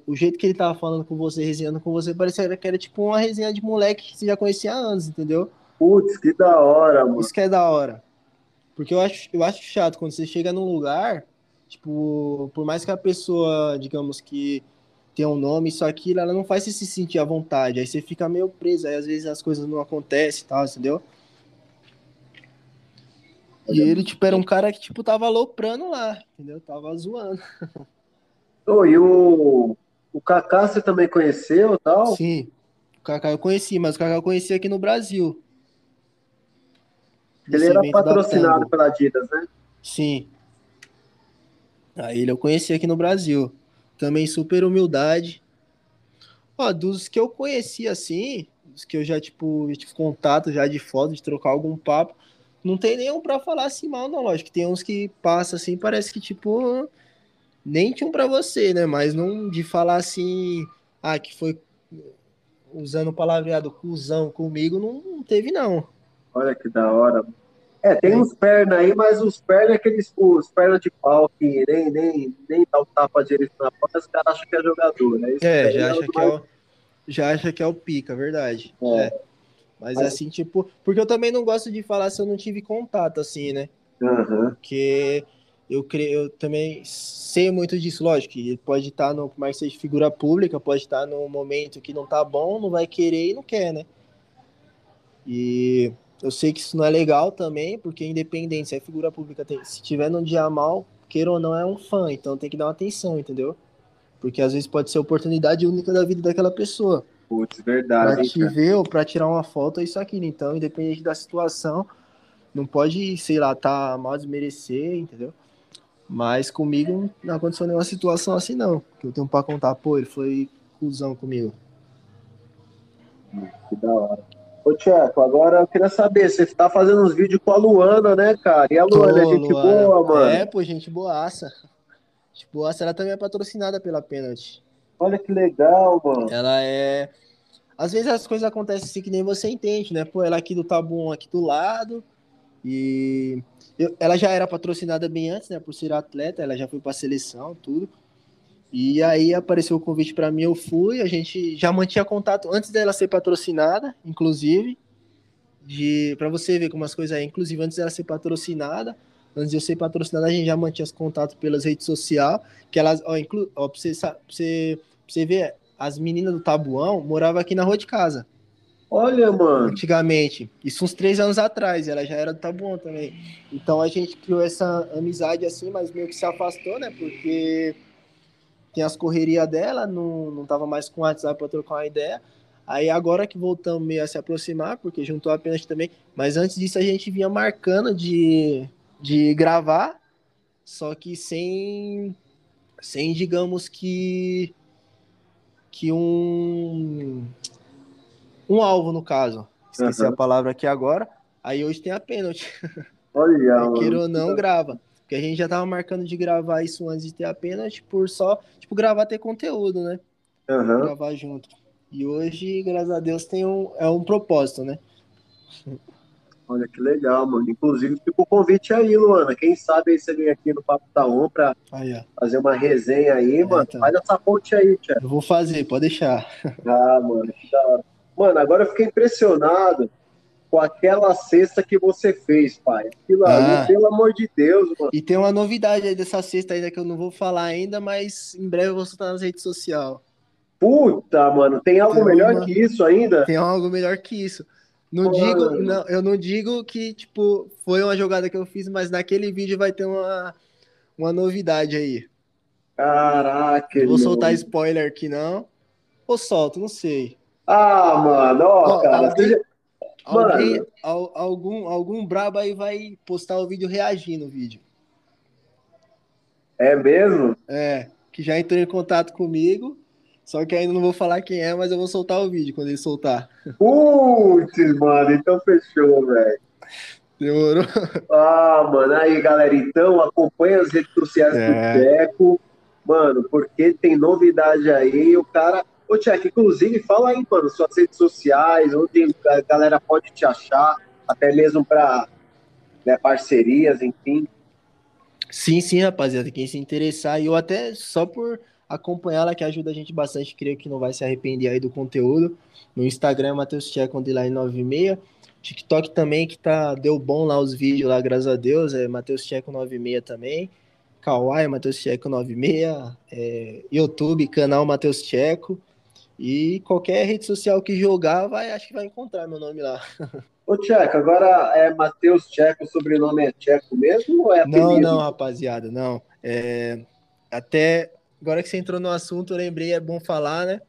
o jeito que ele tava falando com você, resenhando com você, parecia que era tipo uma resenha de moleque que você já conhecia há anos, entendeu?
Putz, que da hora, mano.
Isso que é da hora. Porque eu acho, eu acho chato quando você chega num lugar, tipo, por mais que a pessoa, digamos que tenha um nome, isso, aquilo, ela não faz você se sentir à vontade. Aí você fica meio preso, aí às vezes as coisas não acontecem e tal, entendeu? E ele, tipo, era um cara que, tipo, tava aloprando lá, entendeu? Tava zoando.
Ô, e o, o Kaká você também conheceu tal?
Sim. O Kaká eu conheci, mas o Kaká eu conheci aqui no Brasil.
Ele era patrocinado pela Adidas, né?
Sim. Aí ele eu conheci aqui no Brasil. também super humildade. Ó, dos que eu conheci assim, dos que eu já, tipo, tive contato já de foto, de trocar algum papo, não tem nenhum pra falar assim mal, não. Lógico que tem uns que passa assim, parece que, tipo, nem tinham pra você, né? Mas não de falar assim, ah, que foi usando o palavreado cuzão comigo, não, não teve, não.
Olha que da hora. É, tem uns pernas aí, mas os pernas é aqueles os pernas de pau que nem, nem, nem dá o tapa direito na porta, os caras acham que é jogador, né? Isso
É, já
o
acha, que
mais-
é o, já acha que é o pica, verdade.
É.
É. Mas,
Mas-
assim, tipo, porque eu também não gosto de falar se eu não tive contato, assim, né?
Aham.
Porque eu, cre... eu também sei muito disso, lógico, que ele pode estar no, por mais que seja figura pública, pode estar num momento que não tá bom, não vai querer e não quer, né? E eu sei que isso não é legal também, porque independente se é figura pública, tem- se tiver num dia mal, queira ou não, é um fã, então tem que dar uma atenção, entendeu? Porque às vezes pode ser a oportunidade única da vida daquela pessoa.
Putz,
Pra
verdade, hein,
te
cara.
ver ou pra tirar uma foto, é isso aqui. Então, independente da situação, não pode, sei lá, tá mal desmerecer, entendeu? Mas comigo não aconteceu nenhuma situação assim, não. Que eu tenho pra contar, pô, ele foi cuzão comigo.
Que da hora. Ô, Tcheco, agora eu queria saber, você tá fazendo uns vídeos com a Luana, né, cara? E a Luana é
Ô,
gente
Luana.
boa, mano.
É, pô, gente boaça. Gente boaça, ela também é patrocinada pela Penalty.
Olha que legal, mano.
Ela é. Às vezes as coisas acontecem assim que nem você entende, né? Pô, ela aqui do Tabum aqui do lado. E eu- ela já era patrocinada bem antes, né? Por ser atleta, ela já foi pra seleção, tudo. E aí apareceu o convite pra mim, eu fui. A gente já mantinha contato antes dela ser patrocinada, inclusive. De, pra você ver como as coisas é. Inclusive, antes dela ser patrocinada, antes de eu ser patrocinada, a gente já mantinha os contatos pelas redes sociais. Que elas, ó, inclu, ó pra, você, pra, você, pra você ver, as meninas do Tabuão moravam aqui na rua de casa,
Olha, mano.
antigamente. Isso uns três anos atrás, ela já era do Tabuão também. Então a gente criou essa amizade assim, mas meio que se afastou, né? Porque tem as correrias dela, não, não tava mais com o WhatsApp pra trocar uma ideia. Aí agora que voltamos meio a se aproximar, porque juntou apenas também. Mas antes disso a gente vinha marcando de, de gravar, só que sem, sem digamos que que um um alvo no caso. Esqueci
Aham.
a palavra aqui agora. Aí hoje tem a pênalti.
Olha.
Queira ou não, grava. Porque a gente já tava marcando de gravar isso antes de ter a pênalti por só, tipo, gravar ter conteúdo, né?
Aham.
Gravar junto. E hoje, graças a Deus, tem um, é um propósito, né?
Olha que legal, mano. Inclusive, fica o convite aí, Luana. Quem sabe aí você vem aqui no Papo Taon pra
Aí,
fazer uma resenha aí, mano.
então.
Faz essa ponte aí, Tcheco.
Eu vou fazer, pode deixar.
Ah, mano, que da hora. Mano, agora eu fiquei impressionado com aquela cesta que você fez, pai. Aquilo ali,
Ah.
pelo amor de Deus, mano.
E tem uma novidade aí dessa sexta ainda que eu não vou falar ainda, mas em breve eu vou soltar nas redes sociais.
Puta, mano, tem algo
Tem
melhor
uma-
que isso ainda?
Tem algo melhor que isso. Não
Mano.
digo, não, eu não digo que, tipo, foi uma jogada que eu fiz, mas naquele vídeo vai ter uma, uma novidade aí.
Caraca,
Não vou soltar spoiler aqui, não. Ou solto, não sei.
Ah, mano, ó,
Ó,
cara. seja- Mano.
Alguém, al- algum, algum brabo aí vai postar o vídeo reagindo o vídeo.
É mesmo?
É, que já entrou em contato comigo, só que ainda não vou falar quem é, mas eu vou soltar o vídeo quando ele soltar.
Putz, mano, então fechou, velho.
Demorou?
Ah, mano, aí, galera, então acompanha as redes sociais
É.
do Tcheco, mano, porque tem novidade aí, o cara... Ô, Tcheco, inclusive, fala aí, mano, suas redes sociais, onde a galera pode te achar, até mesmo pra né, parcerias, enfim.
Sim, sim, rapaziada. Quem se interessar, e eu até só por acompanhar ela, que ajuda a gente bastante, creio que não vai se arrepender aí do conteúdo. No Instagram é Matheus Tcheco, underline 96. TikTok também, que tá, deu bom lá os vídeos lá, graças a Deus, é Matheus Tcheco 96 também. Kawaii, Matheus Tcheco 96. É, YouTube, canal Matheus Tcheco. E qualquer rede social que jogar, vai, acho que vai encontrar meu nome lá.
Ô, Tcheco, agora é Matheus Tcheco, o sobrenome é Tcheco mesmo ou é apelido?
Não, não, rapaziada, não. É, até agora que você entrou no assunto, eu lembrei, é bom falar, né?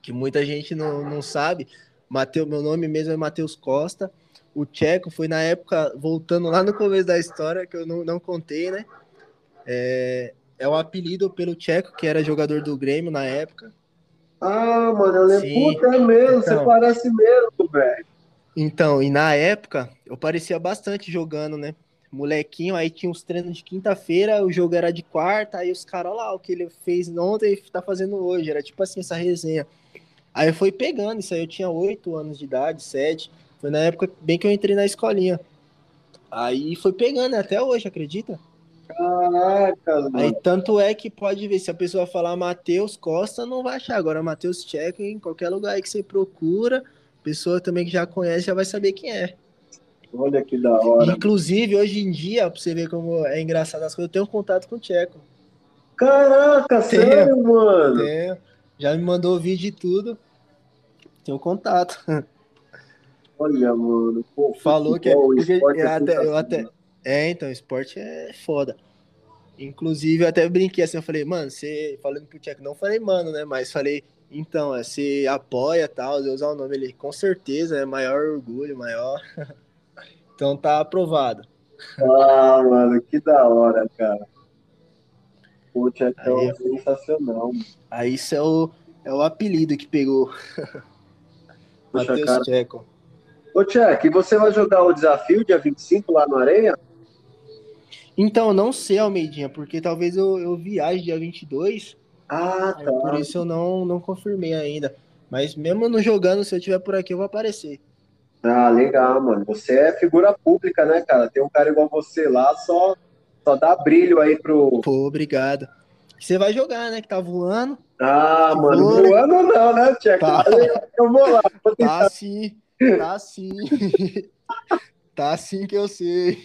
Que muita gente não, não sabe. Mateu, meu nome mesmo é Matheus Costa. O Tcheco foi na época, voltando lá no começo da história, que eu não, não contei, né? É, é o apelido pelo Tcheco, que era jogador do Grêmio na época.
Ah, mano, eu lembro.
Sim.
Puta, é mesmo, você
Então.
parece mesmo, velho.
Então, e na época, eu parecia bastante jogando, né? Molequinho, aí tinha uns treinos de quinta-feira, o jogo era de quarta, aí os caras, olha lá, o que ele fez ontem tá fazendo hoje. Era tipo assim, essa resenha. Aí foi pegando, isso aí eu tinha oito anos de idade, sete. Foi na época bem que eu entrei na escolinha. Aí foi pegando, né? até hoje, acredita?
Caraca, mano.
Aí tanto é que pode ver, se a pessoa falar Matheus Costa, não vai achar. Agora, Matheus Tcheco, em qualquer lugar aí que você procura, pessoa também que já conhece já vai saber quem é.
Olha que da hora.
Inclusive, hoje em dia, pra você ver como é engraçado as coisas, eu tenho contato com o Tcheco.
Caraca,
Tenho.
sério, mano.
Tenho. Já me mandou vídeo e tudo. Tenho contato.
Olha, mano. Pô,
Falou que é. eu
é
até, eu até- é, então, esporte é foda. Inclusive, eu até brinquei assim, eu falei, mano, você. Falando pro Tcheco, não falei, mano, né? Mas falei, então, é, você apoia tal, eu usar o nome ele, com certeza, é maior orgulho, maior. então tá aprovado.
Ah, mano, que da hora, cara. Pô, Tchecão
Aí-
é sensacional.
Aí isso é o, é o apelido que pegou. Matheus. Tcheco.
Ô, Tchek, você vai jogar o desafio dia 25 lá no Areia?
Então, não sei, Almeidinha, porque talvez eu, eu viaje dia 22,
Ah, tá.
por isso eu não, não confirmei ainda. Mas mesmo não jogando, se eu estiver por aqui, eu vou aparecer.
Ah, legal, mano. Você é figura pública, né, cara? Tem um cara igual você lá, só, só dá brilho aí pro.
Pô, obrigado. Você vai jogar, né? Que tá voando.
Ah,
Que
mano,
vôlei.
voando não, né, Tchek?
Tá.
Eu vou lá, vou tentar.
Tá sim, tá sim. tá sim que eu sei.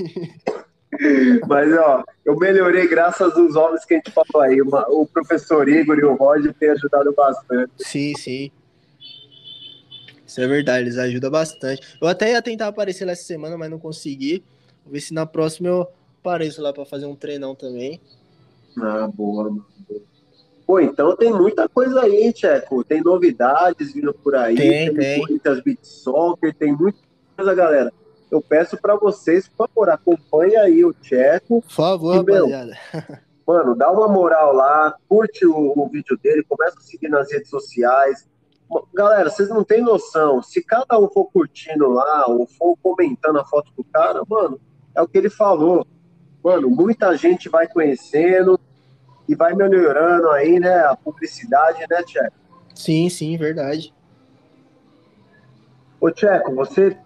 Mas, ó, eu melhorei graças aos homens que a gente falou aí. O professor Igor e o Roger têm ajudado bastante.
Sim, sim. Isso é verdade, eles ajudam bastante. Eu até ia tentar aparecer lá essa semana, mas não consegui. Vou ver se na próxima eu apareço lá pra fazer um treinão também.
Ah, boa, mano. Pô, então tem muita coisa aí, Tcheco. Tem novidades vindo por aí.
Tem, tem.
muitas beat soccer, tem muita coisa, galera. Eu peço pra vocês, por favor, acompanhe aí o Tcheco.
Por favor,
E, meu,
rapaziada.
Mano, dá uma moral lá, curte o, o vídeo dele, começa a seguir nas redes sociais. Galera, vocês não têm noção. Se cada um for curtindo lá, ou for comentando a foto do cara, mano, é o que ele falou. Mano, muita gente vai conhecendo e vai melhorando aí, né? A publicidade, né, Tcheco?
Sim, sim, verdade.
Ô, Tcheco, você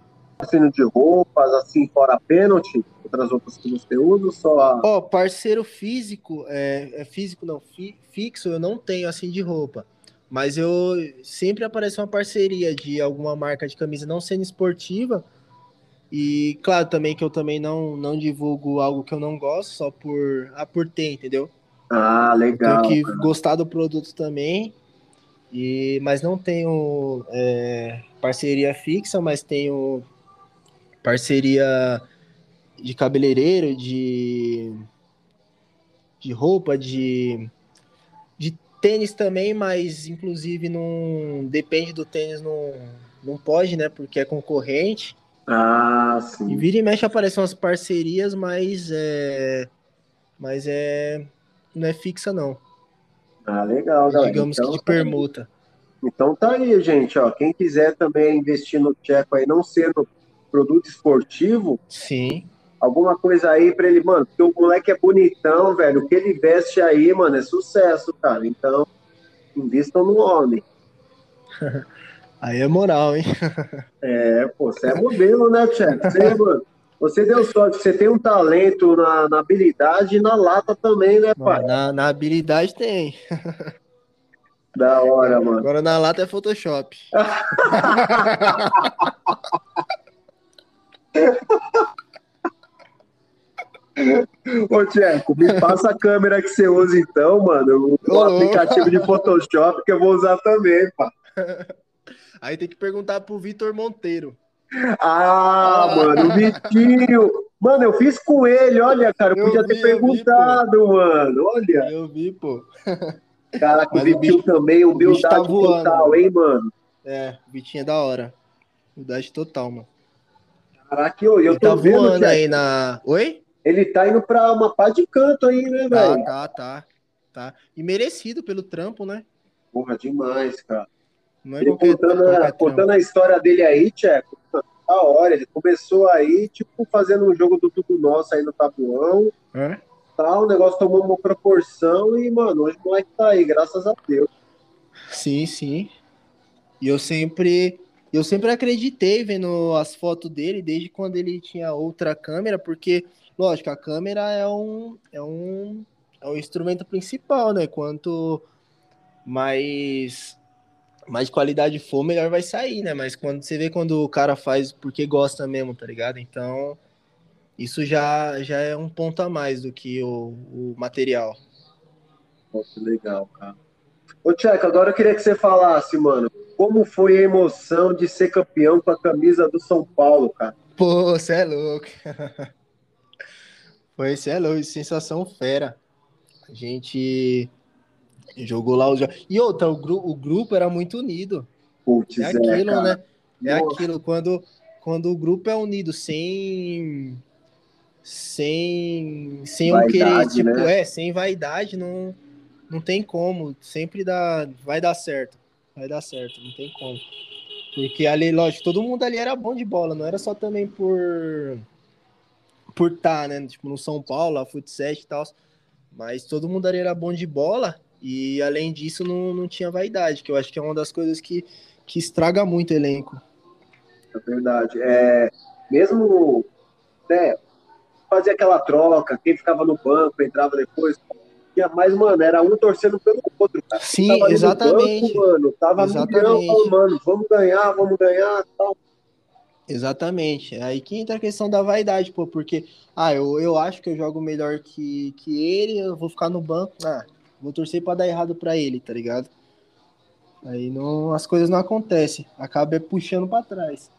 sendo de roupas, assim, fora pênalti, outras roupas que você usa, ou só a...
Ó, parceiro físico, é, é físico não, fi- fixo, eu não tenho assim de roupa. Mas eu sempre aparece uma parceria de alguma marca de camisa não sendo esportiva. E claro também que eu também não, não divulgo algo que eu não gosto, só por, ah, por ter, entendeu?
Ah, legal.
Tenho que gostar do produto também. E, mas não tenho é, parceria fixa, mas tenho parceria de cabeleireiro, de, de roupa, de, de tênis também, mas inclusive não depende do tênis, não, não pode, né? Porque é concorrente.
Ah,
E
sim.
vira e mexe aparecem umas parcerias, mas é. Mas é. Não é fixa, não.
Ah, legal, galera.
Digamos
Então,
que de
tá aí.
permuta.
Então tá aí, gente, ó. Quem quiser também investir no Tcheco aí, não sendo produto esportivo,
Sim.
alguma coisa aí pra ele, mano, porque o moleque é bonitão, velho. O que ele veste aí, mano, é sucesso, cara. Então, invistam no homem.
Aí é moral, hein?
É, pô, você é modelo, né, Tcheco? Você, mano, você deu sorte, você tem um talento na, na habilidade e na lata também, né, pai?
Na, na habilidade tem.
Da hora, mano.
Agora na lata é Photoshop.
Ô, Tcheco, me passa a câmera que você usa então, mano. O
Ô,
aplicativo de Photoshop que eu vou usar também, pá.
Aí tem que perguntar pro Vitor Monteiro.
Ah, mano, o Vitinho. Mano, eu fiz com ele, olha, cara, eu podia
vi,
ter
eu vi,
perguntado, mano. Olha,
Eu vi, pô.
caraca, o
Mas o
Vitinho
bicho-
também,
o bicho
humildade
tá voando,
total, hein, mano.
É, o Vitinho é da hora. Humildade total, mano.
Caraca, eu, eu tô
tá
vendo,
voando
Tcheco,
aí na. Oi?
ele tá indo pra uma pá de canto aí, né,
Tá,
velho?
tá, tá. tá? E merecido pelo trampo, né?
Porra, demais, cara.
Não é
Ele
qualquer,
contando,
qualquer
a, contando a história dele aí, Tcheco, da hora. Ele começou aí, tipo, fazendo um jogo do tudo nosso aí no tabuão.
É?
Tá, o negócio tomou uma proporção e, mano, hoje o moleque tá aí, graças a Deus.
Sim, sim. E eu sempre, eu sempre acreditei vendo as fotos dele desde quando ele tinha outra câmera, porque, lógico, a câmera é um, é um, é um instrumento principal, né? Quanto mais, mais qualidade for, melhor vai sair, né? Mas quando você vê quando o cara faz porque gosta mesmo, tá ligado? Então, isso já, já é um ponto a mais do que o, o material.
Que legal, cara. Ô, Tcheco, agora eu queria que você falasse, mano, como foi a emoção de ser campeão com a camisa do São Paulo, cara?
Pô, você é louco. Foi, você é louco, sensação fera. A gente jogou lá os jogos. E outra, o, gru o grupo era muito unido.
Putz,
É aquilo,
cara.
né? É
Nossa.
aquilo, quando, quando o grupo é unido, sem. Sem. Sem um
Vaidade,
querer, tipo,
né?
é, sem vaidade, não, não tem como. Sempre dá. Vai dar certo. Vai dar certo, não tem como. Porque ali, lógico, todo mundo ali era bom de bola, não era só também por. Por estar, né? Tipo, no São Paulo, a futsal e tal. Mas todo mundo ali era bom de bola. E além disso, não, não tinha vaidade, que eu acho que é uma das coisas que, que estraga muito o elenco.
É verdade. É, mesmo, né, fazia aquela troca, quem ficava no banco, entrava depois. Tinha- Mas, mano, era um torcendo pelo outro, cara.
Sim,
Tava
exatamente.
banco, mano, tava
Exatamente.
milhão, mano, vamos ganhar, vamos ganhar, tal.
Exatamente. Aí que entra a questão da vaidade, pô, porque, ah, eu, eu acho que eu jogo melhor que, que ele, eu vou ficar no banco, ah, vou torcer pra dar errado pra ele, tá ligado? Aí não, as coisas não acontecem, acaba puxando pra trás.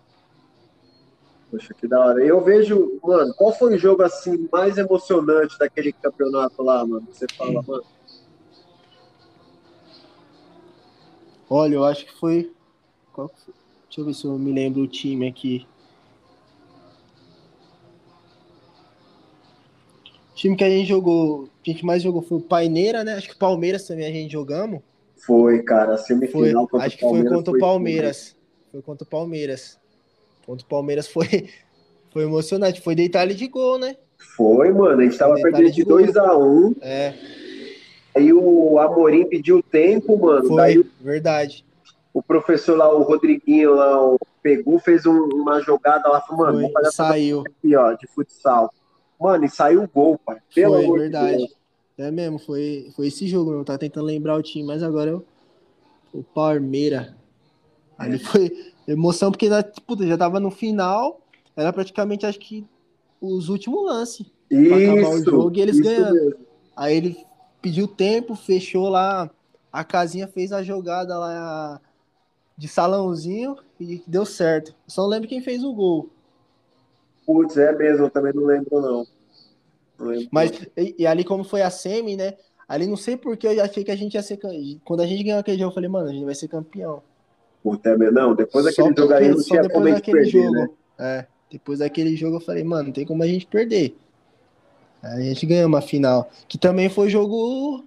Poxa, que da hora. Eu vejo, mano, qual foi o jogo assim mais emocionante daquele campeonato lá, mano? Você fala, mano,
Olha, eu acho que foi. qual que foi? Deixa eu ver se eu me lembro o time aqui. O time que a gente jogou, que a gente mais jogou foi o Paineira, né? Acho que o Palmeiras também a gente jogamos.
foi, cara, a
Foi,
semifinal contra
acho
o
que foi
Palmeiras
contra o Palmeiras. Foi contra o Palmeiras. Contra o Palmeiras foi, foi emocionante. Foi ali de gol, né?
Foi, mano, a gente tava
Detalhe
perdendo
de
de
gol.
2x1,
É,
aí o Amorim pediu tempo, mano,
foi,
daí
verdade.
o professor lá, o Rodriguinho lá, o pegou, fez um- uma jogada lá, falou, mano,
Foi,
vamos fazer
saiu.
aqui, ó, de futsal. Mano, e saiu o gol, pai. Pelo
Foi,
amor de
verdade.
Deus.
É mesmo, foi, foi esse jogo. Eu tava tentando lembrar o time, mas agora eu. O Palmeira. Ali foi emoção, porque né, puta, já tava no final. Era praticamente, acho que, os últimos lances. acabar o
Isso,
jogo e eles
isso
ganhando.
mesmo.
Aí ele pediu tempo, fechou lá. A casinha fez a jogada lá de salãozinho e deu certo. Só não lembro quem fez o gol.
Putz, é mesmo, eu também não lembro, não. Não lembro,
Mas, e, e ali como foi a semi, né? Ali não sei porque eu achei que a gente ia ser. Quando a gente ganhou aquele jogo, eu falei, mano, a gente vai ser campeão.
É mesmo, não, depois daquele
Só
jogo aí não tinha como a gente perder,
jogo.
né?
É, depois daquele jogo eu falei, mano, não tem como a gente perder. Aí a gente ganhou uma final. Que também foi jogo.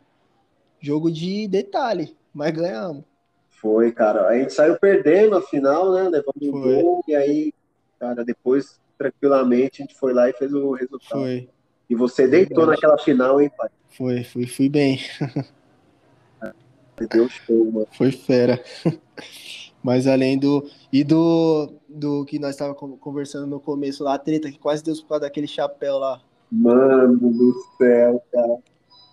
Jogo de detalhe, mas ganhamos.
Foi, cara. A gente saiu perdendo a final, né? Levando um gol, e aí, cara, depois, tranquilamente, a gente foi lá e fez o resultado.
Foi,
E você deitou
Verdade.
naquela final, hein, pai?
foi, fui, fui bem.
Você deu show, mano.
Foi fera. Mas além do. E do, do que nós estávamos conversando no começo lá, a treta que quase deu por causa daquele chapéu lá.
Mano do céu, cara.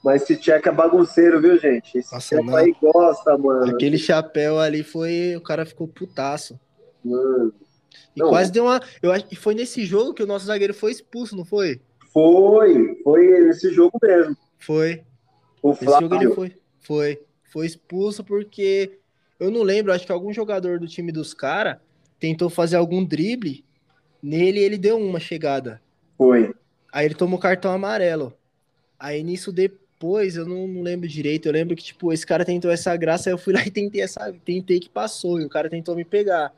Mas esse Tcheco é bagunceiro, viu, gente? Esse
Nossa,
Tcheco aí gosta, mano.
Aquele chapéu ali foi. O cara ficou putaço.
Mano.
E
Não.
quase deu uma. Eu acho que foi nesse jogo que o nosso zagueiro foi expulso, não foi?
Foi, foi esse jogo mesmo.
Foi.
O
Esse jogo ele
Flávio.
foi. Foi. Foi expulso porque. Eu não lembro, acho que algum jogador do time dos caras tentou fazer algum drible. Nele ele deu uma chegada.
Foi.
Aí ele tomou cartão amarelo. Aí nisso depois, eu não, não lembro direito. Eu lembro que, tipo, esse cara tentou essa graça, aí eu fui lá e tentei essa. Tentei que passou. E o cara tentou me pegar.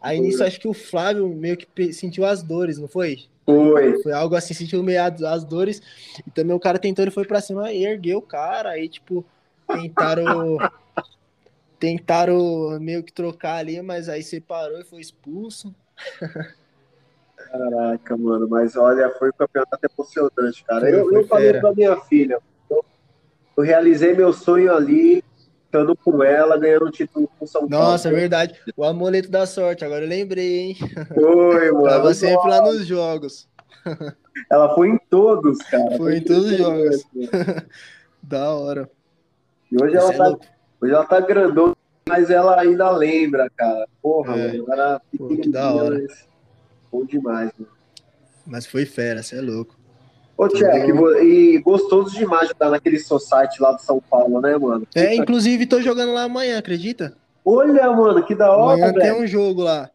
Aí nisso acho que o Flávio meio que sentiu as dores, não foi?
Foi.
Foi algo assim, sentiu meio as dores. E também o cara tentou, ele foi pra cima e ergueu o cara. Aí, tipo, tentaram. tentaram meio que trocar ali, mas aí separou e foi expulso.
Caraca, mano, mas olha, foi um campeonato emocionante, cara. Foi, eu, eu falei pra minha filha, eu, eu realizei meu sonho ali, estando com ela, ganhando o título com São Paulo.
Nossa, é verdade. O amuleto da sorte, agora eu lembrei, hein?
Foi, mano.
Tava sempre lá nos jogos.
Ela foi em todos, cara.
Foi, em todos os jogos. da hora.
E hoje ela, é tá, hoje ela tá grandona, mas ela ainda lembra, cara. Porra, é. mano, era
Pô, que da hora.
Mas... Bom demais, mano.
Mas foi fera, você é louco.
Ô, Tchek, e gostoso demais de estar naquele society lá de São Paulo, né, mano?
É, inclusive tô jogando lá amanhã, acredita?
Olha, mano, que da hora,
Amanhã
velho.
tem um jogo lá.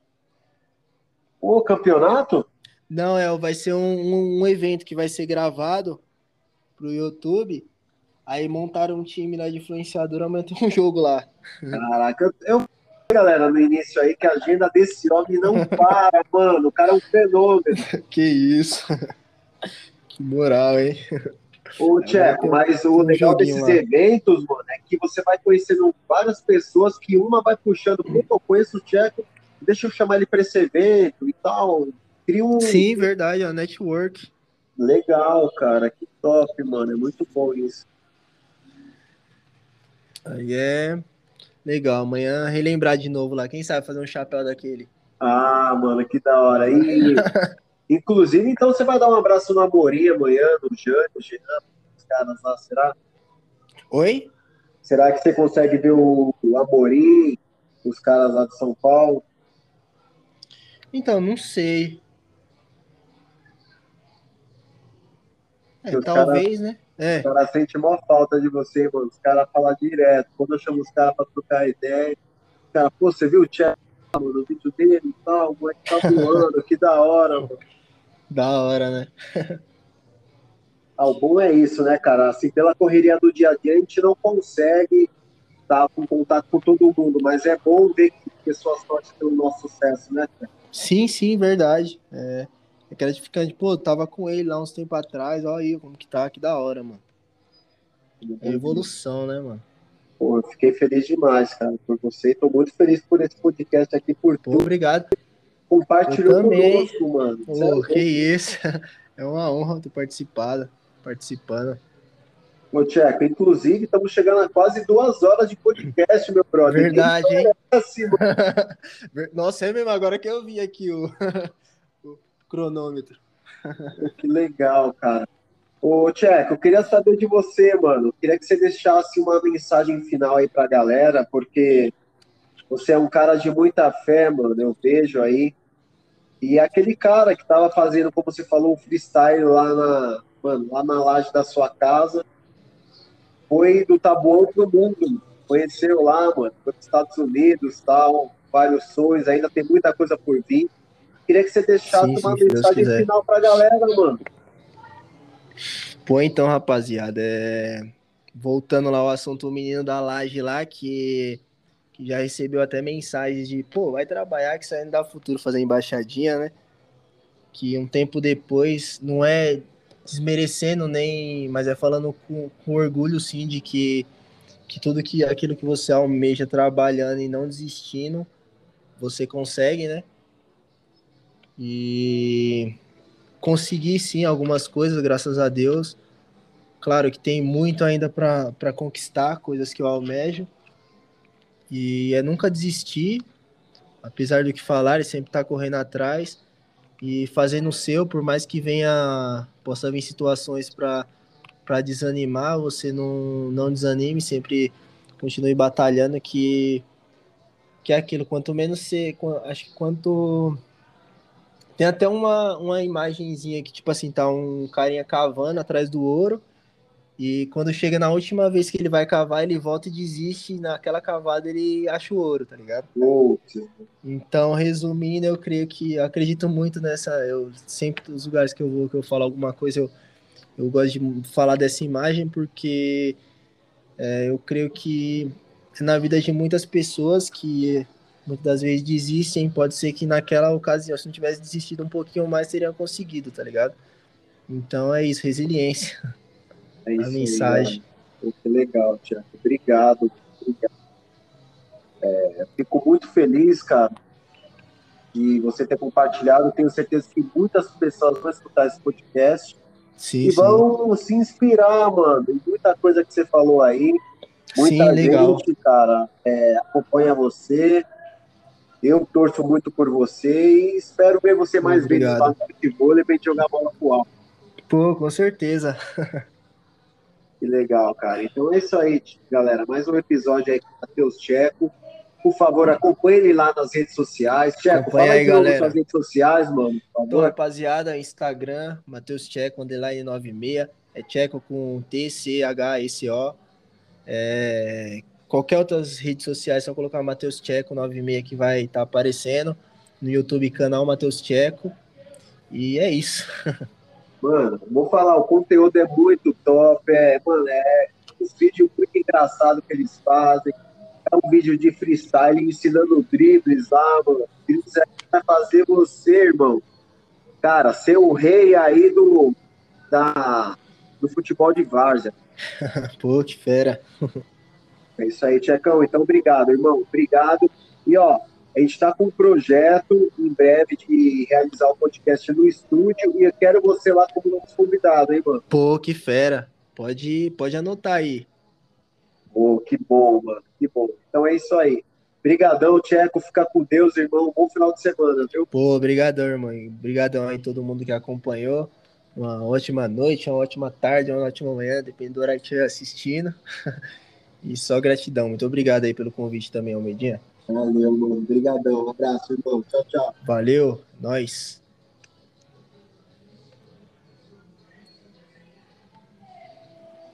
O campeonato?
Não, é, vai ser um, um, um, evento que vai ser gravado pro YouTube. Aí montaram um time lá de influenciador, amanhã tem um jogo lá.
Caraca, eu, galera, no início aí, que a agenda desse homem não para, mano. O cara é um fenômeno.
Que isso. Que moral, hein?
Ô, Tcheco, mas o
um
legal desses
lá.
eventos, mano, é que você vai conhecendo várias pessoas que uma vai puxando, pô, eu conheço o Tcheco, deixa eu chamar ele para esse evento e tal. Cria um.
Sim, verdade, é a network.
Legal, cara, que top, mano. É muito bom isso.
Aí é legal. Amanhã relembrar de novo lá. Quem sabe fazer um chapéu daquele.
Ah, mano, que da hora. E, inclusive, então você vai dar um abraço no Amorim amanhã, no Jânio, no Jean, os caras lá, será?
Oi?
Será que você consegue ver o, o Amorim, os caras lá de São Paulo?
Então, não sei. É, talvez, né? É.
Os caras sentem maior falta de você, mano. Os caras falam direto. Quando eu chamo os caras pra trocar ideia, os caras, pô, você viu o chat, mano, o vídeo dele e tal, o moleque tá voando, que da hora, mano.
Da hora, né?
Ah, o bom é isso, né, cara? Assim, pela correria do dia a dia, a gente não consegue estar com contato com todo mundo, mas é bom ver que pessoas torcem pelo nosso sucesso, né, cara?
Sim, sim, verdade. É, é gratificante. Pô, tava com ele lá uns tempos atrás, olha aí como que tá, que da hora, mano. É evolução, né, mano?
Pô, eu fiquei feliz demais, cara, por você. Tô muito feliz por esse podcast aqui, por
Pô,
tudo.
obrigado.
Compartilhou conosco, mano.
Pô,
Sério,
que isso. É uma honra ter participado, participando.
Ô, Tcheco, inclusive, estamos chegando a quase duas horas de podcast, meu brother.
Verdade, hein?
Que assim,
Nossa, é mesmo, agora que eu vi aqui o cronômetro.
Que legal, cara. Ô, Tcheco, eu queria saber de você, mano. Eu queria que você deixasse uma mensagem final aí pra galera, porque você é um cara de muita fé, mano. Eu vejo aí. E aquele cara que tava fazendo, como você falou, um freestyle lá na, mano, lá na laje da sua casa, foi do Tabuão pro mundo. Conheceu lá, mano, foi para Estados Unidos, tal, vários sonhos, ainda tem muita coisa por vir. Queria que você deixasse
Sim, sim,
uma
Deus
mensagem final pra galera, mano.
Pô, então, rapaziada, é... voltando lá ao assunto, o menino da laje lá, que... que já recebeu até mensagens de, pô, vai trabalhar que isso aí não dá futuro fazer embaixadinha, né? Que um tempo depois, não é desmerecendo nem, mas é falando com, com orgulho, sim, de que, que tudo que aquilo que você almeja trabalhando e não desistindo, você consegue, né? E consegui sim algumas coisas, graças a Deus. Claro que tem muito ainda para conquistar, coisas que eu almejo. E é nunca desistir, apesar do que falar, sempre estar correndo atrás e fazendo o seu, por mais que venha, possa vir situações para desanimar, você não, não desanime, sempre continue batalhando que que é aquilo, quanto menos você, acho que quanto tem até uma, uma imagenzinha que, tipo assim, tá um carinha cavando atrás do ouro. E quando chega na última vez que ele vai cavar, ele volta e desiste. E naquela cavada ele acha o ouro, tá ligado? Então, resumindo, eu creio que eu acredito muito nessa. Eu sempre, nos lugares que eu vou, que eu falo alguma coisa, eu, eu gosto de falar dessa imagem porque é, eu creio que na vida de muitas pessoas que muitas das vezes desistem. Pode ser que naquela ocasião, se não tivesse desistido um pouquinho mais, teriam conseguido, tá ligado? Então é isso, resiliência.
É isso
a mensagem.
Que legal, Tiago. Obrigado. obrigado. É, fico muito feliz, cara, de você ter compartilhado. Tenho certeza que muitas pessoas vão escutar esse podcast
sim,
e vão sim. se inspirar, mano, em muita coisa que você falou aí. Muita
sim, legal.
gente, cara, é, acompanha você. Eu torço muito por você e espero ver você mais
Obrigado.
vezes lá no futebol e pra gente jogar bola pro alto.
Pô, com certeza.
Que legal, cara. Então é isso aí, galera. Mais um episódio aí com o Matheus Checo. Por favor, acompanhe ele lá nas redes sociais. Checo,
Acompanha
fala
aí,
de
galera.
suas redes sociais, mano,
Então, rapaziada, Instagram, Matheus Checo, underline 96. É Checo com T-C-H-E-C-O. É, qualquer outras redes sociais, só colocar Matheus Checo 96 que vai estar aparecendo. No YouTube, canal Matheus Checo. E é isso.
Mano, vou falar, o conteúdo é muito top. É, mano, é um vídeo muito engraçado que eles fazem. É um vídeo de freestyle ensinando dribles lá, mano. Dribles é vai fazer você, irmão. Cara, ser o rei aí do, da, do futebol de várzea.
Pô, que fera.
É isso aí, Tchecão. Então, obrigado, irmão. Obrigado. E, ó, a gente está com um projeto em breve de realizar o podcast no estúdio e eu quero você lá como nosso convidado, hein, mano?
Pô, que fera. Pode, pode anotar aí.
Pô, que bom, mano. Que bom. Então é isso aí. Brigadão, Tcheco. Fica com Deus, irmão. Bom final de semana, viu?
Pô, obrigadão, irmão. Obrigadão aí todo mundo que acompanhou. Uma ótima noite, uma ótima tarde, uma ótima manhã, depende do horário que estiver assistindo. E só gratidão. Muito obrigado aí pelo convite também, Almedinha.
Valeu, mano. Obrigadão. Um abraço, irmão. Tchau, tchau.
Valeu, nós.